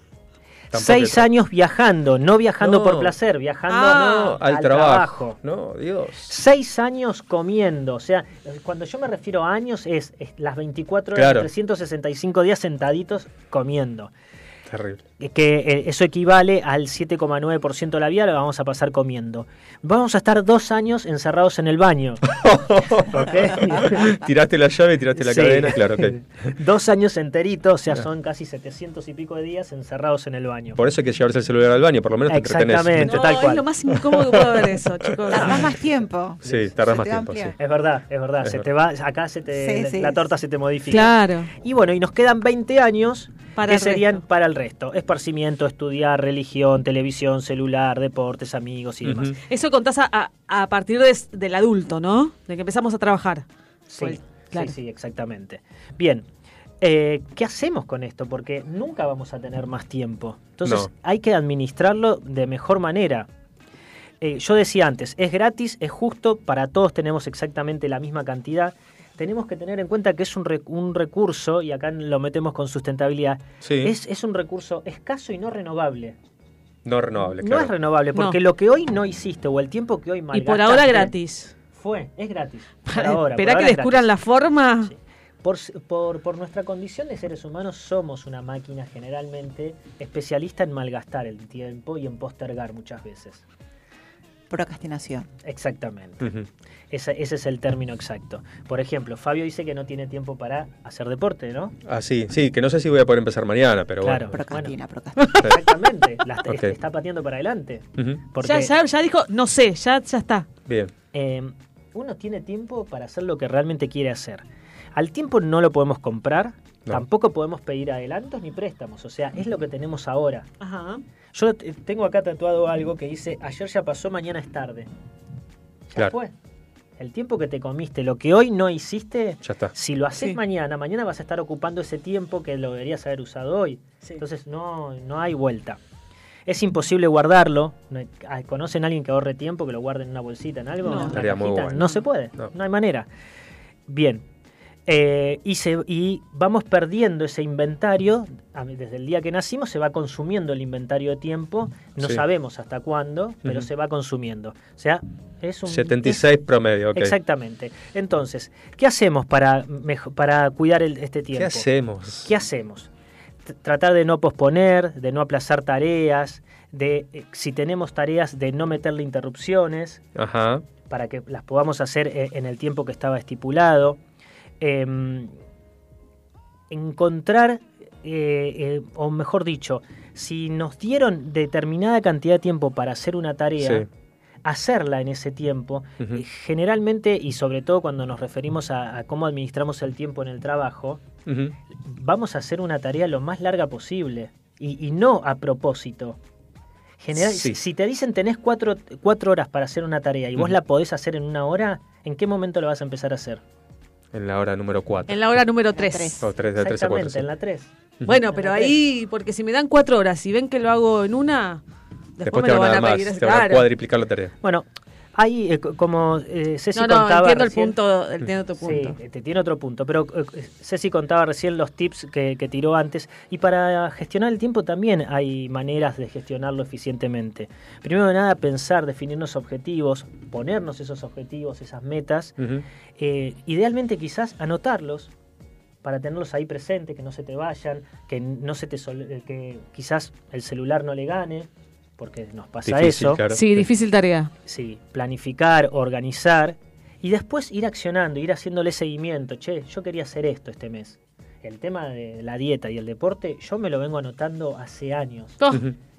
Tampoco 6 hay tra- años viajando, no viajando No. por placer, viajando Ah. No, al, al trabajo. No, Dios. 6 años comiendo, o sea, cuando yo me refiero a años es, es las 24 horas, Claro. 365 días sentaditos comiendo. Terrible. Que eh, eso equivale al 7,9% de la vida, lo vamos a pasar comiendo. Vamos a estar dos años encerrados en el baño. ¿ok? tiraste la llave, tiraste la Sí. cadena, claro, ok. Dos años enteritos, o sea, Claro. son casi 700 y pico de días encerrados en el baño. Por eso hay que llevarse el celular al baño, por lo menos te entretenés. Exactamente, No, tal es cual. lo más incómodo que puede haber eso, chicos. Tardás más tiempo. Sí, tardas Se más te tiempo, sí. Es verdad, es verdad. Es se verdad. te va, acá se te, Sí, sí, la torta se te modifica. Claro. Y bueno, y nos quedan 20 años Para que el serían resto. para el resto. Esparcimiento, estudiar, religión, televisión, celular, deportes, amigos y demás. Eso contás a, a- a partir de- del adulto, ¿no? De que empezamos a trabajar. Sí, Pues, claro. sí, sí, exactamente. Bien, eh, ¿qué hacemos con esto? Porque nunca vamos a tener más tiempo. Entonces No. hay que administrarlo de mejor manera. Eh, yo decía antes, es gratis, es justo, para todos tenemos exactamente la misma cantidad. Tenemos que tener en cuenta que es un, rec- un recurso, y acá lo metemos con sustentabilidad, Sí. es, es un recurso escaso y no renovable. No renovable, No claro. es renovable, porque lo que hoy no hiciste o el tiempo que hoy Y malgastaste... por ahora gratis. Fue, es gratis. Por ahora, Esperá por que descubran la forma. Por, por, por nuestra condición de seres humanos somos una máquina generalmente especialista en malgastar el tiempo y en postergar muchas veces. Procrastinación. Exactamente. Ujú. Ese, ese es el término exacto. Por ejemplo, Fabio dice que no tiene tiempo para hacer deporte, ¿no? Ah, sí, sí, que no sé si voy a poder empezar mañana, pero Claro, bueno. Procrastina, Exactamente. La está- pateando para adelante. Porque Ya, ya, ya dijo, no sé, ya, ya está. Bien. eh, uno tiene tiempo para hacer lo que realmente quiere hacer. Al tiempo no lo podemos comprar, No. tampoco podemos pedir adelantos ni préstamos. O sea, es lo que tenemos ahora. Ajá. Yo te- tengo acá tatuado algo que dice, ayer ya pasó, mañana es tarde. Ya Claro. fue. El tiempo que te comiste, lo que hoy no hiciste, Ya está. si lo haces Sí. mañana, mañana vas a estar ocupando ese tiempo que lo deberías haber usado hoy. Sí. Entonces no, no hay vuelta. Es imposible guardarlo. Ah, ¿Conocen a alguien que ahorre tiempo, que lo guarde en una bolsita, en algo? No. ¿En una Estaría muy cajita? bueno. No se puede, No. no, hay manera. Bien. Eh, y, se- y vamos perdiendo ese inventario. Desde el día que nacimos se va consumiendo el inventario de tiempo. No Sí. sabemos hasta cuándo, pero se va consumiendo. O sea, es un... 76 promedio, ok. Exactamente. Entonces, ¿qué hacemos para, para cuidar el- este tiempo? ¿Qué hacemos? ¿Qué hacemos? T- Tratar de no posponer, de no aplazar tareas, de eh, si tenemos tareas de no meterle interrupciones Ajá. para que las podamos hacer eh, en el tiempo que estaba estipulado. Em, encontrar, eh, eh, o mejor dicho, si nos dieron determinada cantidad de tiempo para hacer una tarea, Sí. hacerla en ese tiempo, eh, generalmente, y sobre todo cuando nos referimos a, a cómo administramos el tiempo en el trabajo, vamos a hacer una tarea lo más larga posible y, y no a propósito. General, Sí. Si te dicen tenés cuatro, cuatro horas para hacer una tarea y vos la podés hacer en una hora, ¿en qué momento lo vas a empezar a hacer? En la hora número 4. En la hora número 3. O tres, de 3 a 4. Exactamente, en la 3. Bueno, pero ahí, porque si me dan cuatro horas y ven que lo hago en una, después, Después me te lo van a van a más, pedir. te van a cuadriplicar la tarea. Bueno, ahí, eh, co- como eh, Ceci No, no, contaba entiendo el punto, entiendo tu punto. Sí, te tiene otro punto, pero eh, Ceci contaba recién los tips que, que tiró antes y para gestionar el tiempo también hay maneras de gestionarlo eficientemente. Primero de nada, pensar, definirnos objetivos, ponernos esos objetivos, esas metas, eh, idealmente quizás anotarlos para tenerlos ahí presentes, que no se te vayan, que no se te que quizás el celular no le gane, porque nos pasa Difícil, eso. claro. Sí, difícil tarea. Sí, planificar, organizar y después ir accionando, ir haciéndole seguimiento. Che, yo quería hacer esto este mes. El tema de la dieta y el deporte, yo me lo vengo anotando hace años. Oh.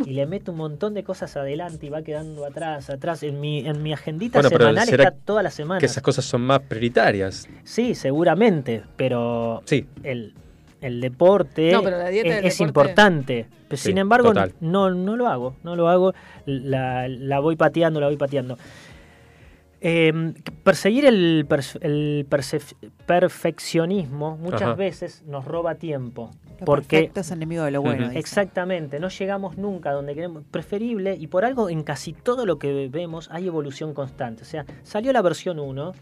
Y le meto un montón de cosas adelante y va quedando atrás, atrás. En mi, en mi agendita Bueno, semanal está toda la semana. Que esas cosas son más prioritarias. Sí, seguramente, pero Sí. el, el deporte No, pero la dieta es, del es deporte- importante. Pero Sí, Sin embargo, total. no, no lo hago, no lo hago, la, la voy pateando, la voy pateando. Eh, perseguir el, el percef- perfeccionismo muchas Ajá. veces nos roba tiempo. Lo porque perfecto es enemigo de lo bueno. Exactamente, no llegamos nunca a donde queremos. Preferible, y por algo en casi todo lo que vemos hay evolución constante. O sea, salió la versión 1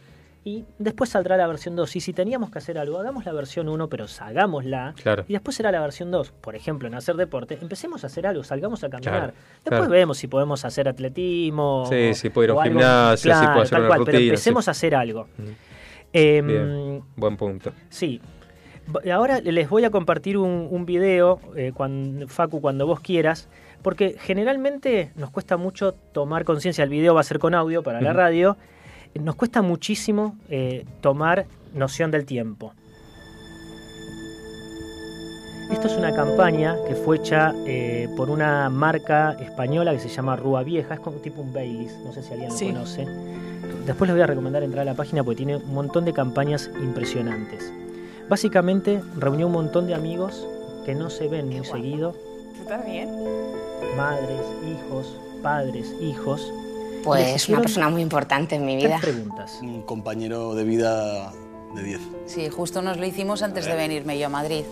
y después saldrá la versión 2. Y si teníamos que hacer algo, hagamos la versión 1, pero hagámosla. Claro. Y después será la versión 2. Por ejemplo, en hacer deporte, empecemos a hacer algo, salgamos a caminar. Claro, Después claro. vemos si podemos hacer atletismo. Sí, o- sí, puedo ir a un gimnasio, claro, puedo hacer una cual, Pero empecemos sí. a hacer algo. Em, Bien. Buen punto. Sí. Ahora les voy a compartir un, un video, eh, cuan- Facu, cuando vos quieras, porque generalmente nos cuesta mucho tomar conciencia, el video va a ser con audio para la radio, nos cuesta muchísimo eh, tomar noción del tiempo. Esto es una campaña que fue hecha eh, por una marca española que se llama Rúa Vieja, es como tipo un Baileys, no sé si alguien Sí. lo conoce. Después les voy a recomendar entrar a la página porque tiene un montón de campañas impresionantes. Básicamente reunió un montón de amigos que no se ven muy seguido, ¿Tú también? madres, hijos, padres, hijos. Pues una persona muy importante en mi tres vida. preguntas. Un compañero de vida de 10. Sí, justo nos lo hicimos antes de venirme yo a Madrid.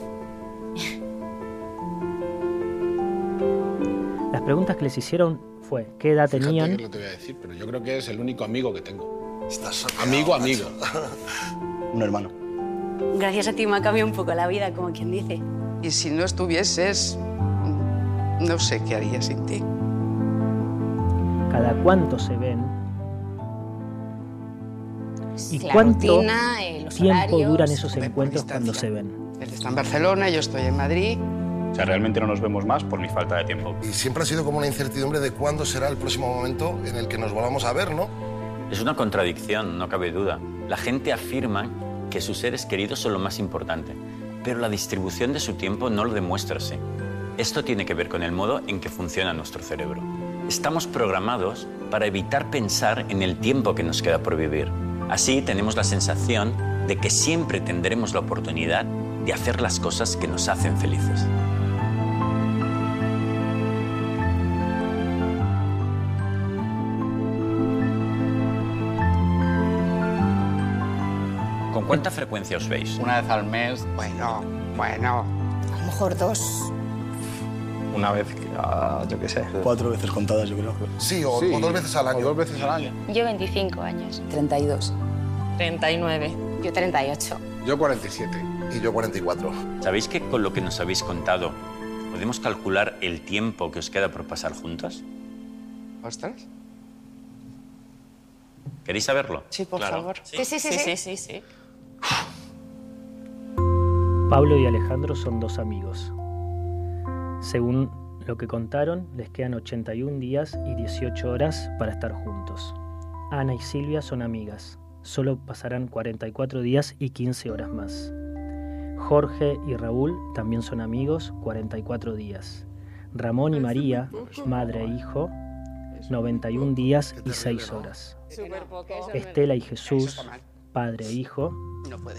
Las preguntas que les hicieron fue qué edad Fíjate tenían, que no te voy a decir, pero yo creo que es el único amigo que tengo. amigo, amigo. Un hermano. Gracias a ti me ha cambiado un poco la vida, como quien dice. Y si no estuvieses, no sé qué haría sin ti. Cada cuánto se ven y La cuánto rutina, tiempo horarios, duran esos encuentros cuando se ven. Él está en Barcelona, yo estoy en Madrid. O sea, realmente no nos vemos más por mi falta de tiempo. Y siempre ha sido como una incertidumbre de cuándo será el próximo momento en el que nos volvamos a ver, ¿no? Es una contradicción, no cabe duda. La gente afirma que sus seres queridos son lo más importante, pero la distribución de su tiempo no lo demuestra así. Esto tiene que ver con el modo en que funciona nuestro cerebro. Estamos programados para evitar pensar en el tiempo que nos queda por vivir. Así tenemos la sensación de que siempre tendremos la oportunidad de hacer las cosas que nos hacen felices. ¿Con cuánta frecuencia os veis? Una vez al mes. Bueno, bueno. A lo mejor dos. Una vez, ah, yo qué sé. Cuatro veces contadas, yo creo. Sí, o, o dos veces al año. dos veces al año. Yo 25 años. 32. 39. Yo 38. Yo 47. Y yo 44. ¿Sabéis que con lo que nos habéis contado podemos calcular el tiempo que os queda por pasar juntos? ¿Ostras? ¿Queréis saberlo? Sí, por Claro. favor. Sí, sí, sí, sí, sí, sí. Pablo y Alejandro son dos amigos. Según lo que contaron, les quedan 81 días y 18 horas para estar juntos. Ana y Silvia son amigas. Solo pasarán 44 días y 15 horas más. Jorge y Raúl también son amigos, 44 días. Ramón y María, madre e hijo, 91 días y 6 horas. Estela y Jesús, padre e hijo,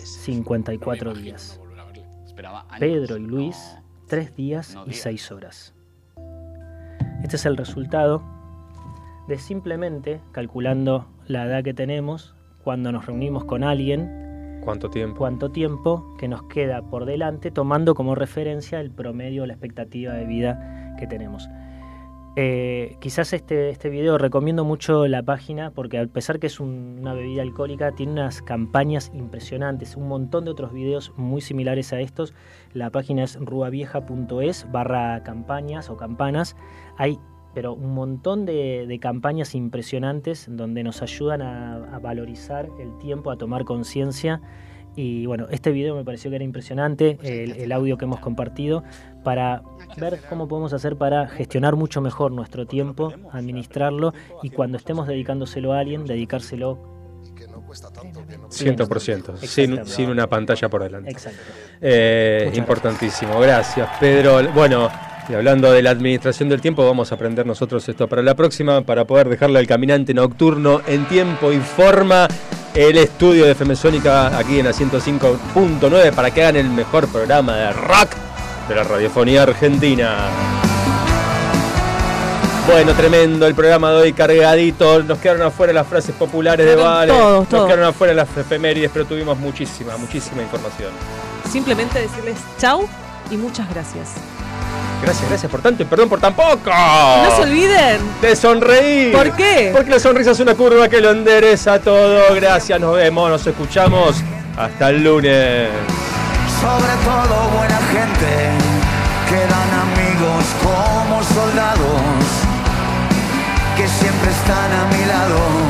54 días. Pedro y Luis, 3 días y 6 horas. Este es el resultado de simplemente calculando la edad que tenemos cuando nos reunimos con alguien, ¿Cuánto tiempo? cuánto tiempo que nos queda por delante, tomando como referencia el promedio, la expectativa de vida que tenemos. Eh, quizás este, este video recomiendo mucho la página porque a pesar que es un- una bebida alcohólica, tiene unas campañas impresionantes, un montón de otros videos muy similares a estos. La página es ruavieja.es barra campañas o campanas. Hay pero un montón de, de campañas impresionantes donde nos ayudan a, a valorizar el tiempo, a tomar conciencia. Y bueno, este video me pareció que era impresionante, el, el audio que hemos compartido, para ver cómo podemos hacer para gestionar mucho mejor nuestro tiempo, administrarlo y cuando estemos dedicándoselo a alguien, dedicárselo 100%, sin, sin una pantalla por delante. Exacto. Eh, importantísimo, gracias Pedro. Bueno, y hablando de la administración del tiempo, vamos a aprender nosotros esto para la próxima, para poder dejarle al caminante nocturno en tiempo y forma el estudio de Femesónica aquí en la 105.9 para que hagan el mejor programa de rock de la radiofonía argentina. Bueno, tremendo el programa de hoy, cargadito. Nos quedaron afuera las frases populares de Vale. todos, Nos quedaron afuera las efemérides, pero tuvimos muchísima, muchísima información. Simplemente decirles chau y muchas gracias. Gracias, gracias por tanto y perdón por tan poco. No se olviden. De sonreír. ¿Por qué? Porque la sonrisa es una curva que lo endereza todo. Gracias, nos vemos, nos escuchamos. Hasta el lunes. Sobre todo buena gente, quedan amigos como soldados que siempre están a mi lado.